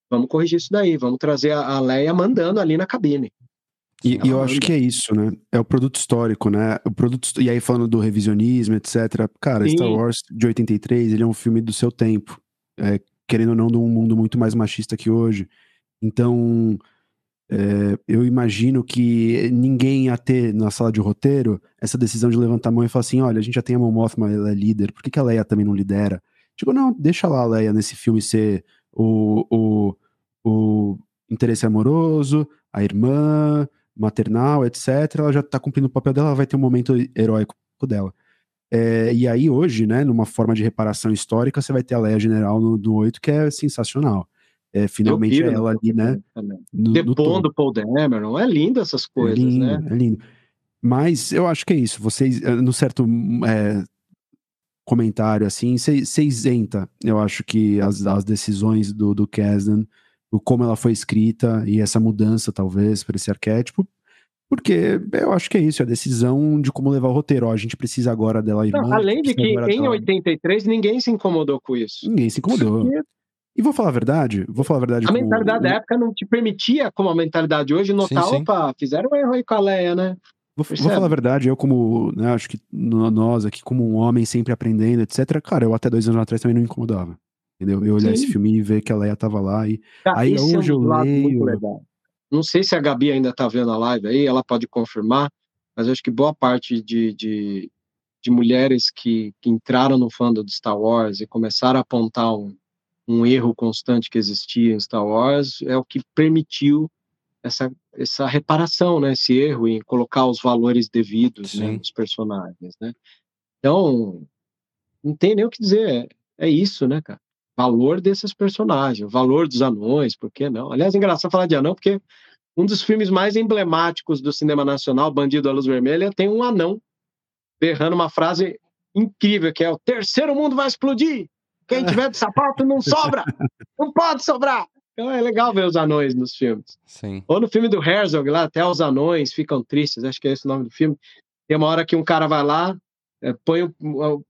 vamos corrigir isso daí, vamos trazer a Leia mandando ali na cabine. E, e, eu acho que é isso, né? É o produto histórico, né? O produto, e aí falando do revisionismo, etc. Cara, Sim. Star Wars de 83, ele é um filme do seu tempo. É, querendo ou não, de um mundo muito mais machista que hoje. Então, é, eu imagino que ninguém ia ter na sala de roteiro essa decisão de levantar a mão e falar assim: olha, a gente já tem a Mon Mothma, ela é líder, por que, que a Leia também não lidera? Tipo, não, deixa lá a Leia nesse filme ser o, o, o interesse amoroso, a irmã, maternal, etc., ela já tá cumprindo o papel dela, ela vai ter um momento heróico dela. É, e aí, hoje, né, numa forma de reparação histórica, você vai ter a Leia General no, no 8, que é sensacional. É, finalmente é ela ali, né? No, Depondo Paul Dameron, é lindo essas é coisas, é lindo, né? É lindo. Mas eu acho que é isso. Vocês, eh, no certo é, comentário assim, você isenta, eu acho que as, as decisões do, do Kasdan, o como ela foi escrita e essa mudança, talvez, para esse arquétipo, porque eu acho que é isso, é a decisão de como levar o roteiro. Ó, a gente precisa agora dela. Não, além de que em 83 ninguém se incomodou com isso. Ninguém se incomodou. E vou falar a verdade, vou falar a verdade. A mentalidade da época não te permitia, como a mentalidade de hoje, notar, sim, sim. opa, fizeram um erro aí com a Leia, né? Vou, vou, falar a verdade, eu como, né, acho que nós aqui, como um homem sempre aprendendo, etc, cara, eu até dois anos atrás também não me incomodava. Entendeu? Eu olhar esse filme e ver que a Leia tava lá e aí hoje é um eu leio... Não sei se a Gabi ainda tá vendo a live aí, ela pode confirmar, mas eu acho que boa parte de, de, de mulheres que, que, entraram no fandom de Star Wars e começaram a apontar um, um erro constante que existia em Star Wars é o que permitiu essa, essa reparação, né, esse erro em colocar os valores devidos né, nos personagens, né? Então, não tem nem o que dizer, é, é isso, né, cara? Valor desses personagens, valor dos anões, por que não? Aliás, é engraçado falar de anão, porque um dos filmes mais emblemáticos do cinema nacional, Bandido à Luz Vermelha, tem um anão berrando uma frase incrível, que é o terceiro mundo vai explodir, quem tiver de sapato não sobra, não pode sobrar. Então é legal ver os anões nos filmes. Sim. Ou no filme do Herzog, lá até os anões ficam tristes, acho que é esse o nome do filme. Tem uma hora que um cara vai lá, é, põe o,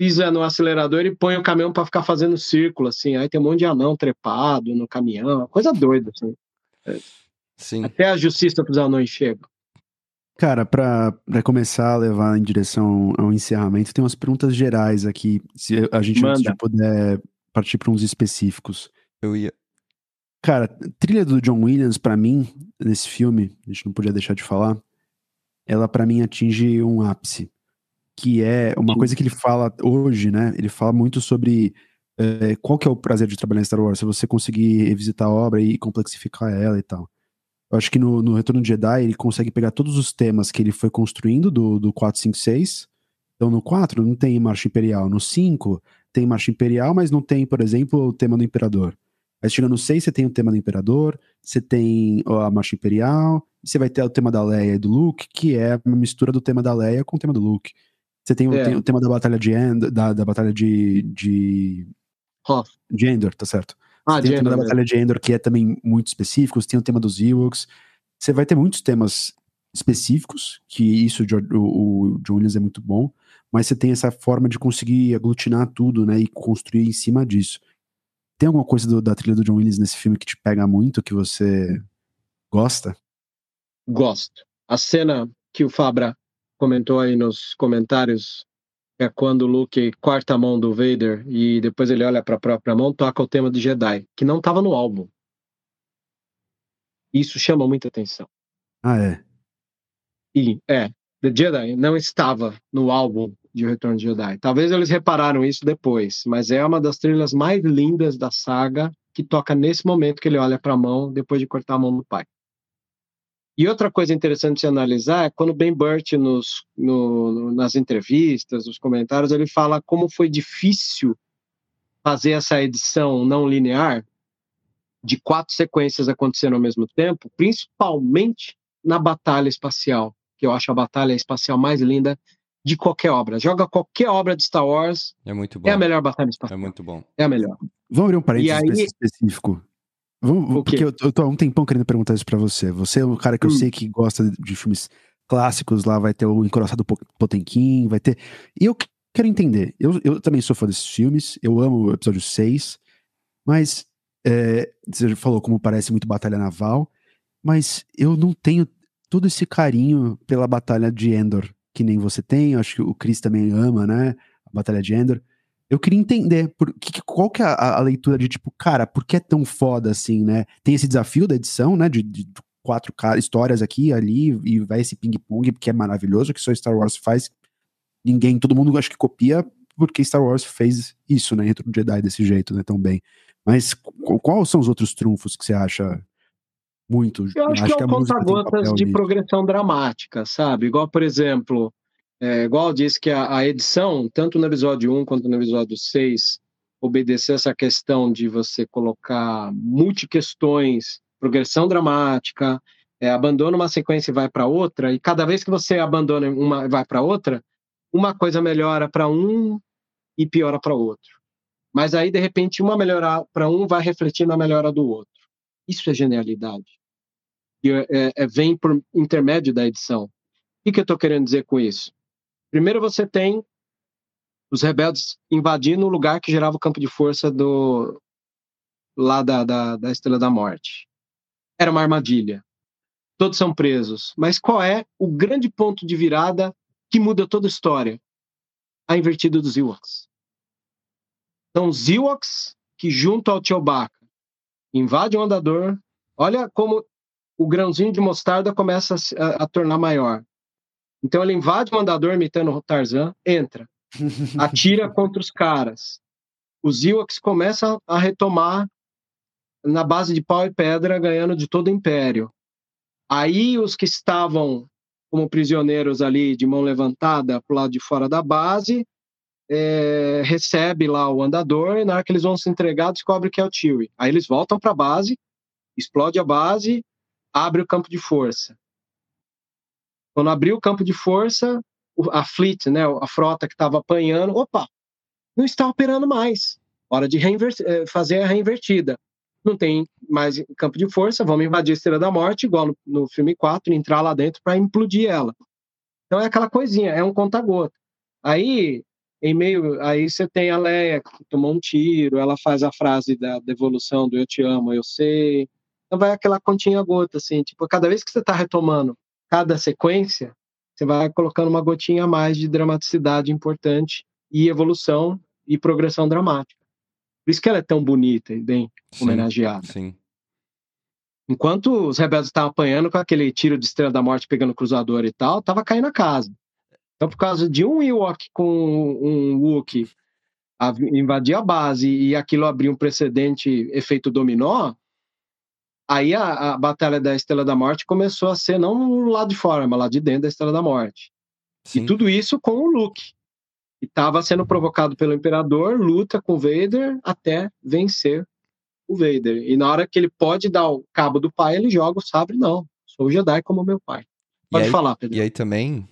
pisa no acelerador e põe o caminhão para ficar fazendo círculo, assim. Aí tem um monte de anão trepado no caminhão, coisa doida, assim. É, Sim. Até a justiça para os anões chega. Cara, para começar a levar em direção ao encerramento, tem umas perguntas gerais aqui, se a gente antes de puder partir para uns específicos. Eu ia, Cara, trilha do John Williams, para mim, nesse filme, a gente não podia deixar de falar, ela para mim atinge um ápice. Que é uma coisa que ele fala hoje, né? Ele fala muito sobre é, qual que é o prazer de trabalhar em Star Wars, se você conseguir revisitar a obra e complexificar ela e tal. Eu acho que no, no Retorno de Jedi ele consegue pegar todos os temas que ele foi construindo do, do 4, 5, 6. Então no 4 não tem Marcha Imperial. No 5 tem Marcha Imperial, mas não tem, por exemplo, o tema do Imperador. Aí chega no 6, você tem o tema do Imperador, você tem a Marcha Imperial, você vai ter o tema da Leia e do Luke, que é uma mistura do tema da Leia com o tema do Luke. Você tem, é. o, tem o, tema da Batalha de Endor, da, da Batalha de. de... Hoth. De Endor, tá certo. Ah, tem o tema da Batalha de Endor, que é também muito específico, você tem o tema dos Ewoks. Você vai ter muitos temas específicos, que isso o, o John Williams é muito bom, mas você tem essa forma de conseguir aglutinar tudo, né, e construir em cima disso. Tem alguma coisa do, da trilha do John Williams nesse filme que te pega muito, que você gosta? Gosto. A cena que o Fabra comentou aí nos comentários é quando o Luke corta a mão do Vader e depois ele olha para a própria mão, toca o tema de Jedi, que não estava no álbum. Isso chama muita atenção. Ah, é? E, é, The Jedi não estava no álbum de Retorno de Jedi. Talvez eles repararam isso depois, mas é uma das trilhas mais lindas da saga que toca nesse momento que ele olha para a mão depois de cortar a mão do pai. E outra coisa interessante de analisar é quando Ben Burt, nos, no, nas entrevistas, nos comentários, ele fala como foi difícil fazer essa edição não linear de quatro sequências acontecendo ao mesmo tempo, principalmente na batalha espacial, que eu acho a batalha espacial mais linda de qualquer obra. Joga qualquer obra de Star Wars. É muito bom. É a melhor batalha espacial. É muito bom. É a melhor. Vamos abrir um parênteses aí... específico. Porque eu, eu tô há um tempão querendo perguntar isso pra você. Você é um cara que eu hum. sei que gosta de filmes clássicos, lá vai ter o Encoraçado Potemkin, vai ter... E eu quero entender, eu, eu também sou fã desses filmes, eu amo o episódio 6, mas é, você falou como parece muito Batalha Naval, mas eu não tenho todo esse carinho pela Batalha de Endor que nem você tem, acho que o Chris também ama, né? A Batalha de Endor. Eu queria entender por, que, qual que é a, a, leitura de tipo, cara, por que é tão foda assim, né? Tem esse desafio da edição, né? De, de quatro histórias aqui ali e vai esse ping-pong, porque é maravilhoso, que só Star Wars faz. Ninguém, todo mundo acho que copia, porque Star Wars fez isso, né? Entre o Jedi desse jeito, né? Tão bem. Mas quais são os outros trunfos que você acha muito. Eu acho, acho que é o conta-gotas de progressão dramática, sabe? Igual, por exemplo, é, igual disse que a, a, edição, tanto no episódio 1 quanto no episódio 6, obedecer essa questão de você colocar multi-questões, progressão dramática, é, abandona uma sequência e vai para outra, e cada vez que você abandona uma e vai para outra, uma coisa melhora para um e piora para outro. Mas aí, de repente, uma melhora para um vai refletir na melhora do outro. Isso é genialidade. E é, é, é vem por intermédio da edição. O que, que eu estou querendo dizer com isso? Primeiro, você tem os rebeldes invadindo o lugar que gerava o campo de força do lá da, da, da Estrela da Morte. Era uma armadilha. Todos são presos. Mas qual é o grande ponto de virada que muda toda a história? A invertida dos Ewoks. São os Ewoks que, junto ao Chewbacca, invadem o andador. Olha como o grãozinho de mostarda começa a, a, tornar maior. Então ele invade o andador imitando o Tarzan, entra, atira contra os caras. Os Ewoks começam a retomar na base de pau e pedra, ganhando de todo o império. Aí os que estavam como prisioneiros ali de mão levantada para o lado de fora da base, é, recebe lá o andador e na hora que eles vão se entregar descobre que é o Chewie. Aí eles voltam para a base, explode a base, abre o campo de força. Quando abriu o campo de força, a fleet, né, a frota que estava apanhando, opa, não está operando mais. Hora de é, fazer a reinvertida. Não tem mais campo de força, vamos invadir a Estrela da Morte, igual no, no filme 4, entrar lá dentro para implodir ela. Então é aquela coisinha, é um conta-gota. Aí em meio, aí você tem a Leia que tomou um tiro, ela faz a frase da devolução do eu te amo, eu sei. Então vai aquela continha gota, assim, tipo, cada vez que você está retomando cada sequência, você vai colocando uma gotinha a mais de dramaticidade importante e evolução e progressão dramática. Por isso que ela é tão bonita e bem sim, homenageada. Sim. Enquanto os rebeldes estavam apanhando com aquele tiro de Estrela da Morte pegando o cruzador e tal, tava caindo a casa. Então, por causa de um Ewok com um Wookiee invadir a base e aquilo abrir um precedente efeito dominó, aí a, a, Batalha da Estrela da Morte começou a ser não lá de fora, mas lá de dentro da Estrela da Morte. Sim. E tudo isso com o Luke. E estava sendo provocado pelo Imperador, luta com o Vader até vencer o Vader. E na hora que ele pode dar o cabo do pai, ele joga o sabre, não. Sou o Jedi como meu pai. Pode aí, falar, Pedro. E aí também,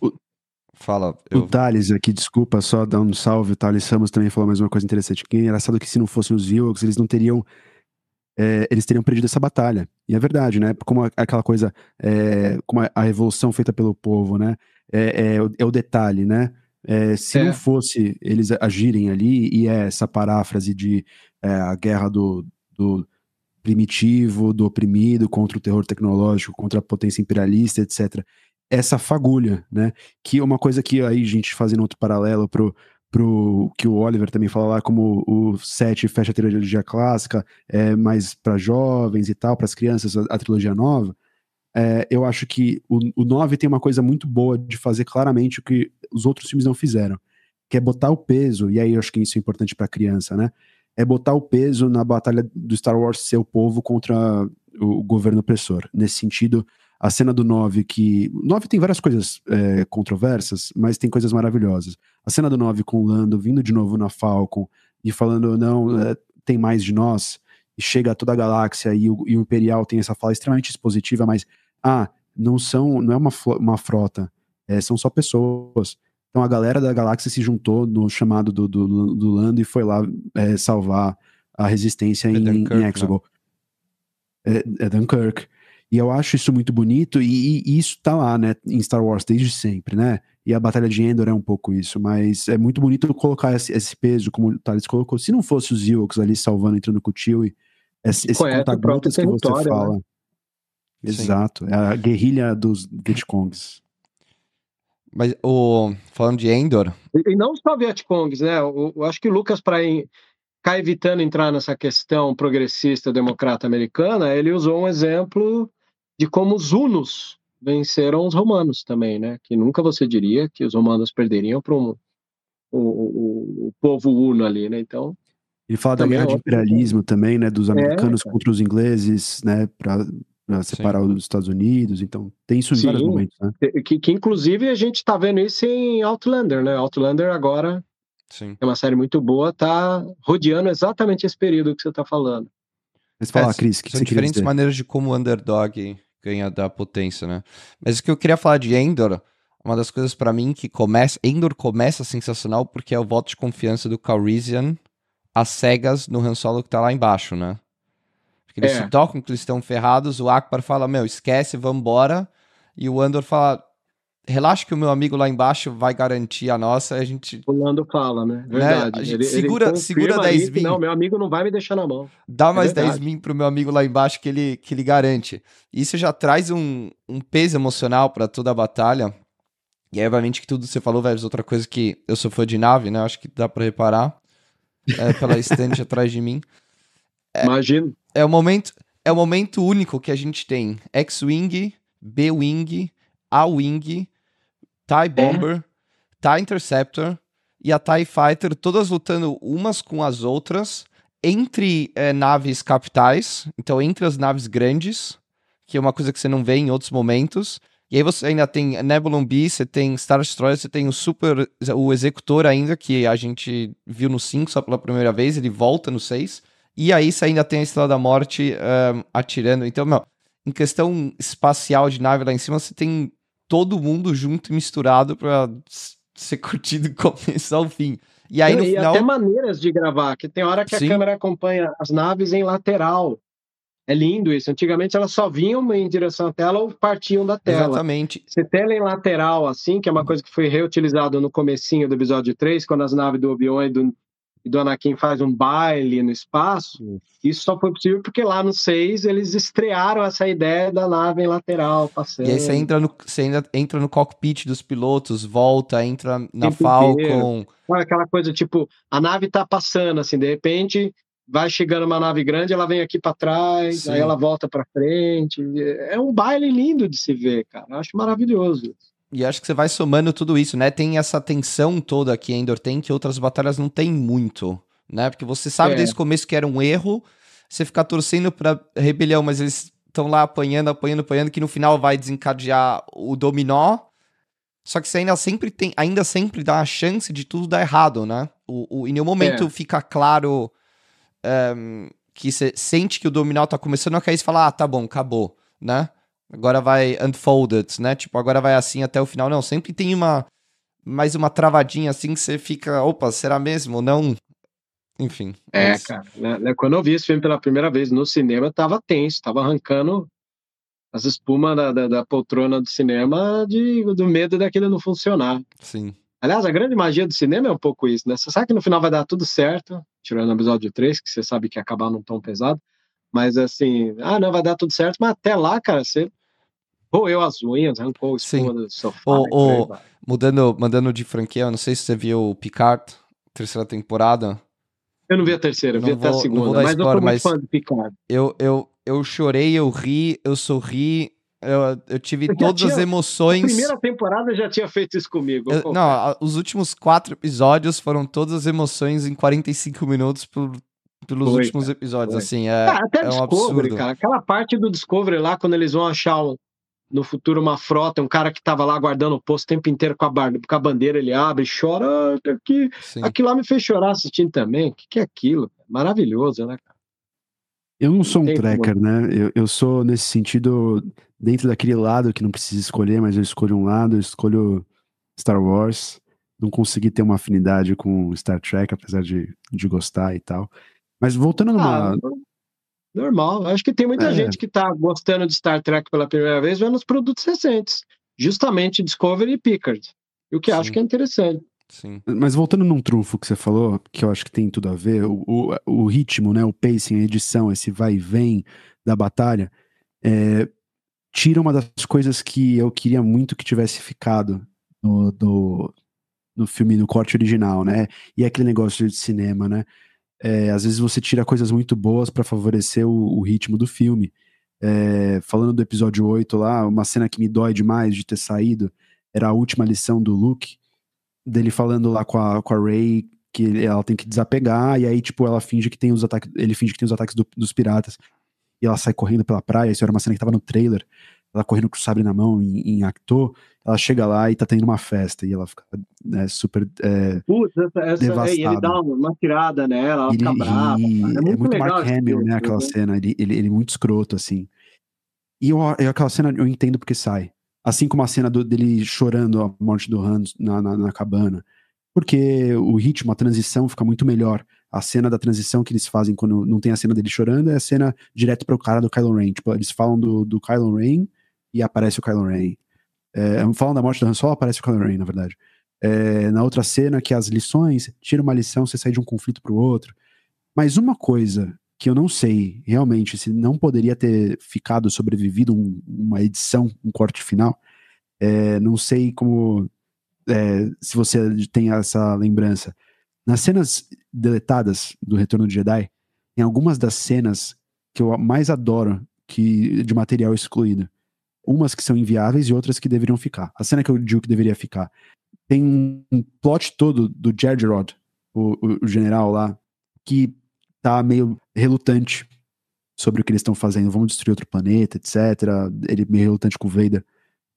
Fala. Eu... O Thales aqui, desculpa, só dar um salve. O Thales Ramos também falou mais uma coisa interessante. Que é engraçado que se não fossem os Vilks, eles não teriam. É, eles teriam perdido essa batalha. E é verdade, né? Como aquela coisa, é, como a, a, revolução feita pelo povo, né? É, é, é o detalhe, né? É, se não é. fosse eles agirem ali, e é essa paráfrase de é, a guerra do, do primitivo, do oprimido contra o terror tecnológico, contra a potência imperialista, etc essa fagulha, né? Que é uma coisa que aí, gente, fazendo outro paralelo pro, pro que o Oliver também fala lá, como o 7 fecha a trilogia clássica, é mais para jovens e tal, para as crianças, a, a, trilogia nova. É, eu acho que o, o 9 tem uma coisa muito boa de fazer claramente o que os outros filmes não fizeram, que é botar o peso, e aí eu acho que isso é importante para criança, né? É botar o peso na batalha do Star Wars ser o povo contra o governo opressor. Nesse sentido, a cena do 9, que. O 9 tem várias coisas é, controversas, mas tem coisas maravilhosas. A cena do 9 com o Lando vindo de novo na Falcon e falando, não, é, tem mais de nós, e chega a toda a galáxia e o, e o, Imperial tem essa fala extremamente expositiva, mas, ah, não são, não é uma, uma frota, é, são só pessoas. Então a galera da galáxia se juntou no chamado do, do, do Lando e foi lá é, salvar a resistência é em, Dunkirk, em Exegol. Né? É, é Dunkirk. E eu acho isso muito bonito, e, e, isso tá lá, né, em Star Wars desde sempre, né? E a Batalha de Endor é um pouco isso, mas é muito bonito colocar esse, esse peso, como o Thales colocou. Se não fosse os Ewoks ali salvando, entrando com o Chewie, esse, esse conta-gotas que você fala. Né? Exato, é a guerrilha dos Vietcongs. Mas o falando de Endor. E, e não só Vietcongs, né? Eu, eu acho que o Lucas, para ficar evitando entrar nessa questão progressista democrata americana, ele usou um exemplo de como os hunos venceram os romanos também, né? Que nunca você diria que os romanos perderiam para um, o, o, o, povo uno ali, né? Então ele fala da guerra é de imperialismo também, né? Dos é, americanos é, contra os ingleses, né? Para separar Sim. os Estados Unidos. Então tem isso em Sim, vários momentos, né? Que, que inclusive a gente está vendo isso em Outlander, né? Outlander agora Sim. é uma série muito boa, tá rodeando exatamente esse período que você está falando. Mas fala, é, Cris, que são você diferentes dizer? maneiras de como o underdog ganha da potência, né? Mas o que eu queria falar de Endor, uma das coisas para mim que começa, Endor começa sensacional porque é o voto de confiança do Calrissian às cegas no Han Solo que tá lá embaixo, né? Porque eles É. se tocam que eles estão ferrados, o Akbar fala, meu, esquece, vambora, e o Andor fala, relaxa que o meu amigo lá embaixo vai garantir a nossa, a gente O Lando fala, né? Verdade. A gente segura- segura confirma 10 isso, mil. Não, meu amigo não vai me deixar na mão. dá mais verdade. 10 mil pro meu amigo lá embaixo que ele, que ele garante. Isso já traz um, um peso emocional pra toda a batalha. E aí, obviamente, que tudo que você falou, velho, outra coisa que eu sou fã de nave, né? Acho que dá pra reparar é, pela estante atrás de mim. Imagino. É o momento, é o momento único que a gente tem X-Wing, B-Wing, A-Wing, TIE Bomber, TIE Interceptor e a TIE Fighter, todas lutando umas com as outras entre eh, naves capitais, então entre as naves grandes, que é uma coisa que você não vê em outros momentos. E aí você ainda tem Nebulon B, você tem Star Destroyer, você tem o Super, o Executor ainda, que a gente viu no 5 só pela primeira vez, ele volta no 6. E aí você ainda tem a Estrela da Morte ahn, atirando. Então, meu, em questão espacial de nave lá em cima, você tem todo mundo junto e misturado pra s- ser curtido do começo ao fim. E aí no e final. até maneiras de gravar, que tem hora que Sim. a câmera acompanha as naves em lateral. É lindo isso. Antigamente elas só vinham em direção à tela ou partiam da tela. Exatamente. Você tela em lateral, assim, que é uma coisa que foi reutilizado no comecinho do episódio 3, quando as naves do Obi-Wan e do, e do Anakin fazem um baile no espaço. Isso só foi possível porque lá no 6 eles estrearam essa ideia da nave em lateral, passando. E aí você entra no, você ainda entra no cockpit dos pilotos, volta, entra na Falcon. Olha aquela coisa tipo, a nave tá passando, assim, de repente vai chegando uma nave grande, ela vem aqui para trás, Sim. aí ela volta para frente. É um baile lindo de se ver, cara. Eu acho maravilhoso. E acho que você vai somando tudo isso, né? Tem essa tensão toda que Endor tem que outras batalhas não tem muito, né? Porque você sabe É. desde o começo que era um erro, você ficar torcendo pra rebelião, mas eles estão lá apanhando, apanhando, apanhando, que no final vai desencadear o dominó. Só que você ainda sempre tem, ainda sempre dá a chance de tudo dar errado, né? O, o, em nenhum momento É. fica claro ehm, que você sente que o dominó tá começando a cair e fala, ah, tá bom, acabou, né? Agora vai unfolded, né? Tipo, agora vai assim até o final. Não, sempre tem uma mais uma travadinha assim que você fica, opa, será mesmo não? Enfim. É, mas- cara. né, né, Quando eu vi esse filme pela primeira vez no cinema, eu tava tenso, tava arrancando as espumas da, da, da poltrona do cinema de, do medo daquilo não funcionar. Sim. Aliás, a grande magia do cinema é um pouco isso, né? Você sabe que no final vai dar tudo certo, tirando o episódio 3, que você sabe que ia acabar num tom pesado, mas assim, ah, não, vai dar tudo certo, mas até lá, cara, você roeu as unhas, arrancou a espuma do sofá. O- e por aí o- vai. Mudando, mandando de franquia, eu não sei se você viu o Picard, terceira temporada. Eu não vi a terceira, eu vi Não até a vou- vou segunda, mas eu spoiler, sou muito mas- fã de Picard. Eu, eu, eu chorei, eu ri, eu sorri, eu, eu tive Eu todas as tinha- A emoções. primeira temporada já tinha feito isso comigo. Eu- eu não, a- os últimos quatro episódios foram todas as emoções em 45 minutos por- pelos Foi, últimos episódios, foi. assim, é, Cara, até é um Discovery, absurdo. cara. Aquela parte do Discovery lá, quando eles vão achar um- no futuro uma frota, um cara que tava lá guardando o posto o tempo inteiro com a, com a bandeira, ele abre, chora, ah, aqui. Sim. Aquilo lá me fez chorar assistindo também. O que, que é aquilo? Maravilhoso, né, cara? Eu não sou um como. tracker, né? Eu, eu sou, nesse sentido, dentro daquele lado que não precisa escolher, mas eu escolho um lado, eu escolho Star Wars. Não consegui ter uma afinidade com Star Trek, apesar de, de gostar e tal. Mas voltando numa. Ah, normal. Acho que tem muita É. gente que tá gostando de Star Trek pela primeira vez vendo os produtos recentes. Justamente Discovery e Picard. E o que Sim. acho que é interessante. Sim. Mas voltando num trunfo que você falou, que eu acho que tem tudo a ver, o, o, o ritmo, né, o pacing, a edição, esse vai e vem da batalha, é, tira uma das coisas que eu queria muito que tivesse ficado no, do- no filme, no corte original, né? E é aquele negócio de cinema, né? É, às vezes você tira coisas muito boas para favorecer o, o ritmo do filme. É, falando do episódio 8 lá, uma cena que me dói demais de ter saído era a última lição do Luke, dele falando lá com a, com a Ray que ela tem que desapegar, e aí, tipo, ela finge que tem os ataques, ele finge que tem os ataques do- dos piratas, e ela sai correndo pela praia, isso era uma cena que tava no trailer, ela correndo com o sabre na mão em, em Acto, ela chega lá e tá tendo uma festa, e ela fica né, super... é, Putz, essa, essa, é, e ele Devastado. dá uma tirada nela, ela ele, fica brava. e- é É muito, muito, legal Mark Hamill, né, aquela né? cena, ele, ele, ele é muito escroto, assim. E eu, eu- aquela cena eu entendo porque sai. Assim como a cena do, dele chorando a morte do Han na, na, na, cabana. Porque o ritmo, a transição fica muito melhor. A cena da transição que eles fazem quando não tem a cena dele chorando é a cena direto para o cara do Kylo Ren. Tipo, eles falam do, do Kylo Ren e aparece o Kylo Ren. É, falam da morte do Han Solo, aparece o Kylo Ren, na verdade. É, na outra cena, que as lições, tira uma lição, você sai de um conflito para o outro. Mas uma coisa que eu não sei realmente se não poderia ter ficado sobrevivido um, uma edição, um corte final. É, não sei como é, se você tem essa lembrança. Nas cenas deletadas do Retorno de Jedi, tem algumas das cenas que eu mais adoro que de material excluído. Umas que são inviáveis e outras que deveriam ficar. A cena que eu digo que deveria ficar. Tem um plot todo do Rod, o, o, o general lá, que tá meio relutante sobre o que eles estão fazendo. Vamos destruir outro planeta, etc. Ele meio relutante com o Vader.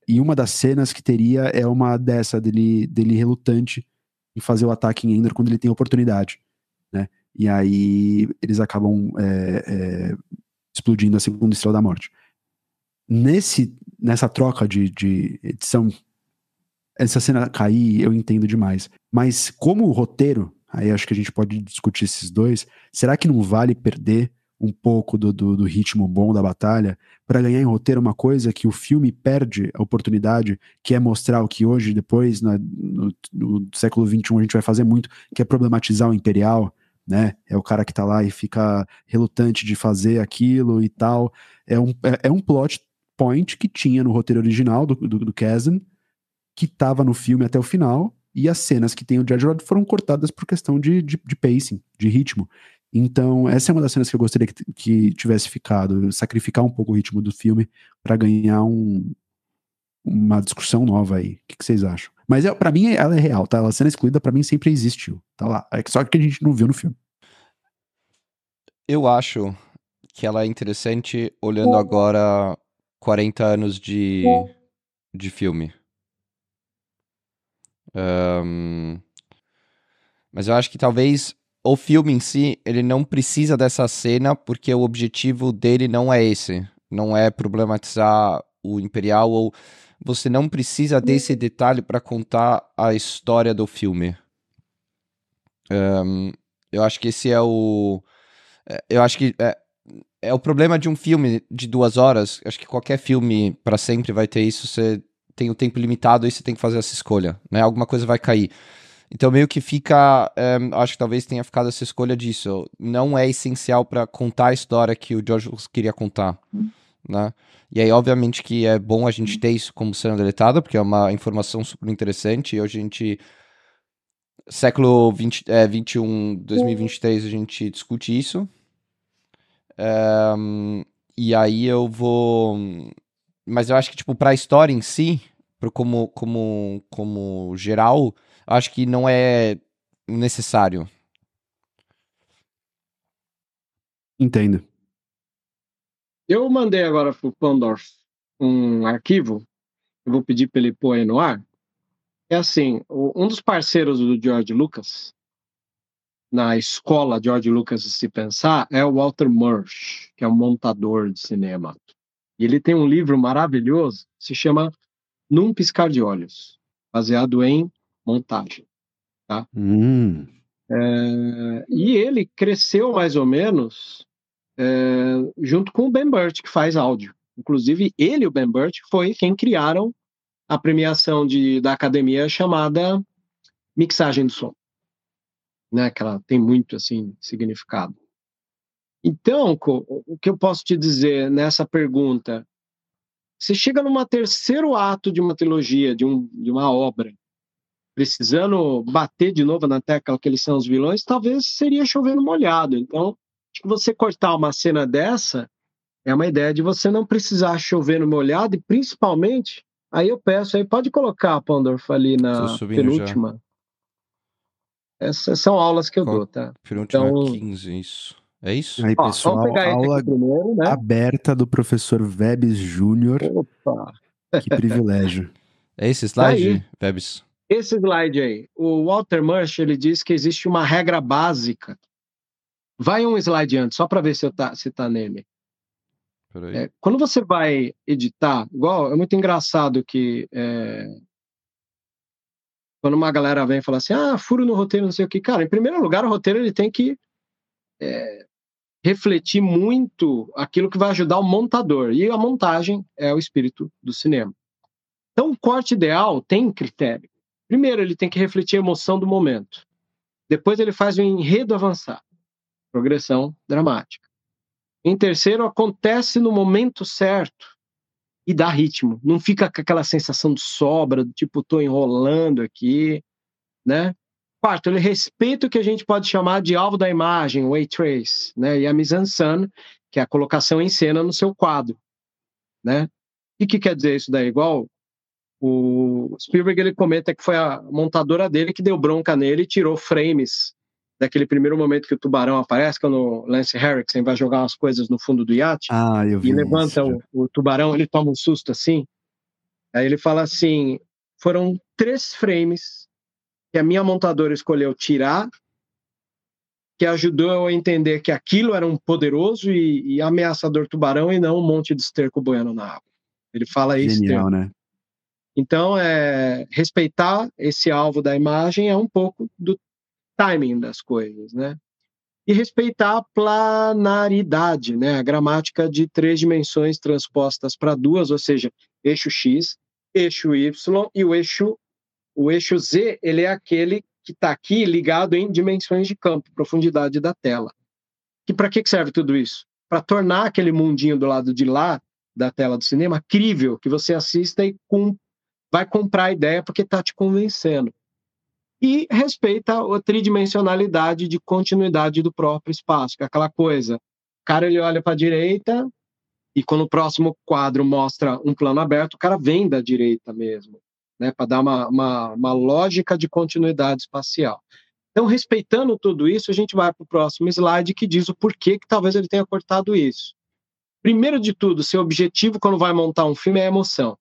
E uma das cenas que teria é uma dessa, dele, dele relutante em fazer o ataque em Endor quando ele tem oportunidade, né? E aí eles acabam é, é, explodindo a segunda estrela da morte. Nesse, nessa troca de, de edição, essa cena cair, eu entendo demais. Mas como roteiro, aí acho que a gente pode discutir esses dois. Será que não vale perder um pouco do, do, do ritmo bom da batalha para ganhar em roteiro uma coisa que o filme perde a oportunidade, que é mostrar o que hoje, depois, no, no, no século XXI, a gente vai fazer muito, que é problematizar o imperial, né? É o cara que tá lá e fica relutante de fazer aquilo e tal. É um, é, é um plot point que tinha no roteiro original do, do, do Kazan, que tava no filme até o final, e as cenas que tem o Judge Rod foram cortadas por questão de, de, de, pacing, de ritmo. Então, essa é uma das cenas que eu gostaria que, que tivesse ficado, sacrificar um pouco o ritmo do filme para ganhar um, uma discussão nova aí. O que, que vocês acham? Mas é, para mim ela é real, tá? A cena excluída para mim sempre existiu, tá lá. É só que a gente não viu no filme. Eu acho que ela é interessante olhando agora 40 anos de, de filme. Um, mas eu acho que talvez o filme em si, ele não precisa dessa cena porque o objetivo dele não é esse. Não é problematizar o Imperial ou você não precisa desse detalhe para contar a história do filme. Um, eu acho que esse é o. É, eu acho que é, é o problema de um filme de duas horas. Acho que qualquer filme para sempre vai ter isso. Você tem o tempo limitado e você tem que fazer essa escolha, né? Alguma coisa vai cair. Então meio que fica, é, acho que talvez tenha ficado essa escolha disso. Não é essencial para contar a história que o George Lucas queria contar, né? E aí obviamente que é bom a gente ter isso como cena deletada, porque é uma informação super interessante e a gente século 20, é, 21, 2023 a gente discute isso. É, e aí eu vou mas eu acho que tipo para a história em si, pro como, como, como geral, acho que não é necessário. Entendo. Eu mandei agora pro Pandorf um arquivo, eu vou pedir para ele pôr aí no ar. É assim, um dos parceiros do George Lucas, na escola George Lucas de se pensar, é o Walter Murch, que é um montador de cinema. E ele tem um livro maravilhoso, se chama num piscar de olhos, baseado em montagem. Tá? Hum. É, e ele cresceu mais ou menos é, junto com o Ben Burt, que faz áudio. Inclusive, ele e o Ben Burt foi quem criaram a premiação de, da academia chamada mixagem do som, né? Que ela tem muito assim significado. Então, o que eu posso te dizer nessa pergunta você chega num terceiro ato de uma trilogia, de, um, de uma obra, precisando bater de novo na tecla que eles são os vilões, talvez seria chovendo molhado. Então, acho que você cortar uma cena dessa é uma ideia de você não precisar chover no molhado e principalmente, aí eu peço, aí pode colocar a Pandorf ali na penúltima. Já. Essas são aulas que eu Qual? dou, tá? Então, 15, isso. É isso? Aí, pessoal, aula primeiro, né? aberta do professor Vebs Júnior. Opa! Que privilégio. É esse slide, Vebs? Esse slide aí. O Walter Murch, ele diz que existe uma regra básica. Vai um slide antes, só para ver se, eu tá, se tá nele. É, quando você vai editar, igual, é muito engraçado que é, quando uma galera vem e fala assim, ah, furo no roteiro, não sei o que. Cara, em primeiro lugar, o roteiro ele tem que é, refletir muito aquilo que vai ajudar o montador. E a montagem é o espírito do cinema. Então, o corte ideal tem critério. Primeiro, ele tem que refletir a emoção do momento. Depois, ele faz o enredo avançar. Progressão dramática. Em terceiro, acontece no momento certo e dá ritmo. Não fica com aquela sensação de sobra, do tipo, tô enrolando aqui, né? Quarto, ele respeita o que a gente pode chamar de alvo da imagem, o trace, né? E a mise-en-scène, que é a colocação em cena no seu quadro, né? E que quer dizer isso daí? Igual o Spielberg ele comenta que foi a montadora dele que deu bronca nele e tirou frames daquele primeiro momento que o tubarão aparece, quando o Lance Henriksen vai jogar umas coisas no fundo do iate ah, e levanta o, o, tubarão, ele toma um susto assim. Aí ele fala assim: foram três frames que a minha montadora escolheu tirar, que ajudou eu a entender que aquilo era um poderoso e, e ameaçador tubarão e não um monte de esterco boiando na água. Ele fala isso. Genial, né? Então, é, respeitar esse alvo da imagem é um pouco do timing das coisas, né? E respeitar a planaridade, né? A gramática de três dimensões transpostas para duas, ou seja, eixo X, eixo Y e o eixo o eixo Z, ele é aquele que está aqui ligado em dimensões de campo, profundidade da tela. E para que serve tudo isso? Para tornar aquele mundinho do lado de lá da tela do cinema crível, que você assista e com, vai comprar a ideia porque está te convencendo e respeita a tridimensionalidade de continuidade do próprio espaço, que é aquela coisa. O cara ele olha para a direita e quando o próximo quadro mostra um plano aberto, o cara vem da direita mesmo, né, para dar uma, uma, uma lógica de continuidade espacial. Então, respeitando tudo isso, a gente vai para o próximo slide que diz o porquê que talvez ele tenha cortado isso. Primeiro de tudo, seu objetivo quando vai montar um filme é a emoção.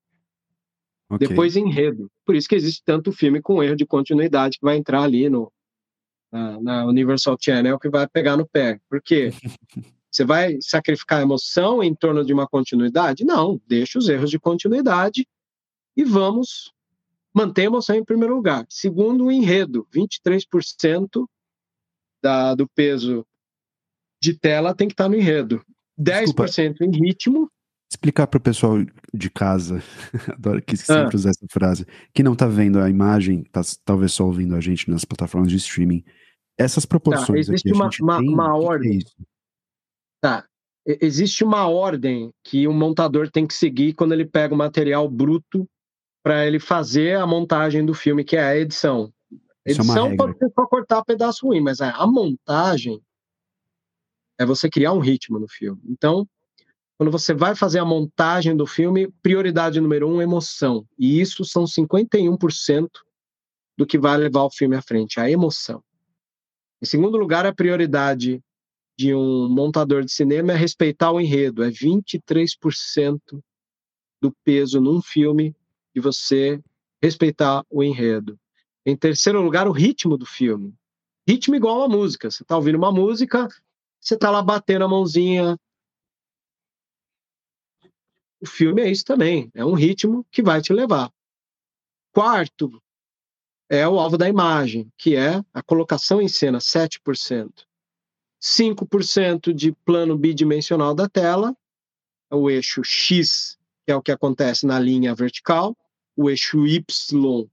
Okay. Depois enredo. Por isso que existe tanto filme com erro de continuidade que vai entrar ali no, na, na Universal Channel que vai pegar no pé. Por quê? Você vai sacrificar a emoção em torno de uma continuidade? Não, deixa os erros de continuidade e vamos manter a emoção em primeiro lugar. Segundo, o enredo, 23% da, do peso de tela tem que estar no enredo. 10% Desculpa. em ritmo explicar para o pessoal de casa, adoro que sempre ah. usar essa frase, que não está vendo a imagem, tá talvez só ouvindo a gente nas plataformas de streaming. Essas proporções tá, existe aqui, uma, uma, tem, uma é ordem. É tá. Existe uma ordem que o montador tem que seguir quando ele pega o material bruto para ele fazer a montagem do filme, que é a edição. A edição é pode ser só cortar pedaço ruim, mas a montagem é você criar um ritmo no filme. Então, quando você vai fazer a montagem do filme, prioridade número um, emoção. E isso são 51% do que vai levar o filme à frente, a emoção. Em segundo lugar, a prioridade de um montador de cinema é respeitar o enredo, é 23% do peso num filme de você respeitar o enredo. Em terceiro lugar, o ritmo do filme. Ritmo igual a música. Você está ouvindo uma música, você está lá batendo a mãozinha, o filme é isso também, é um ritmo que vai te levar. Quarto é o alvo da imagem, que é a colocação em cena, 7%. 5% de plano bidimensional da tela, o eixo X, que é o que acontece na linha vertical, o eixo Y,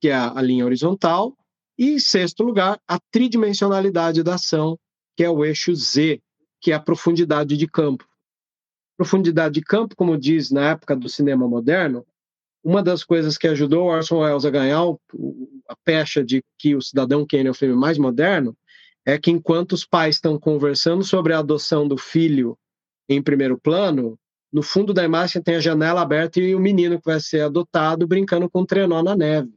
que é a linha horizontal, e em sexto lugar, a tridimensionalidade da ação, que é o eixo Z, que é a profundidade de campo profundidade de campo, como diz na época do cinema moderno, uma das coisas que ajudou Orson Welles a ganhar o, a pecha de que o Cidadão Kane é o filme mais moderno é que enquanto os pais estão conversando sobre a adoção do filho em primeiro plano, no fundo da imagem tem a janela aberta e o menino que vai ser adotado brincando com um trenó na neve.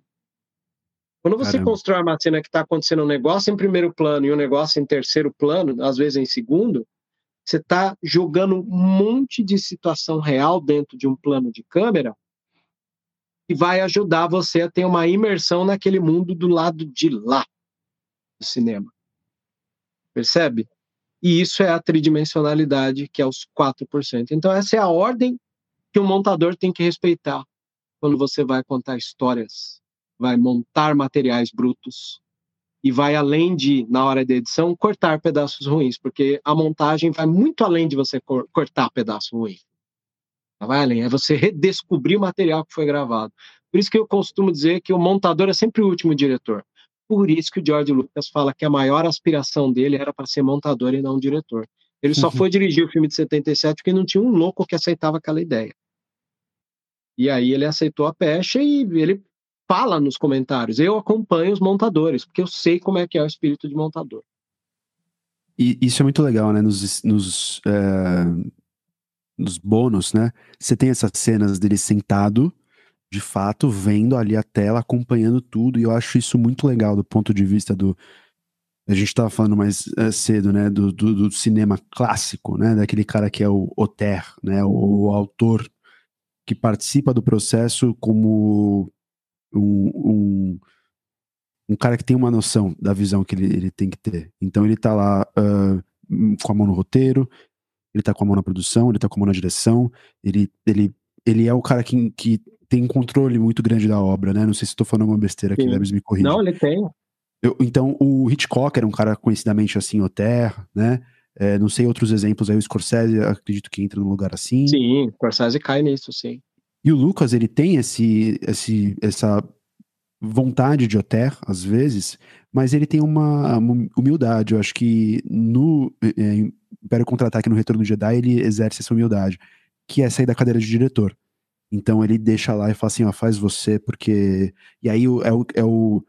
Quando você Caramba. constrói uma cena que está acontecendo um negócio em primeiro plano e um negócio em terceiro plano, às vezes em segundo, você está jogando um monte de situação real dentro de um plano de câmera e vai ajudar você a ter uma imersão naquele mundo do lado de lá do cinema. Percebe? e isso é a tridimensionalidade, que é os 4%. Então, essa é a ordem que o montador tem que respeitar quando você vai contar histórias, vai montar materiais brutos e vai além de, na hora da edição, cortar pedaços ruins, porque a montagem vai muito além de você cortar pedaço ruim. vai além, é você redescobrir o material que foi gravado. Por isso que eu costumo dizer que o montador é sempre o último diretor. Por isso que o George Lucas fala que a maior aspiração dele era para ser montador e não diretor. Ele só foi dirigir o filme de 77 porque não tinha um louco que aceitava aquela ideia. E aí ele aceitou a pecha e ele fala nos comentários. Eu acompanho os montadores, porque eu sei como é que é o espírito de montador. E isso é muito legal, né? Nos, nos, é, nos bônus, né? Você tem essas cenas dele sentado, de fato, vendo ali a tela, acompanhando tudo, e eu acho isso muito legal do ponto de vista do. A gente estava falando mais é, cedo, né? Do, do, do, cinema clássico, né? Daquele cara que é o Oter, né? O, o autor que participa do processo como um, um, um, cara que tem uma noção da visão que ele, ele tem que ter. Então ele tá lá uh, com a mão no roteiro, ele tá com a mão na produção, ele tá com a mão na direção, ele, ele, ele é o cara que, que tem um controle muito grande da obra, né? Não sei se estou falando uma besteira aqui, Lebes me corrija. Não, ele tem. Eu, então, o Hitchcock era um cara conhecidamente assim, o Terra, né? É, não sei outros exemplos aí, o Scorsese, acredito que entra num lugar assim. Sim, o Scorsese cai nisso, sim. E o Lucas, ele tem esse, esse, essa vontade de Oter, às vezes, mas ele tem uma, humildade. Eu acho que no é, Império Contra-Ataque, no Retorno do Jedi, ele exerce essa humildade, que é sair da cadeira de diretor. Então ele deixa lá e fala assim, ó, faz você, porque... E aí é o, é, o,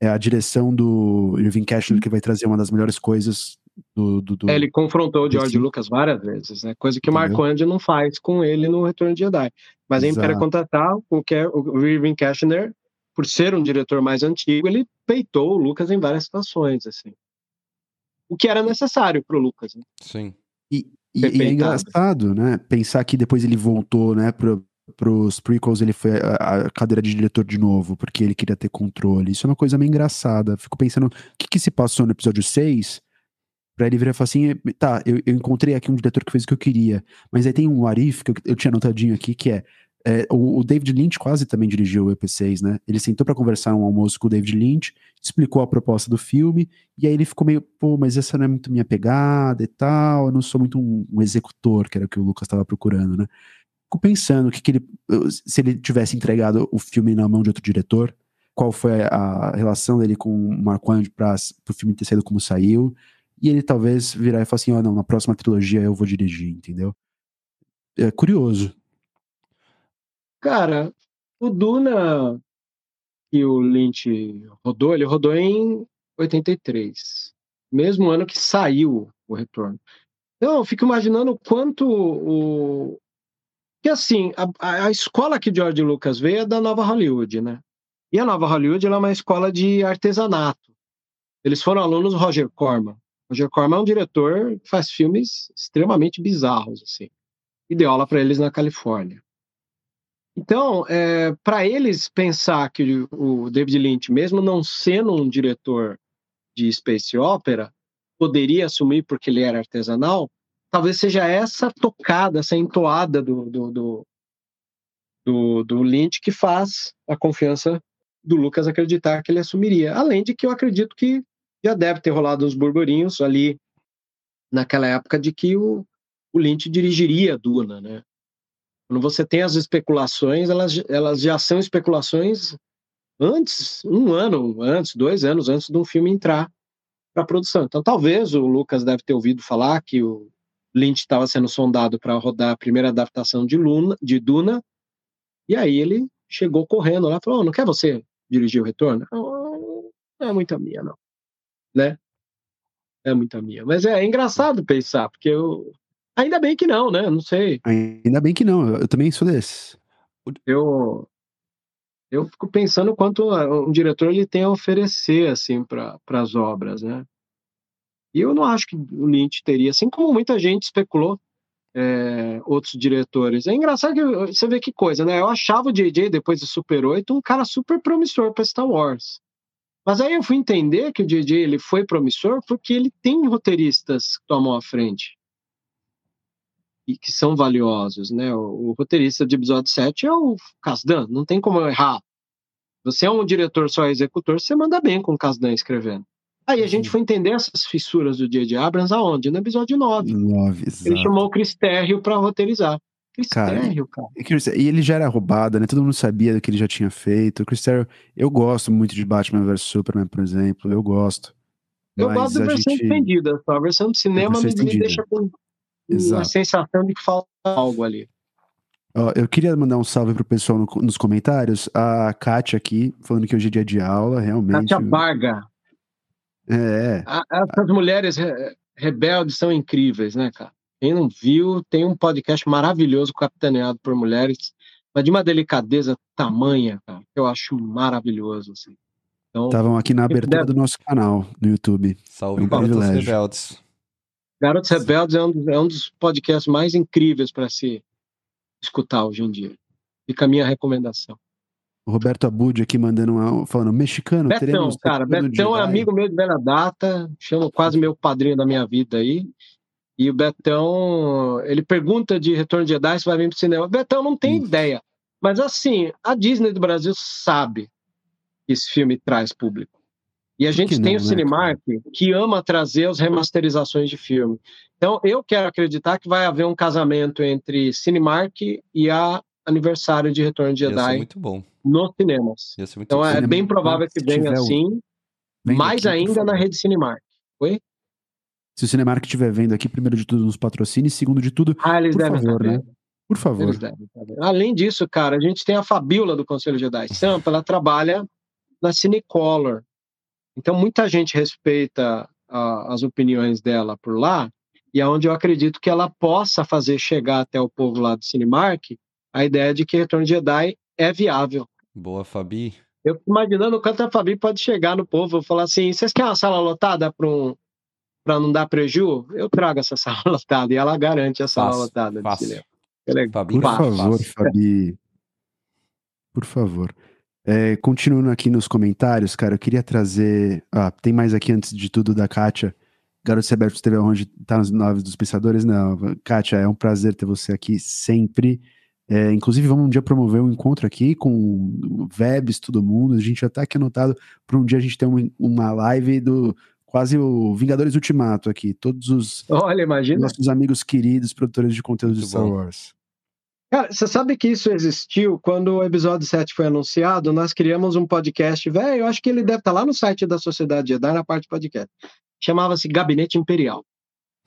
é a direção do Irving Cashler que vai trazer uma das melhores coisas do, do, do... É, ele confrontou o George Lucas várias vezes, né? Coisa que o Marco Andy não faz com ele no Retorno de Jedi. Mas em Império Contra-Ataque, o, o Irving Cashner, por ser um diretor mais antigo, ele peitou o Lucas em várias situações, assim. O que era necessário pro Lucas. Né? Sim. E, e, e é engraçado, né? Pensar que depois ele voltou, né, pro, pros prequels, ele foi a, a, cadeira de diretor de novo, porque ele queria ter controle. Isso é uma coisa meio engraçada. Fico pensando, o que, que se passou no episódio 6 Pra ele virar e falar assim, tá, eu, eu, encontrei aqui um diretor que fez o que eu queria, mas aí tem um Arif que eu, eu tinha anotadinho aqui, que é, é o, o, David Lynch quase também dirigiu o EP6, né? Ele sentou para conversar um almoço com o David Lynch, explicou a proposta do filme, e aí ele ficou meio, pô, mas essa não é muito minha pegada e tal, eu não sou muito um, um executor, que era o que o Lucas estava procurando, né? Fico pensando que, que ele, se ele tivesse entregado o filme na mão de outro diretor, qual foi a relação dele com o Mark Wand para o filme ter saído como saiu, e ele talvez virar e falar assim: ó, oh, não, na próxima trilogia eu vou dirigir, entendeu? É curioso. Cara, o Duna que o Lynch rodou, ele rodou em 83, mesmo ano que saiu o Retorno. Então, eu fico imaginando o quanto o. Que assim, a, a escola que George Lucas veio é da Nova Hollywood, né? E a Nova Hollywood é uma escola de artesanato. Eles foram alunos Roger Corman. Roger Corman é um diretor que faz filmes extremamente bizarros, assim, e deu aula para eles na Califórnia. Então, é, para eles pensar que o David Lynch, mesmo não sendo um diretor de space opera, poderia assumir porque ele era artesanal, talvez seja essa tocada, essa entoada do, do, do, do, do Lynch que faz a confiança do Lucas acreditar que ele assumiria. Além de que eu acredito que já deve ter rolado uns burburinhos ali naquela época de que o, o Lynch dirigiria a Duna, né? Quando você tem as especulações, elas, elas já são especulações antes, um ano antes, dois anos antes de um filme entrar para produção. Então, talvez o Lucas deve ter ouvido falar que o Lynch estava sendo sondado para rodar a primeira adaptação de, Luna, de Duna, e aí ele chegou correndo lá e falou: oh, não quer você dirigir o retorno? Oh, não é muito a minha, não né? É muita minha. Mas é, é engraçado pensar, porque eu. Ainda bem que não, né? Não sei. Ainda bem que não, eu também sou desse. Eu. Eu fico pensando quanto um diretor ele tem a oferecer assim para as obras, né? E eu não acho que o Lynch teria, assim como muita gente especulou, é, outros diretores. É engraçado que você vê que coisa, né? Eu achava o JJ depois de Super 8 um cara super promissor para Star Wars. Mas aí eu fui entender que o JJ ele foi promissor porque ele tem roteiristas que tomam a frente e que são valiosos, né? O, o roteirista de episódio 7 é o Kasdan, não tem como errar. Você é um diretor só executor, você manda bem com o Kasdan escrevendo. Aí a gente foi entender essas fissuras do J.J. Abrams aonde? No episódio 9. 9 Ele chamou o Chris Terrio para roteirizar. Chris Cara, Terrio, cara. E ele já era roubado, né? Todo mundo sabia do que ele já tinha feito. O Chris Terrio, eu gosto muito de Batman vs Superman, por exemplo. Eu gosto. Eu gosto da a versão gente- estendida, só. A versão do cinema versão me, me deixa com uma Exato. sensação de que falta algo ali. Ó, eu queria mandar um salve pro pessoal no- nos comentários. A Kátia aqui, falando que hoje é dia de aula, realmente. Kátia Barga. É, é. A- Essas mulheres re- rebeldes são incríveis, né, cara? Quem não viu, tem um podcast maravilhoso capitaneado por mulheres, mas de uma delicadeza tamanha, cara, que eu acho maravilhoso, assim. Então, Estavam aqui na abertura deve- do nosso canal no YouTube. Salve, É um privilégio. rebeldes. Garotos Rebeldes é um, dos- é um dos podcasts mais incríveis para se escutar hoje em dia. Fica a minha recomendação. O Roberto Abud aqui mandando uma, falando, mexicano, Betão, teremos cara, Betão é Jedi?" amigo meu de velha data, chamo quase meu padrinho da minha vida aí. E o Betão, ele pergunta de Retorno de Jedi se vai vir pro cinema. Betão não tem Hum. ideia. Mas assim, a Disney do Brasil sabe que esse filme traz público. E a gente tem não, o né, Cinemark que ama trazer as remasterizações de filme. Então, eu quero acreditar que vai haver um casamento entre Cinemark e a aniversário de Retorno de Jedi muito bom. nos cinemas. Então, bom. é bem provável que venha o- assim, mais aqui, ainda na rede Cinemark. Se o Cinemark estiver vendo aqui, primeiro de tudo, nos patrocine, segundo de tudo, Ah, eles Por devem favor, estar né? por favor. Além disso, cara, a gente tem a Fabiola do Conselho Jedi Sampa, ela trabalha na Cinecolor. Então, muita gente respeita as opiniões dela por lá, e é onde eu acredito que ela possa fazer chegar até o povo lá do Cinemark a ideia de que Retorno de Jedi é viável. Boa, Fabi. Eu fico imaginando o quanto a Fabi pode chegar no povo e falar assim: vocês querem uma sala lotada para um, pra não dar preju? Eu trago essa sala lotada e ela garante a sala Fácil, lotada de cinema. É. Fabi, Por Fácil, favor. Fabi. Por favor. É, continuando aqui nos comentários, cara, eu queria trazer. Ah, tem mais aqui antes de tudo da Kátia. Garoto Seberto esteve onde tá nos Naves dos Pensadores? Não, Kátia, é um prazer ter você aqui sempre. É, inclusive, vamos um dia promover um encontro aqui com Vebs, todo mundo. A gente já tá aqui anotado para um dia a gente ter uma, uma live do quase o Vingadores Ultimato aqui. Todos os Olha, imagina. nossos amigos queridos, produtores de conteúdo de Muito Star bom. Wars. Cara, você sabe que isso existiu quando o episódio 7 foi anunciado? Nós criamos um podcast, velho. Eu acho que ele deve estar lá no site da Sociedade Jedi, na parte podcast. Chamava-se Gabinete Imperial.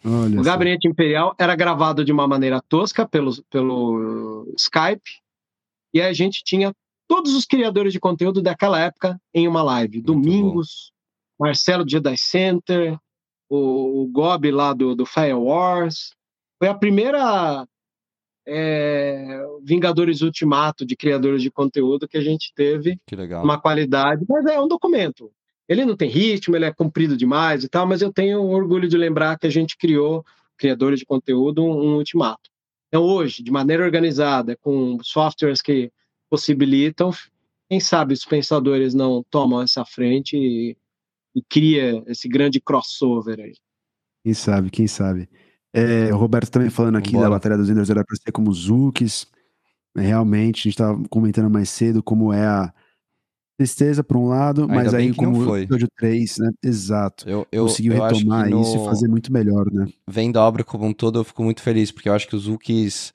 Olha O só. Gabinete Imperial era gravado de uma maneira tosca pelo, pelo Skype, e a gente tinha todos os criadores de conteúdo daquela época em uma live. Muito Domingos, Marcelo do Jedi Center, o, o Gob lá do, do Fire Wars. Foi a primeira é, Vingadores Ultimato de criadores de conteúdo que a gente teve Que legal. uma qualidade, mas é um documento. Ele não tem ritmo, ele é comprido demais e tal, mas eu tenho orgulho de lembrar que a gente criou, criadores de conteúdo, um, um ultimato. Então, hoje, de maneira organizada, com softwares que possibilitam, quem sabe os pensadores não tomam essa frente e, e cria esse grande crossover aí. Quem sabe, quem sabe. É, o Roberto também falando aqui Vambora. da Batalha dos Enders era pra ser como os Zooks. Realmente, a gente tava comentando mais cedo como é a tristeza por um lado, Ainda mas aí como o foi. episódio 3, né? Exato. Eu, eu, Conseguiu eu retomar no- isso e fazer muito melhor, né? vendo a obra como um todo, eu fico muito feliz, porque eu acho que os Wookiees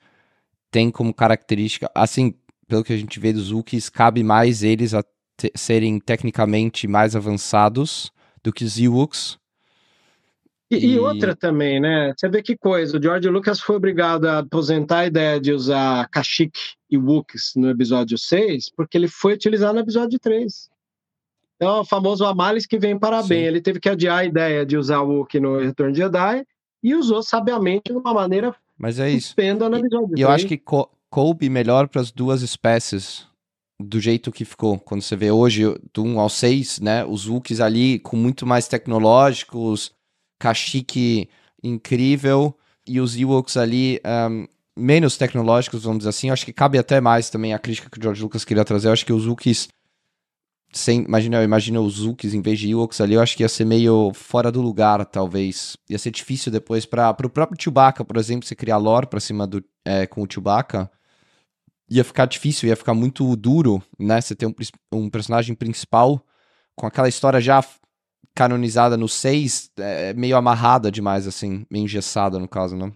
têm como característica, assim, pelo que a gente vê dos Wookiees, cabe mais eles a serem tecnicamente mais avançados do que os Ewoks. E, e outra também, né? Você vê que coisa, o George Lucas foi obrigado a aposentar a ideia de usar Kashyyyk e Wookiees no episódio 6, porque ele foi utilizado no episódio 3. Então, é o famoso a males que vem para bem. Ele teve que adiar a ideia de usar o Wookiee no Retorno de Jedi e usou sabiamente de uma maneira Mas é isso. no episódio E eu 3. acho que co coube melhor para as duas espécies do jeito que ficou. Quando você vê hoje, do 1 ao 6, né? Os Wookiees ali com muito mais tecnológicos, Kashyyyk incrível, e os Ewoks ali ahm, menos tecnológicos, vamos dizer assim. Eu acho que cabe até mais também a crítica que o George Lucas queria trazer. Eu acho que os Wookiees sem, imagina, imagina os Zooks em vez de Ewoks ali, eu acho que ia ser meio fora do lugar, talvez. Ia ser difícil depois para o próprio Chewbacca, por exemplo, você criar lore pra cima do, é, com o Chewbacca. Ia ficar difícil, ia ficar muito duro, né? Você ter um, um personagem principal com aquela história já canonizada no 6, é, meio amarrada demais, assim, meio engessada no caso, né?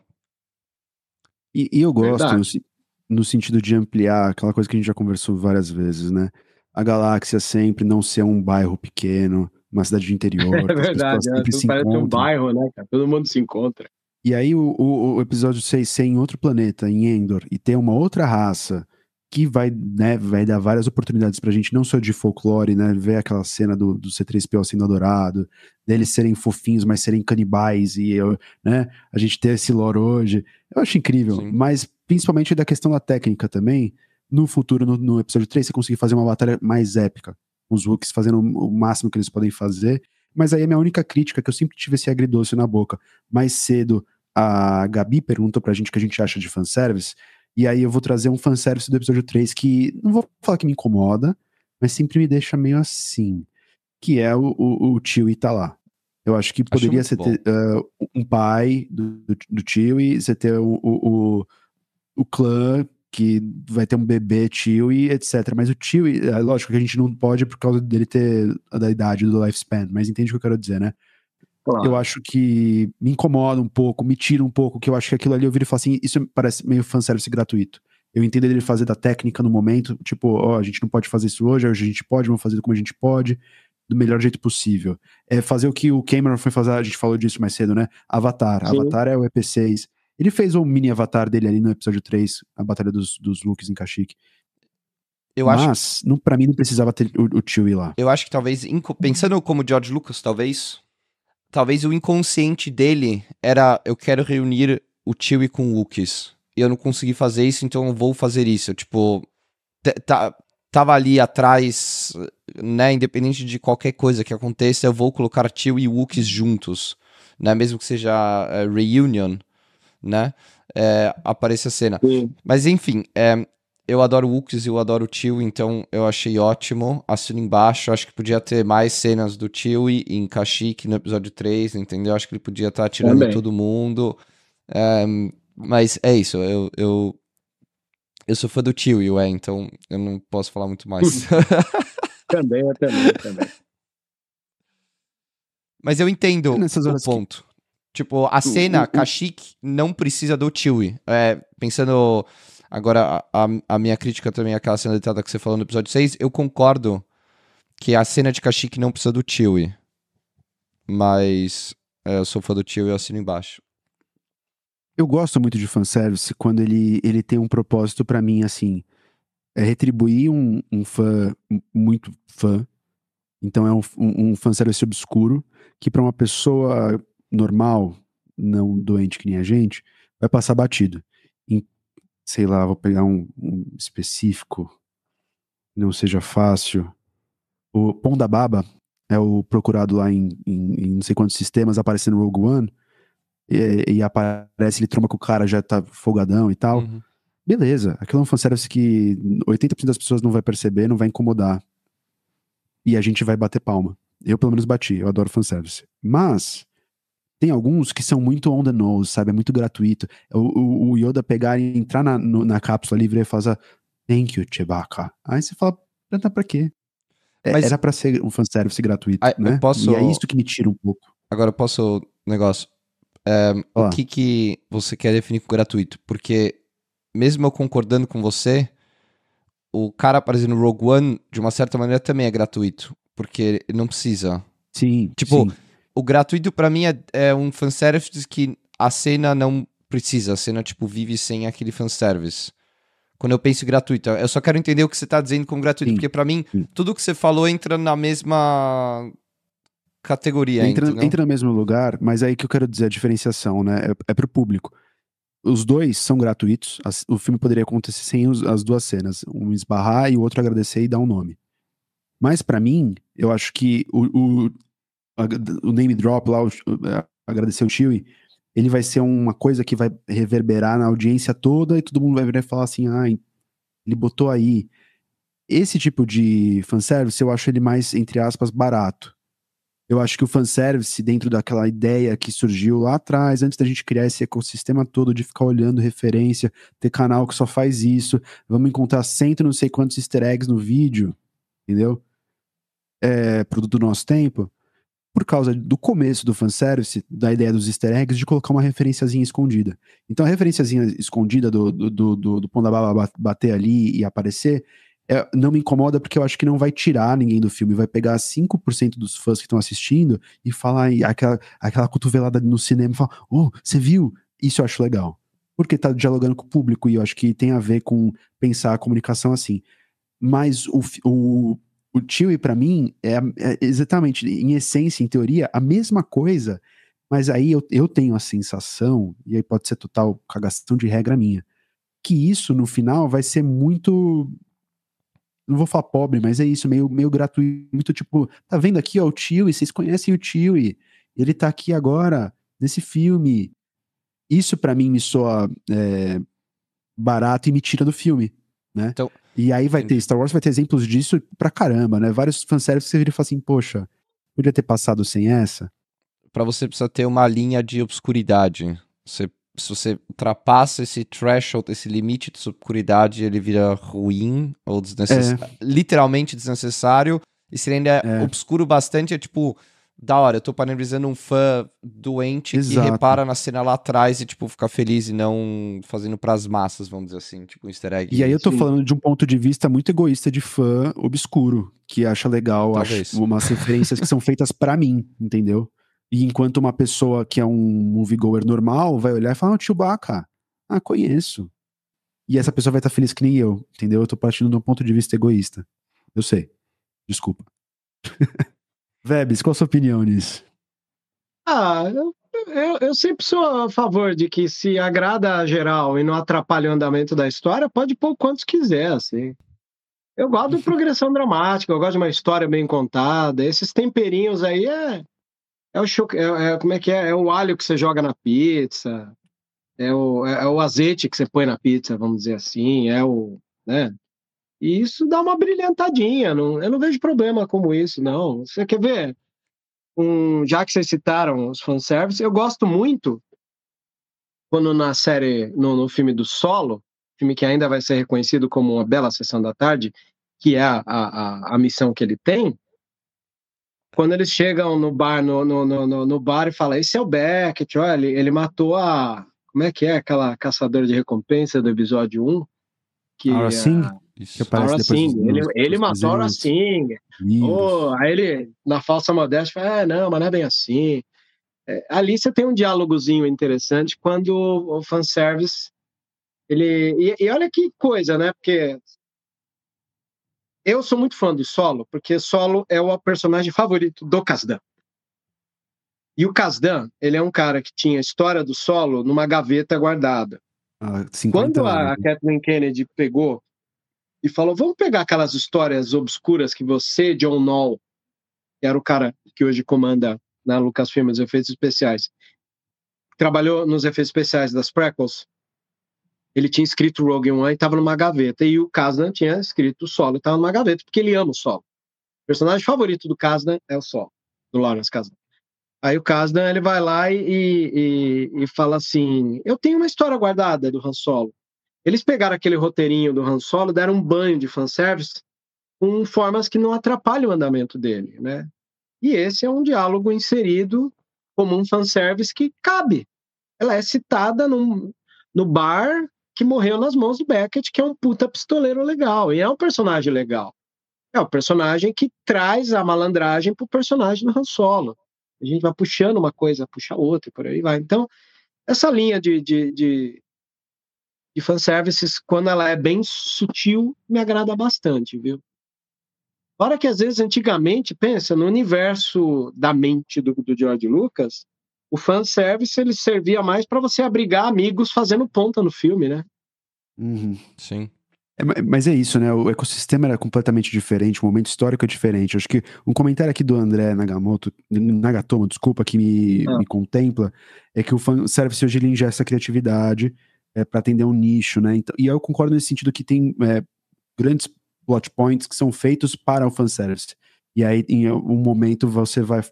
E, e eu gosto no, no, sentido de ampliar aquela coisa que a gente já conversou várias vezes, né? A galáxia sempre não ser um bairro pequeno, uma cidade de interior. É verdade, é, tudo parece um bairro, né, cara? Todo mundo se encontra. E aí o, o, o episódio 6 ser em outro planeta, em Endor, e ter uma outra raça que vai, né, vai dar várias oportunidades pra gente, não só de folclore, né, ver aquela cena do, do C3PO sendo adorado, deles serem fofinhos, mas serem canibais, e, né, a gente ter esse lore hoje, eu acho incrível, Sim. mas principalmente da questão da técnica também, no futuro, no, no, episódio 3, você conseguir fazer uma batalha mais épica, os Wookies fazendo o máximo que eles podem fazer, mas aí a minha única crítica, que eu sempre tive esse agridoce na boca, mais cedo a Gabi perguntou pra gente o que a gente acha de fanservice, e aí eu vou trazer um fanservice do episódio 3 que não vou falar que me incomoda, mas sempre me deixa meio assim. Que é o, o, o tio tá lá. Eu acho que poderia ser ter, uh, um pai do, do, do tio e você ter o, o, o, o clã que vai ter um bebê tio e etc. Mas o tio, é lógico que a gente não pode por causa dele ter da idade do lifespan, mas entende o que eu quero dizer, né? Claro. Eu acho que me incomoda um pouco, me tira um pouco, que eu acho que aquilo ali eu viro e falo assim, isso parece meio fanservice gratuito. Eu entendo ele fazer da técnica no momento, tipo, ó, oh, a gente não pode fazer isso hoje, hoje a gente pode, vamos fazer como a gente pode, do melhor jeito possível. É fazer o que o Cameron foi fazer, a gente falou disso mais cedo, né? Avatar. Sim. Avatar é o EP6. Ele fez o mini avatar dele ali no episódio 3, a Batalha dos, dos Looks em Kashyyyk. Eu Mas, acho... pra mim não precisava ter o, o Chewie lá. Eu acho que talvez, pensando como George Lucas, talvez talvez o inconsciente dele era eu quero reunir o Chewie com o Wookiees. E eu não consegui fazer isso, então eu vou fazer isso. Tipo, tá, tava ali atrás, né, independente de qualquer coisa que aconteça, eu vou colocar Chewie e Wookiees juntos, né, mesmo que seja uh, reunion, né, é, aparece a cena. Sim. Mas enfim, é, eu adoro Wookies e eu adoro o Tio, então eu achei ótimo. Assino embaixo, acho que podia ter mais cenas do Tio em Kashyyyk no episódio 3, entendeu? Acho que ele podia estar tá atirando Também. todo mundo. É, mas é isso, eu, eu, eu sou fã do Tio, é, então eu não posso falar muito mais. também, eu também, também. Mas eu entendo o ponto. Que... Tipo, a cena, Kashyyyk não precisa do Chewie. É, pensando Agora, a, a minha crítica também aquela cena deitada que você falou no episódio 6. Eu concordo que a cena de Kashyyyk não precisa do Chewie. Mas é, eu sou fã do Chewie e assino embaixo. Eu gosto muito de fanservice quando ele, ele tem um propósito para mim, assim. É retribuir um, um fã muito fã. Então é um, um, um fanservice obscuro que para uma pessoa normal, não doente que nem a gente, vai passar batido sei lá, vou pegar um, um específico, não seja fácil. O Pão da Baba é o procurado lá em, em, em não sei quantos sistemas, aparece no Rogue One, e, e, aparece, ele tromba com o cara, já tá folgadão e tal. Uhum. Beleza, aquilo é um fanservice que 80% das pessoas não vai perceber, não vai incomodar. E a gente vai bater palma. Eu, pelo menos, bati, eu adoro fanservice. Mas, tem alguns que são muito on the nose, sabe? É muito gratuito. O, o, o Yoda pegar e entrar na, no, na cápsula livre e fazer Thank you, Chewbacca. Aí você fala, pra, pra quê? É, Mas, Era pra ser um fanservice gratuito, ah, né? Posso... E é isso que me tira um pouco. Agora, eu posso... Negócio. É, o que que você quer definir com gratuito? Porque, mesmo eu concordando com você, o cara aparecendo no Rogue One, de uma certa maneira, também é gratuito. Porque ele não precisa. Sim, Tipo... Sim o gratuito para mim é, é, um fanservice que a cena não precisa, a cena tipo vive sem aquele fanservice. Quando eu penso gratuito, eu só quero entender o que você tá dizendo com gratuito, sim, porque para mim sim. tudo que você falou entra na mesma categoria. Entra, entra no mesmo lugar, mas aí que eu quero dizer a diferenciação, né? É, é pro público. Os dois são gratuitos. As, o filme poderia acontecer sem os, as duas cenas, um esbarrar e o outro agradecer e dar um nome. Mas para mim, eu acho que o, o, o name drop lá, o, é, agradecer o Chewie, ele vai ser uma coisa que vai reverberar na audiência toda e todo mundo vai vir e falar assim, ah, ele botou aí. esse tipo de fanservice eu acho ele mais, entre aspas, barato. Eu acho que o fanservice, dentro daquela ideia que surgiu lá atrás, antes da gente criar esse ecossistema todo de ficar olhando referência, ter canal que só faz isso, vamos encontrar cento não sei quantos easter eggs no vídeo, entendeu? É, produto do nosso tempo. Por causa do começo do fanservice, da ideia dos easter eggs, de colocar uma referenciazinha escondida. Então a referenciazinha escondida do, do, do, do, do Baba bater ali e aparecer é, não me incomoda porque eu acho que não vai tirar ninguém do filme, vai pegar 5% dos fãs que estão assistindo e falar aquela, aquela cotovelada no cinema e falar, oh, você viu? Isso eu acho legal. Porque tá dialogando com o público e eu acho que tem a ver com pensar a comunicação assim. Mas o, o, o Chewie, para mim, é, é, exatamente, em essência, em teoria, a mesma coisa, mas aí eu, eu tenho a sensação, e aí pode ser total cagação de regra minha, que isso no final vai ser muito não vou falar pobre, mas é isso, meio, meio gratuito, tipo, tá vendo aqui, ó, o tio, e vocês conhecem o tio, e ele tá aqui agora, nesse filme. Isso para mim me soa é, barato e me tira do filme, né? Então, e aí vai ter, Star Wars vai ter exemplos disso pra caramba, né? Vários fanservices que você vira e fala assim, poxa, podia ter passado sem essa. Para você precisa ter uma linha de obscuridade. Você se você ultrapassa esse threshold, esse limite de obscuridade, ele vira ruim ou desnecessário, é. literalmente desnecessário. E se ele ainda é obscuro bastante, é tipo, da hora, eu tô parabenizando um fã doente Exato. que repara na cena lá atrás e, tipo, fica feliz e não fazendo pras massas, vamos dizer assim, tipo um easter egg. E aí eu tô Sim. falando de um ponto de vista muito egoísta de fã obscuro, que acha legal acha umas referências que são feitas para mim, entendeu? E enquanto uma pessoa que é um moviegoer normal vai olhar e falar, oh, Chewbacca, ah, conheço. E essa pessoa vai estar feliz que nem eu, entendeu? Eu tô partindo de um ponto de vista egoísta. Eu sei. Desculpa. Vebs, qual a sua opinião nisso? Ah, eu, eu, eu, sempre sou a favor de que se agrada a geral e não atrapalha o andamento da história, pode pôr quantos quiser, assim. Eu gosto de progressão dramática, eu gosto de uma história bem contada. Esses temperinhos aí é, é o cho... é, é, como é que é? É o alho que você joga na pizza, é o, é, é o azeite que você põe na pizza, vamos dizer assim, é o, né? E isso dá uma brilhantadinha, não, eu não vejo problema como isso, não. Você quer ver? Um, já que vocês citaram os fanservice, eu gosto muito quando na série, no, no filme do Solo, filme que ainda vai ser reconhecido como uma bela sessão da tarde, que é a, a, a missão que ele tem, quando eles chegam no bar, no, no, no, no bar e falam, esse é o Beckett, olha, ele, ele matou a. Como é que é aquela caçadora de recompensa do episódio 1? Que, Aura Singh? Que aparece Singh. Ele, ele matou a Aura Singh. Oh, aí ele, na falsa modéstia, fala, ah, não, mas não é bem assim. É, ali você tem um diálogozinho interessante quando o, o fanservice ele e, e, olha que coisa, né? Porque eu sou muito fã de Solo, porque Solo é o personagem favorito do Kasdan. E o Kasdan, ele é um cara que tinha a história do Solo numa gaveta guardada. Ah, Quando a anos. Kathleen Kennedy pegou e falou: vamos pegar aquelas histórias obscuras que você, John Knoll, que era o cara que hoje comanda na Lucasfilm os efeitos especiais, trabalhou nos efeitos especiais das prequels, ele tinha escrito Rogue One e estava numa gaveta. E o Kasdan tinha escrito solo e estava numa gaveta, porque ele ama o solo. O personagem favorito do Kasdan é o solo, do Lawrence Kasdan. Aí o Kasdan ele vai lá e, e, e, fala assim: Eu tenho uma história guardada do Han Solo. Eles pegaram aquele roteirinho do Han Solo, deram um banho de fanservice com formas que não atrapalham o andamento dele, né? E esse é um diálogo inserido como um fanservice que cabe. Ela é citada num, no bar que morreu nas mãos do Beckett, que é um puta pistoleiro legal. E é um personagem legal. É o personagem que traz a malandragem pro personagem do Han Solo. A gente vai puxando uma coisa, puxa outra, e por aí vai. Então, essa linha de, de, de, de fanservices, quando ela é bem sutil, me agrada bastante, viu? Fora que às vezes, antigamente, pensa, no universo da mente do, do George Lucas, o fanservice ele servia mais para você abrigar amigos fazendo ponta no filme, né? Uhum. Sim. É, mas é isso, né? O ecossistema era completamente diferente, o momento histórico é diferente. Acho que um comentário aqui do André Nagamoto, Nagatomo, desculpa, que me, ah. me contempla, é que o fanservice hoje ele ingesta criatividade é, para atender um nicho, né? Então, e eu concordo nesse sentido que tem é, grandes plot points que são feitos para o fanservice. E aí, em um momento, você vai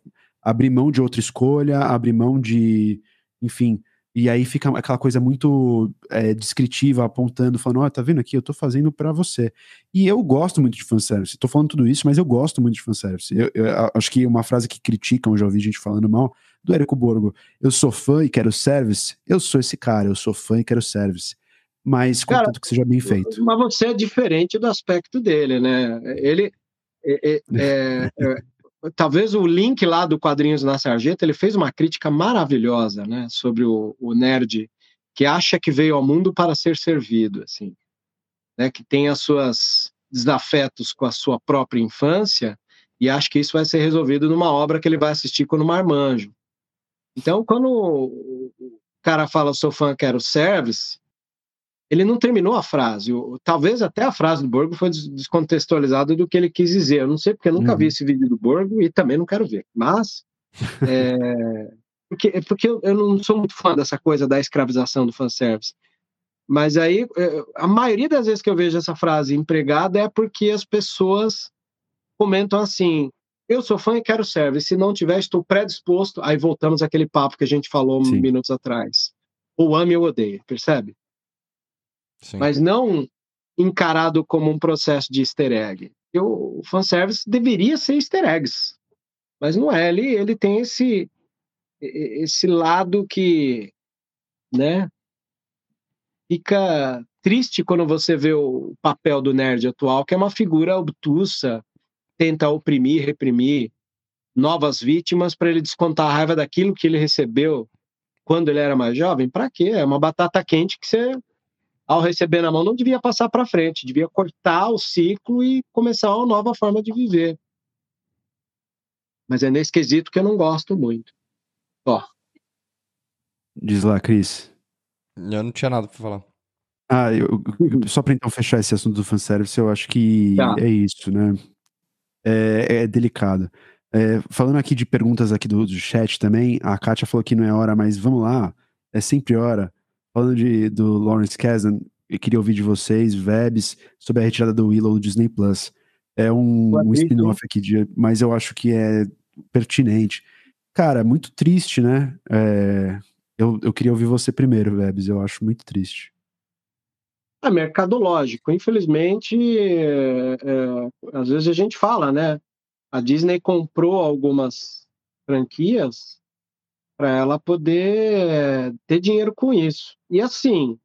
abrir mão de outra escolha, abrir mão de. Enfim. E aí fica aquela coisa muito é, descritiva, apontando, falando: Ó, oh, tá vendo aqui? Eu tô fazendo para você. E eu gosto muito de fanservice. Tô falando tudo isso, mas eu gosto muito de fanservice. Eu, eu, eu acho que uma frase que criticam, já ouvi gente falando mal, do Érico Borgo. Eu sou fã e quero service. Eu sou esse cara, eu sou fã e quero service. Mas contanto Cara, que seja bem feito. Mas você é diferente do aspecto dele, né? Ele. É, é, é, talvez o link lá do Quadrinhos na Sarjeta, ele fez uma crítica maravilhosa, né, sobre o, o, nerd que acha que veio ao mundo para ser servido, assim, né, que tem as suas desafetos com a sua própria infância e acha que isso vai ser resolvido numa obra que ele vai assistir quando marmanjo. Então, quando o cara fala sou fã, quero service, ele não terminou a frase. Talvez até a frase do Borgo foi descontextualizada do que ele quis dizer. Eu não sei, porque eu nunca uhum. vi esse vídeo do Borgo e também não quero ver. Mas. é, porque porque eu, eu, não sou muito fã dessa coisa da escravização do fanservice. Mas aí, é, a maioria das vezes que eu vejo essa frase empregada é porque as pessoas comentam assim: eu sou fã e quero service. Se não tiver, estou predisposto. Aí voltamos àquele papo que a gente falou Sim. minutos atrás. Ou ame ou odeia, percebe? Sim. mas não encarado como um processo de easter egg. o fanservice deveria ser easter eggs, mas não é. Ele, ele tem esse, esse lado que, né, fica triste quando você vê o papel do nerd atual, que é uma figura obtusa, tenta oprimir, reprimir novas vítimas para ele descontar a raiva daquilo que ele recebeu quando ele era mais jovem. Para quê? É uma batata quente que você ao receber na mão, não devia passar para frente, devia cortar o ciclo e começar uma nova forma de viver. Mas é nesse quesito que eu não gosto muito. Ó. Diz lá, Cris. Eu não tinha nada para falar. Ah, eu, só para então fechar esse assunto do fanservice, eu acho que tá. é isso, né? É, é delicado. É, falando aqui de perguntas aqui do, do chat também, a Kátia falou que não é hora, mas vamos lá, é sempre hora. Falando de, do Lawrence Kasdan, eu queria ouvir de vocês, Vebs, sobre a retirada do Willow do Disney Plus. É um, um spin-off aqui, de, mas eu acho que é pertinente. Cara, muito triste, né? É, eu, eu queria ouvir você primeiro, Vebs, eu acho muito triste. É mercadológico. Infelizmente, é, é, às vezes a gente fala, né? A Disney comprou algumas franquias para ela poder ter dinheiro com isso. E assim,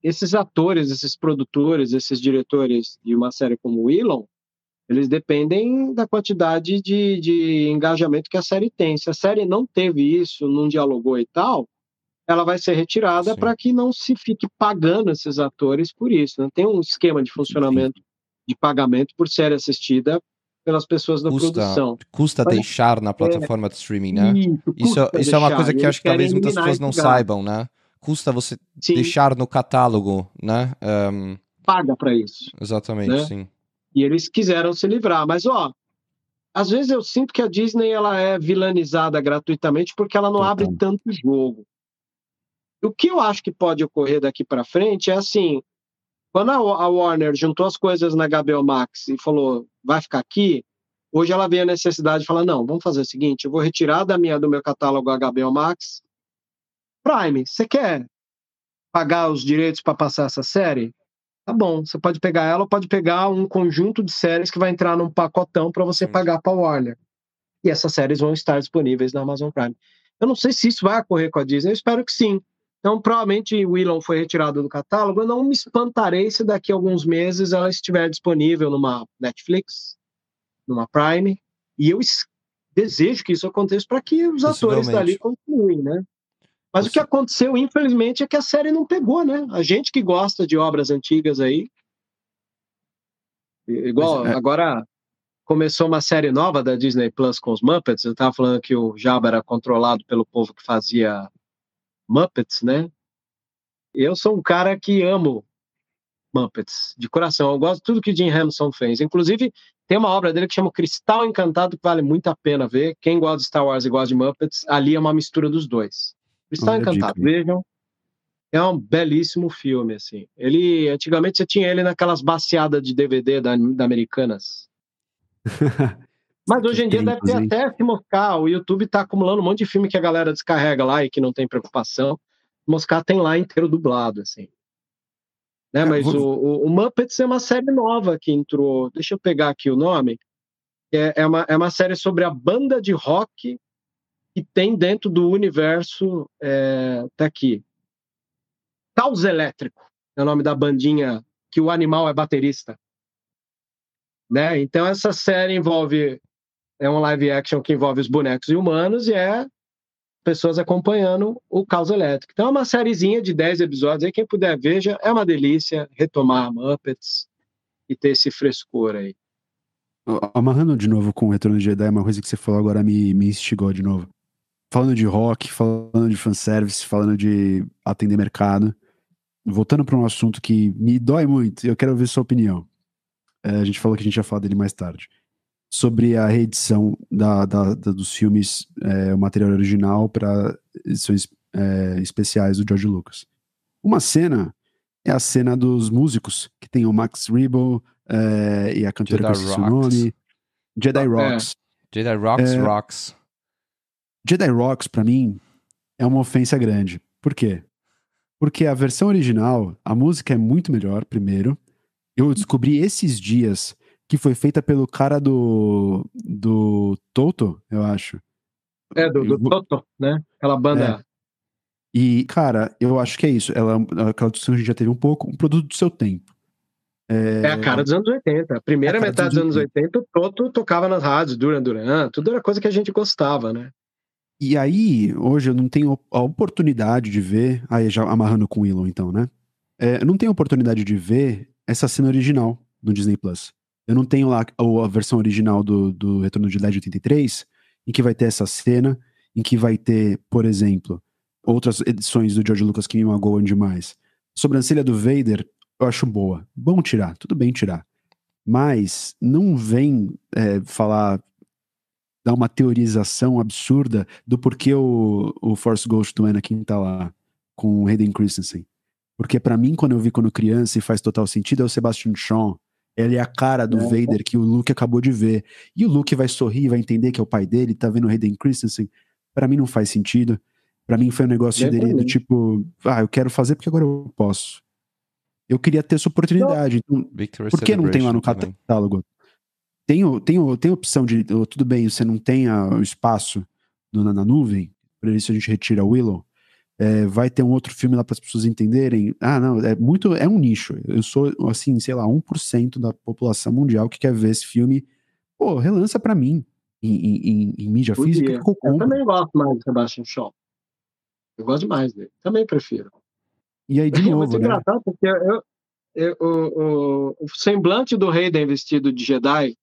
esses atores, esses produtores, esses diretores de uma série como Willow, eles dependem da quantidade de, de engajamento que a série tem. Se a série não teve isso, não dialogou e tal, ela vai ser retirada para que não se fique pagando esses atores por isso. Né? Tem um esquema de funcionamento Sim. de pagamento por série assistida pelas pessoas da custa, produção. Custa Mas, deixar na é. plataforma é, de streaming, né? Isso, isso, isso é uma coisa que acho que talvez muitas pessoas não saibam, né? Custa você sim. deixar no catálogo, né? Um... Paga para isso. Exatamente, né? sim. E eles quiseram se livrar. Mas, ó, às vezes eu sinto que a Disney ela é vilanizada gratuitamente porque ela não abre tanto jogo. O que eu acho que pode ocorrer daqui para frente é assim: quando a Warner juntou as coisas na HBO Max e falou, vai ficar aqui, hoje ela vê a necessidade de falar, não, vamos fazer o seguinte, eu vou retirar da minha, do meu catálogo HBO Max Prime, você quer pagar os direitos para passar essa série? Tá bom, você pode pegar ela ou pode pegar um conjunto de séries que vai entrar num pacotão para você pagar para a Warner. E essas séries vão estar disponíveis na Amazon Prime. Eu não sei se isso vai ocorrer com a Disney, eu espero que sim. Então, provavelmente Willow foi retirado do catálogo. Eu não me espantarei se daqui a alguns meses ela estiver disponível numa Netflix, numa Prime. E eu desejo que isso aconteça para que os atores dali continuem, né? Mas o que aconteceu, infelizmente, é que a série não pegou, né? A gente que gosta de obras antigas aí. Igual, é... agora começou uma série nova da Disney Plus com os Muppets. Eu estava falando que o Jabba era controlado pelo povo que fazia Muppets, né? Eu sou um cara que amo Muppets, de coração. Eu gosto de tudo que Jim Henson fez. Inclusive, tem uma obra dele que chama Cristal Encantado, que vale muito a pena ver. Quem gosta de Star Wars e gosta de Muppets, ali é uma mistura dos dois. Cristal Encantado, vejam. é um belíssimo filme, assim. Ele, antigamente você tinha ele naquelas baseadas de DVD da, da Americanas. Mas hoje em dia deve ter até se moscar. O YouTube está acumulando um monte de filme que a galera descarrega lá e que não tem preocupação. Moscar tem lá inteiro dublado, assim. Né? Mas vou... o, o, Muppets é uma série nova que entrou. Deixa eu pegar aqui o nome. É, é, uma, é uma série sobre a banda de rock que tem dentro do universo. É, tá aqui. Caos Elétrico é o nome da bandinha que o animal é baterista. Né? Então essa série envolve é um live action que envolve os bonecos e humanos e é pessoas acompanhando o caos elétrico. Então é uma sériezinha de 10 episódios, aí quem puder veja, é uma delícia retomar Muppets e ter esse frescor aí. Amarrando de novo com o Retorno de Jedi, uma coisa que você falou agora me, me instigou de novo. Falando de rock, falando de fanservice, falando de atender mercado, voltando para um assunto que me dói muito, eu quero ouvir sua opinião. É, a gente falou que a gente ia falar dele mais tarde sobre a reedição da, da, da dos filmes, é, o material original para edições é, especiais do George Lucas. Uma cena é a cena dos músicos, que tem o Max Rebo é, e a cantora Jedi que eu o nome. Jedi é. Rocks. Jedi Rocks, é. Rocks. Jedi Rocks, para mim, é uma ofensa grande. Por quê? Porque a versão original, a música é muito melhor, primeiro. Eu descobri esses dias que foi feita pelo cara do. do Toto, eu acho. É, do, do Toto, né? Aquela banda. É. E, cara, eu acho que é isso. Ela, aquela discussão a gente já teve um pouco, um produto do seu tempo. É, é a cara dos anos 80. A primeira é a metade dos anos 80, o Toto tocava nas rádios, Duran Duran, tudo era coisa que a gente gostava, né? E aí, hoje eu não tenho a oportunidade de ver. Aí, já amarrando com o Elon, então, né? É, eu não tenho a oportunidade de ver essa cena original no Disney Plus. Eu não tenho lá a versão original do, do Retorno de LED 83, em que vai ter essa cena, em que vai ter, por exemplo, outras edições do George Lucas que me magoam demais. Sobrancelha do Vader, eu acho boa. Bom tirar, tudo bem tirar. Mas não vem é, falar, dar uma teorização absurda do porquê o, o Force Ghost do Anakin tá lá com o Hayden Christensen. Porque para mim, quando eu vi quando criança e faz total sentido, é o Sebastian Shaw ele é a cara do é. Vader que o Luke acabou de ver. E o Luke vai sorrir, vai entender que é o pai dele, tá vendo o Hayden Christensen. Para mim não faz sentido. Para mim foi um negócio é dele do tipo, ah, eu quero fazer porque agora eu posso. Eu queria ter essa oportunidade. Então, por que não tem lá no catálogo? Tem, tem, tem opção de, tudo bem, você não tem o espaço na, na nuvem, por isso a gente retira o Willow é, vai ter um outro filme lá para as pessoas entenderem. Ah, não, é muito, é um nicho. Eu sou, assim, sei lá, 1% da população mundial que quer ver esse filme. Pô, relança para mim em, em, em mídia Podia. física. Que eu, eu, também gosto mais do Sebastian Shaw. Eu gosto demais dele. Também prefiro. E aí, de é novo, né? engraçado porque eu, eu, o, o, o, semblante do rei da investido de Jedi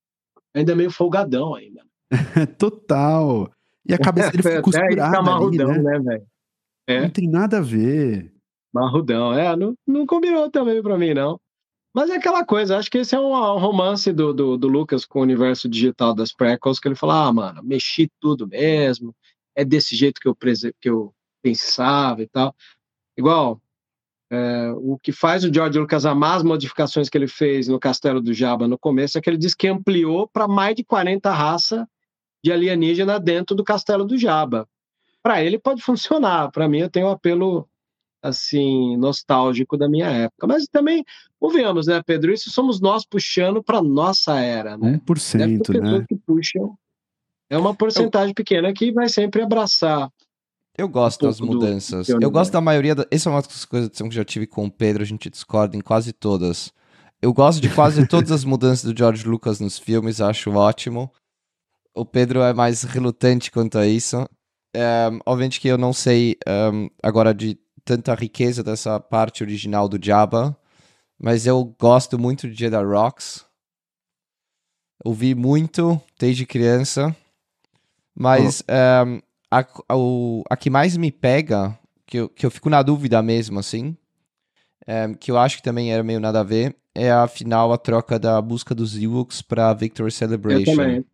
ainda é meio folgadão ainda. Total. E a cabeça dele ficou costurada ali, né? né velho? É. Não tem nada a ver. Marrudão, é, não, não combinou também pra mim, não. Mas é aquela coisa, acho que esse é um, um romance do, do, do, Lucas com o universo digital das prequels, que ele fala, ah, mano, mexi tudo mesmo, é desse jeito que eu, que eu pensava e tal. Igual, é, o que faz o George Lucas amar as modificações que ele fez no Castelo do Jabba no começo é que ele diz que ampliou para mais de 40 raças de alienígena dentro do Castelo do Jabba para ele pode funcionar. Para mim, eu tenho um apelo assim nostálgico da minha época. Mas também, ouviamos, né, Pedro? Isso somos nós puxando para nossa era, né? 1%, né? Que puxam. É uma porcentagem eu... pequena que vai sempre abraçar. Eu gosto um das mudanças. Do... eu gosto da maioria. Da... Essa é uma das coisas que eu já tive com o Pedro, a gente discorda em quase todas. Eu gosto de quase todas as mudanças do George Lucas nos filmes, acho ótimo. O Pedro é mais relutante quanto a isso. Um, obviamente que eu não sei um, agora de tanta riqueza dessa parte original do Jabba, mas eu gosto muito de Jedi Rocks. Ouvi muito desde criança, mas oh. um, a, a, a, que mais me pega, que eu, que eu fico na dúvida mesmo, assim, que eu acho que também era meio nada a ver, é afinal a troca da busca dos Ewoks para Victory Celebration. Eu também.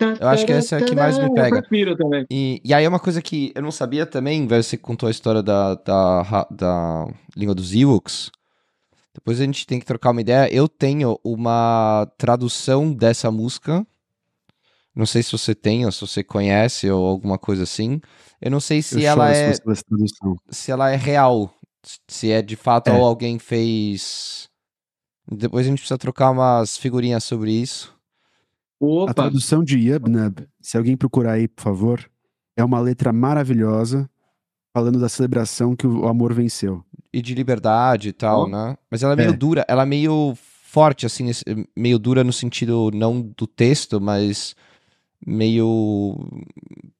Eu acho que essa é a que mais me pega. Eu prefiro também. E, e aí é uma coisa que eu não sabia também, você contou a história da, da, da língua dos Ewoks. Depois a gente tem que trocar uma ideia. Eu tenho uma tradução dessa música. Não sei se você tem ou se você conhece ou alguma coisa assim. Eu não sei se eu ela é se ela é real, se é de fato É. ou alguém fez. Depois a gente precisa trocar umas figurinhas sobre isso. A Opa, tradução de Yubnub, se alguém procurar aí, por favor, é uma letra maravilhosa falando da celebração que o amor venceu. E de liberdade e tal, Ó. né? Mas ela é meio É. dura, ela é meio forte, assim, meio dura no sentido não do texto, mas meio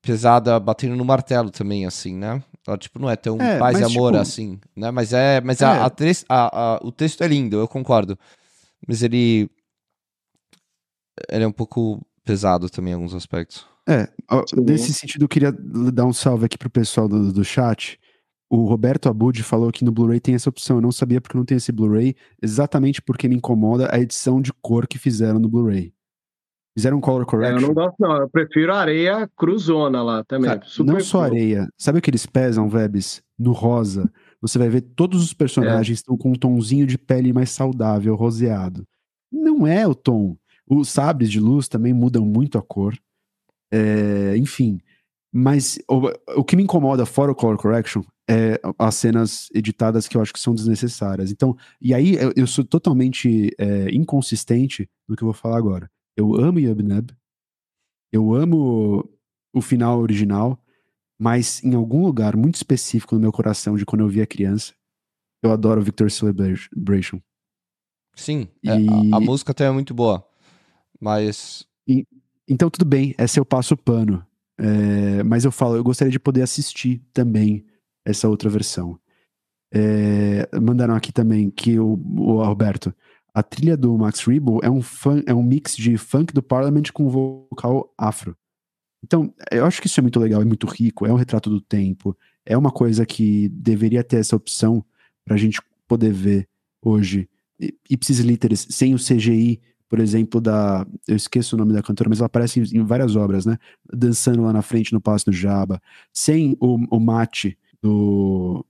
pesada, batendo no martelo também, assim, né? Ela, tipo, não é tão É, paz e amor tipo- assim, né? Mas é. Mas É. A, a a- a- o texto é lindo, eu concordo. Mas ele. Ele é um pouco pesado também em alguns aspectos. É, nesse sentido, eu queria dar um salve aqui pro pessoal do, do chat. O Roberto Abud falou que no Blu-ray tem essa opção. Eu não sabia porque não tem esse Blu-ray, exatamente porque me incomoda a edição de cor que fizeram no Blu-ray. Fizeram um color é, eu correction. não gosto não, eu prefiro a areia cruzona lá também. Cara, não só cool. areia. Sabe o que eles pesam, Vebs? No rosa. Você vai ver todos os personagens estão com um tomzinho de pele mais saudável, roseado. Não é o tom. Os sabres de luz também mudam muito a cor. É, enfim. Mas o, o que me incomoda, fora o color correction, é as cenas editadas que eu acho que são desnecessárias. Então, e aí eu, eu sou totalmente é, inconsistente no que eu vou falar agora. Eu amo Yubnub. Eu amo o final original, mas em algum lugar muito específico no meu coração de quando eu via criança, eu adoro Victor Celebration. Sim, é, E- a, a música também é muito boa. Mas. Então tudo bem, essa eu passo o pano. É, mas eu falo, eu gostaria de poder assistir também essa outra versão. É, mandaram aqui também que o, o Roberto, a trilha do Max Rebo é um, fun- é um mix de funk do Parliament com vocal afro. Então, eu acho que isso é muito legal, é muito rico, é um retrato do tempo, é uma coisa que deveria ter essa opção pra gente poder ver hoje. Ipsis Literis, sem o CGI, por exemplo, da. Eu esqueço o nome da cantora, mas ela aparece em, várias obras, né? Dançando lá na frente no Palácio do Jabba. Sem o, o mate do,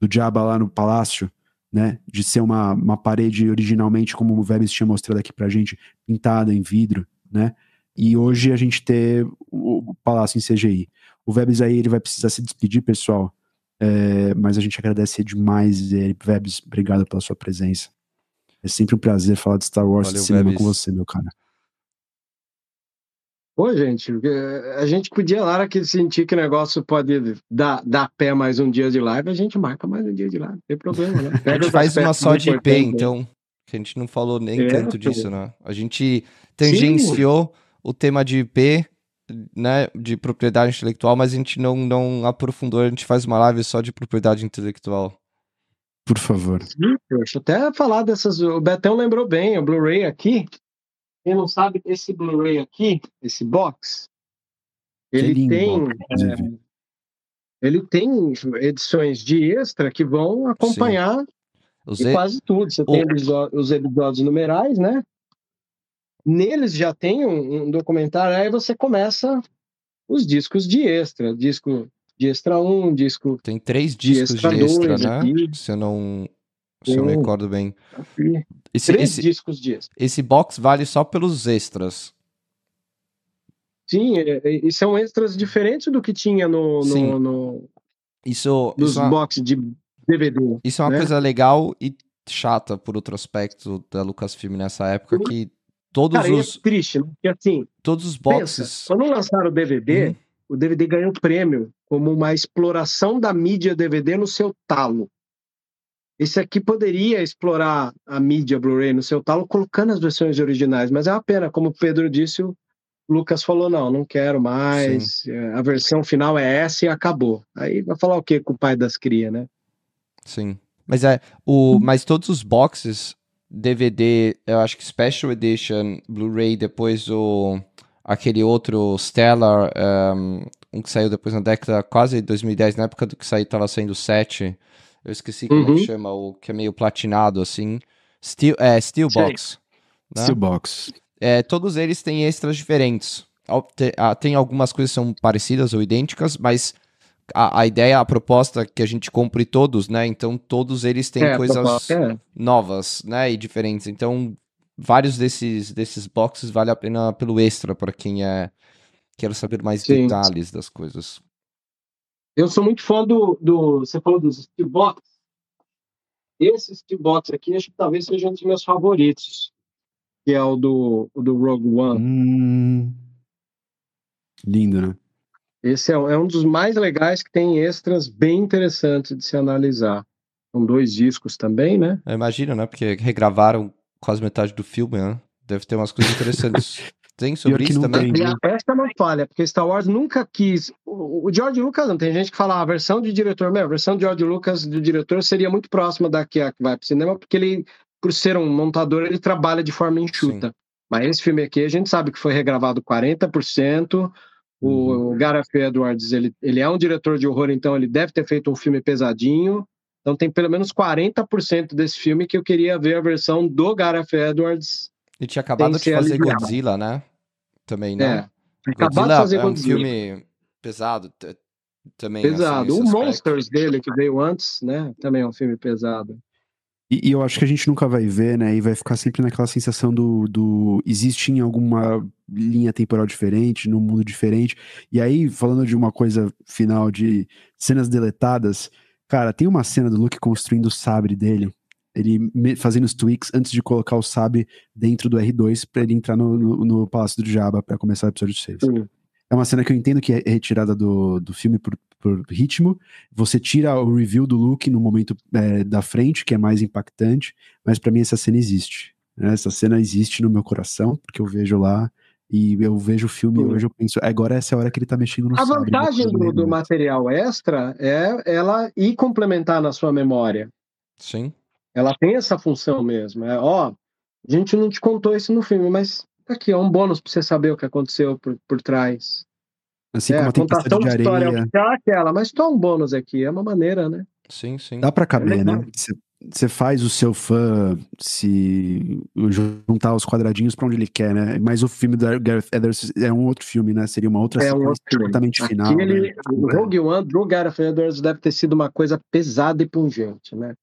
do Jabba lá no palácio, né? De ser uma, uma parede originalmente, como o Vebs tinha mostrado aqui pra gente, pintada em vidro, né? E hoje a gente ter o, palácio em CGI. O Vebs aí, ele vai precisar se despedir, pessoal. É, mas a gente agradece demais ele. Vebs, obrigado pela sua presença. É sempre um prazer falar de Star Wars e Valeu, cinema Vebs. com você, meu cara. Pô, gente, eh, a gente podia lá que sentir que o negócio pode dar, dar pé mais um dia de live, a gente marca mais um dia de live, não tem problema, né? A gente faz uma só de IP, então. Que a gente não falou nem É, tanto disso, né? A gente tangenciou o tema de IP, né? De propriedade intelectual, mas a gente não, não aprofundou, a gente faz uma live só de propriedade intelectual. Por favor. Deixa eu até falar dessas. O Betão lembrou bem, o Blu-ray aqui. Quem não sabe, esse Blu-ray aqui, esse box, ele tem. é, ele tem edições de extra que vão acompanhar e- quase tudo. Você tem os episódios numerais, né? Neles já tem um, um documentário, aí você começa os discos de extra. Disco de extra 1, disco Tem três de discos de extra extra, dois né? Se eu não. Se eu me recordo bem. Esse, Três esse, discos de extra. esse box vale só pelos extras. Sim, é, é, e são extras diferentes do que tinha no, Sim. no, no- Isso, nos isso, é boxes de DVD. isso é uma né? coisa legal e chata por outro aspecto da Lucasfilm nessa época, que todos Cara, e é os, triste, né? Porque assim, todos os pensa, boxes. quando lançaram o DVD, Uhum. O DVD ganhou prêmio como uma exploração da mídia DVD no seu talo. Esse aqui poderia explorar a mídia Blu-ray no seu talo colocando as versões originais, mas é uma pena, como o Pedro disse, o Lucas falou, não, não quero mais, é, a versão final é essa e acabou. Aí vai falar o quê com o pai das crias, né? Sim. Mas é, o, mas todos os boxes, DVD, eu acho que Special Edition, Blu-ray, depois o aquele outro Stellar, um, um que saiu depois na década quase 2010, na época do que saiu, tava saindo o 7. Eu esqueci como é Uhum. que chama, o que é meio platinado assim. Steel, é. Steelbox. Né? Steelbox. É, todos eles têm extras diferentes. tem algumas coisas que são parecidas ou idênticas, mas a, a, ideia, a proposta que a gente compre todos, né? Então todos eles têm é, coisas é. novas, né? E diferentes. Então vários desses desses boxes vale a pena pelo extra para quem é quer saber mais Sim. detalhes das coisas. Eu sou muito fã do, do você falou dos Steel Box. Esse Steel Box aqui acho que talvez seja um dos meus favoritos, que é o do, o do Rogue One. Hum, lindo, né? Esse é, é, um dos mais legais que tem extras bem interessantes de se analisar. São dois discos também, né? Eu imagino, né? Porque regravaram quase metade do filme, né? Deve ter umas coisas interessantes. tem sobre isso também? Tem, né? Essa é uma falha, porque Star Wars nunca quis. O, o George Lucas não. Tem gente que fala ah, a versão de diretor, meu, a versão de George Lucas do diretor seria muito próxima da que, vai pro cinema, porque ele, por ser um montador, ele trabalha de forma enxuta. Sim. Mas esse filme aqui, a gente sabe que foi regravado 40%. O, uhum. o Gareth Edwards, ele, ele é um diretor de horror, então ele deve ter feito um filme pesadinho. Então tem pelo menos 40% desse filme que eu queria ver a versão do Gareth Edwards. Ele tinha acabado de fazer aliviado. Godzilla, né? Também, né? É. Acabado de fazer é um filme pesado também. Assim, pesado. Assim, o Monsters dele, que veio antes, né? Também é um filme pesado. E, e, eu acho que a gente nunca vai ver, né? E vai ficar sempre naquela sensação do, do. Existe em alguma linha temporal diferente, num mundo diferente. E aí, falando de uma coisa final de cenas deletadas, cara, tem uma cena do Luke construindo o sabre dele. Ele fazendo os tweaks antes de colocar o sabre dentro do R2 para ele entrar no, no, no, Palácio do Jabba para começar o episódio 6. Sim. É uma cena que eu entendo que é retirada do, do filme por, por ritmo. Você tira o review do Luke no momento é, da frente, que é mais impactante, mas para mim essa cena existe. Né? Essa cena existe no meu coração, porque eu vejo lá e eu vejo o filme e hoje eu penso, agora essa é a hora que ele tá mexendo no A vantagem do, do material extra é ela ir complementar na sua memória. Sim. Ela tem essa função mesmo. É, ó, a gente não te contou isso no filme, mas Aqui é um bônus para você saber o que aconteceu por, por trás. Assim é, como a tempestade de areia. História é aquela, mas só um bônus aqui, é uma maneira, né? Sim, sim. Dá para caber, é né? Você faz o seu fã se juntar os quadradinhos para onde ele quer, né? Mas o filme do Gareth Edwards é um outro filme, né? Seria uma outra é um outro completamente final. Aquele, né? O Rogue One do Gareth Edwards deve ter sido uma coisa pesada e pungente, né?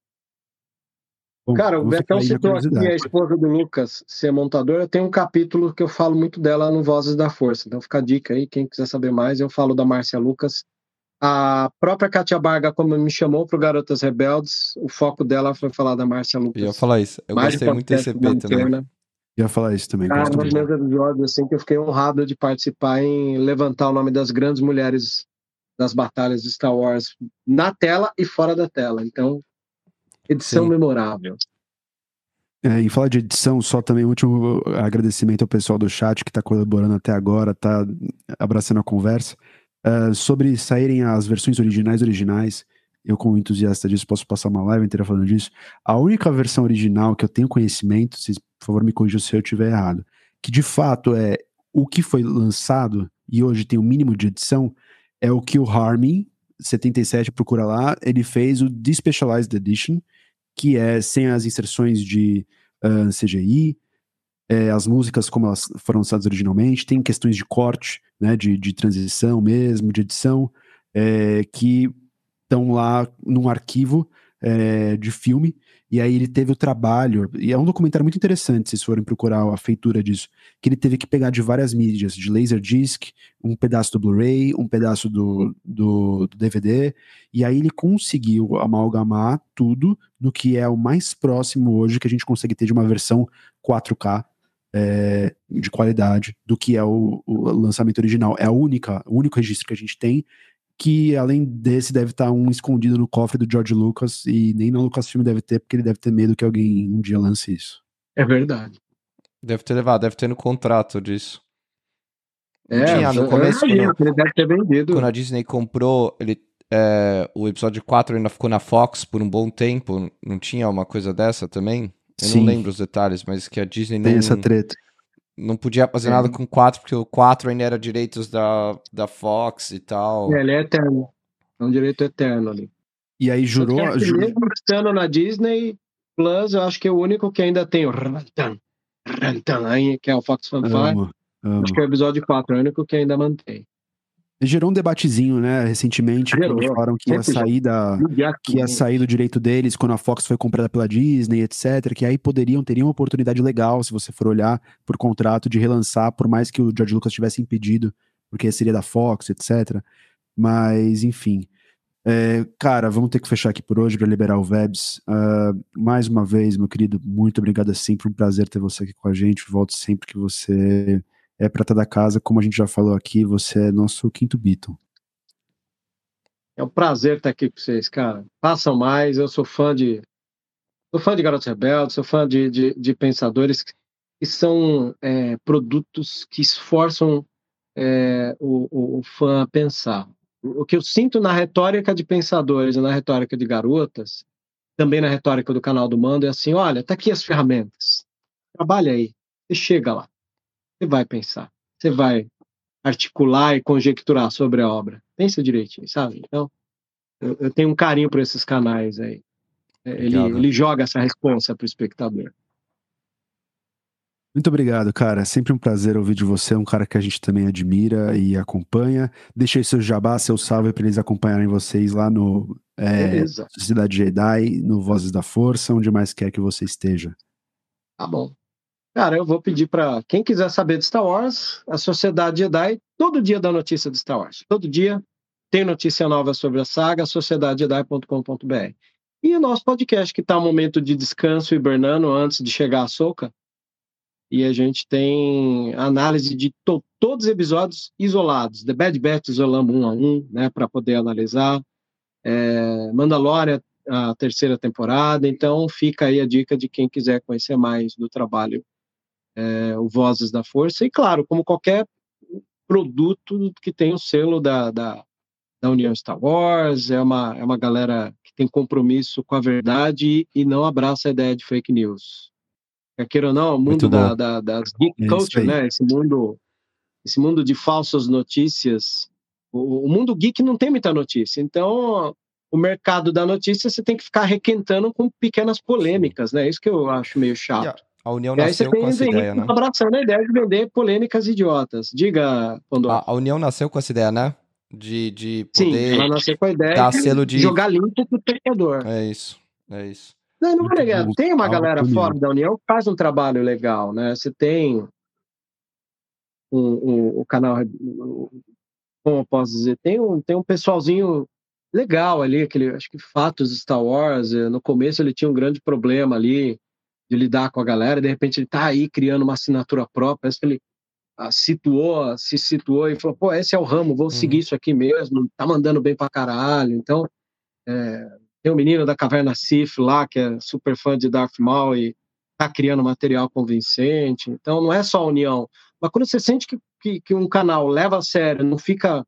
Bom, Cara, o Betão citou aqui a esposa do Lucas ser montadora. Tem um capítulo que eu falo muito dela no Vozes da Força. Então fica a dica aí, quem quiser saber mais, eu falo da Márcia Lucas. A própria Katia Barga, como me chamou para o Garotas Rebeldes, o foco dela foi falar da Márcia Lucas. Eu ia falar isso. Eu mais gostei muito desse EP também. Eu ia falar isso também. Ah, um dos meus episódios, assim, que eu fiquei honrado de participar em levantar o nome das grandes mulheres das batalhas de Star Wars na tela e fora da tela. Então, Edição Sim. memorável. É, e falar de edição, só também um último agradecimento ao pessoal do chat que está colaborando até agora, está abraçando a conversa. Uh, sobre saírem as versões originais originais, eu como entusiasta disso posso passar uma live inteira falando disso. A única versão original que eu tenho conhecimento, por favor me corrijam se eu estiver errado, que de fato é o que foi lançado e hoje tem o um mínimo de edição, é o que o Harming 77 procura lá, ele fez o Despecialized Edition, que é sem as inserções de uh, CGI, é, as músicas como elas foram lançadas originalmente, tem questões de corte, né, de, de transição mesmo, de edição, é, que estão lá num arquivo é, de filme, e aí ele teve o trabalho, e é um documentário muito interessante, se vocês forem procurar a feitura disso, que ele teve que pegar de várias mídias, de Laserdisc, um pedaço do Blu-ray, um pedaço do, do, do, DVD, e aí ele conseguiu amalgamar tudo no que é o mais próximo hoje que a gente consegue ter de uma versão 4K é, de qualidade do que é o, o, lançamento original. É a única, o único registro que a gente tem que além desse deve estar um escondido no cofre do George Lucas e nem na Lucasfilm deve ter, porque ele deve ter medo que alguém um dia lance isso. É verdade. Deve ter levado, deve ter no contrato disso. É, tinha no começo. quando, ele deve ter vendido. Quando a Disney comprou, ele, é, o episódio 4 ainda ficou na Fox por um bom tempo. Não tinha uma coisa dessa também? Eu Sim. não lembro os detalhes, mas que a Disney não. Tem essa treta não podia fazer é. nada com o 4, porque o 4 ainda era direitos da, da Fox e tal. É, ele é eterno. É um direito eterno ali. E aí jurou. É jurou... Mesmo estando na Disney Plus, eu acho que é o único que ainda tem o Rantan, Rantan que é o Fox Fanfare. Amo. Acho que é o episódio 4, é o único que ainda mantém. Gerou um debatezinho, né, recentemente, Gerou. quando falaram que ia, sair da, que ia sair do direito deles quando a Fox foi comprada pela Disney, etc. Que aí poderiam, teriam uma oportunidade legal, se você for olhar por contrato, de relançar, por mais que o George Lucas tivesse impedido, porque seria da Fox, etc. Mas, enfim. É, cara, vamos ter que fechar aqui por hoje para liberar o Vebs. Uh, mais uma vez, meu querido, muito obrigado. É sempre um prazer ter você aqui com a gente. Volto sempre que você é prata da casa, como a gente já falou aqui, você é nosso quinto Beatle. É um prazer estar aqui com vocês, cara. Façam mais, eu sou fã de. Sou fã de Garotos Rebeldes, sou fã de, de, de pensadores que, são é, produtos que esforçam é, o, o, o, fã a pensar. O, o que eu sinto na retórica de pensadores e na retórica de garotas, também na retórica do canal do Mando, é assim: olha, tá aqui as ferramentas. Trabalha aí. Você chega lá. Você vai pensar, você vai articular e conjecturar sobre a obra. Pensa direitinho, sabe? Então, eu, eu tenho um carinho por esses canais aí. É, ele, ele joga essa resposta para o espectador. Muito obrigado, cara. É sempre um prazer ouvir de você, um cara que a gente também admira e acompanha. Deixa aí seu jabá, seu salve para eles acompanharem vocês lá no é, Sociedade Jedi, no Vozes da Força, onde mais quer que você esteja. Tá bom. Cara, eu vou pedir para quem quiser saber de Star Wars, a Sociedade Jedi, todo dia dá notícia de Star Wars. Todo dia tem notícia nova sobre a saga, sociedadejedi.com.br. E o nosso podcast, que está um momento de descanso hibernando antes de chegar a Soca. E a gente tem análise de to todos os episódios isolados. The Bad Batch isolamos um a um, né, para poder analisar. É, Mandalorian, a terceira temporada. Então, fica aí a dica de quem quiser conhecer mais do trabalho é, o Vozes da Força, e claro, como qualquer produto que tem o selo da, da, da União Star Wars, é uma, é uma galera que tem compromisso com a verdade e não abraça a ideia de fake news. Quer queira ou não, o mundo da, da, das geek é culture, né? Esse mundo, esse mundo de falsas notícias. O, o mundo geek não tem muita notícia. Então, o mercado da notícia você tem que ficar requentando com pequenas polêmicas, né? Isso que eu acho meio chato. A União nasceu com essa ideia, né? Abraçando a ideia de vender polêmicas idiotas. Diga, Pandora. A, a, União nasceu com essa ideia, né? De, de poder Sim, ela nasceu com a ideia de, selo de jogar limpo pro torcedor. É isso, é isso. Não, não vou negar. Tem uma galera fora da União que faz um trabalho legal, né? Você tem um, um, o canal, como eu posso dizer, tem um, tem um pessoalzinho legal ali, aquele, acho que Fatos Star Wars, eh, no começo ele tinha um grande problema ali, de lidar com a galera, de repente ele tá aí criando uma assinatura própria, parece que ele ah, situou, se situou e falou, pô, esse é o ramo, vou uhum. seguir isso aqui mesmo, tá mandando bem pra caralho, então é, tem um menino da Caverna Sif lá, que é super fã de Darth Maul e tá criando material convincente, então não é só a união, mas quando você sente que, que, que um canal leva a sério, não fica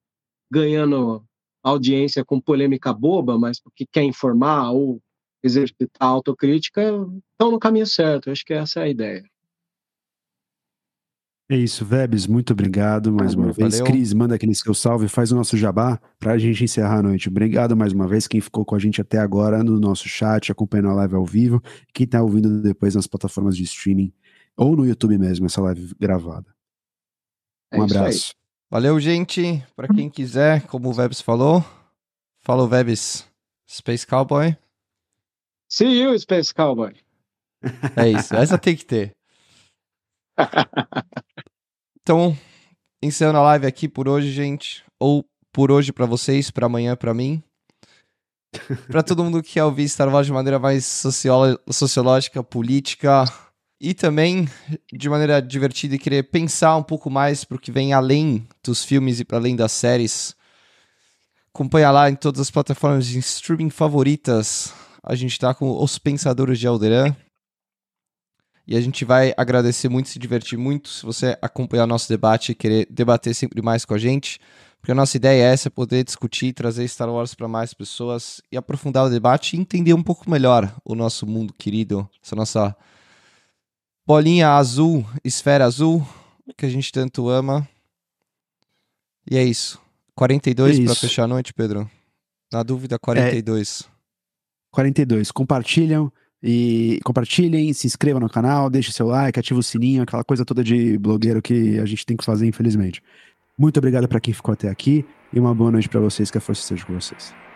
ganhando audiência com polêmica boba, mas porque quer informar ou exercitar a autocrítica, estão no caminho certo. Acho que essa é a ideia. É isso, Vebs, muito obrigado mais uma vez. Valeu. Cris, manda aquele seu salve, faz o nosso jabá para a gente encerrar a noite. Obrigado mais uma vez quem ficou com a gente até agora no nosso chat, acompanhando a live ao vivo, quem está ouvindo depois nas plataformas de streaming ou no YouTube mesmo, essa live gravada. É um é abraço. Valeu, gente. Para quem quiser, como o Vebs falou, falou Vebs, Space Cowboy. See you, Space Cowboy. É isso, essa tem que ter. Então, encerrando a live aqui por hoje, gente. Ou por hoje para vocês, para amanhã para mim. para todo mundo que quer ouvir Star Wars de maneira mais sociológica, política e também de maneira divertida e querer pensar um pouco mais pro que vem além dos filmes e para além das séries. Acompanha lá em todas as plataformas de streaming favoritas a gente está com os Pensadores de Alderan. E a gente vai agradecer muito, se divertir muito, se você acompanhar nosso debate e querer debater sempre mais com a gente. Porque a nossa ideia é essa, é poder discutir, trazer Star Wars para mais pessoas e aprofundar o debate e entender um pouco melhor o nosso mundo querido, essa nossa bolinha azul, esfera azul, que a gente tanto ama. E é isso. 42 é para fechar a noite, Pedro? Na dúvida, 42. É... 42. Compartilham, E compartilhem, se inscrevam no canal, deixe seu like, ative o sininho, aquela coisa toda de blogueiro que a gente tem que fazer, infelizmente. Muito obrigado para quem ficou até aqui e uma boa noite para vocês, que a força esteja com vocês.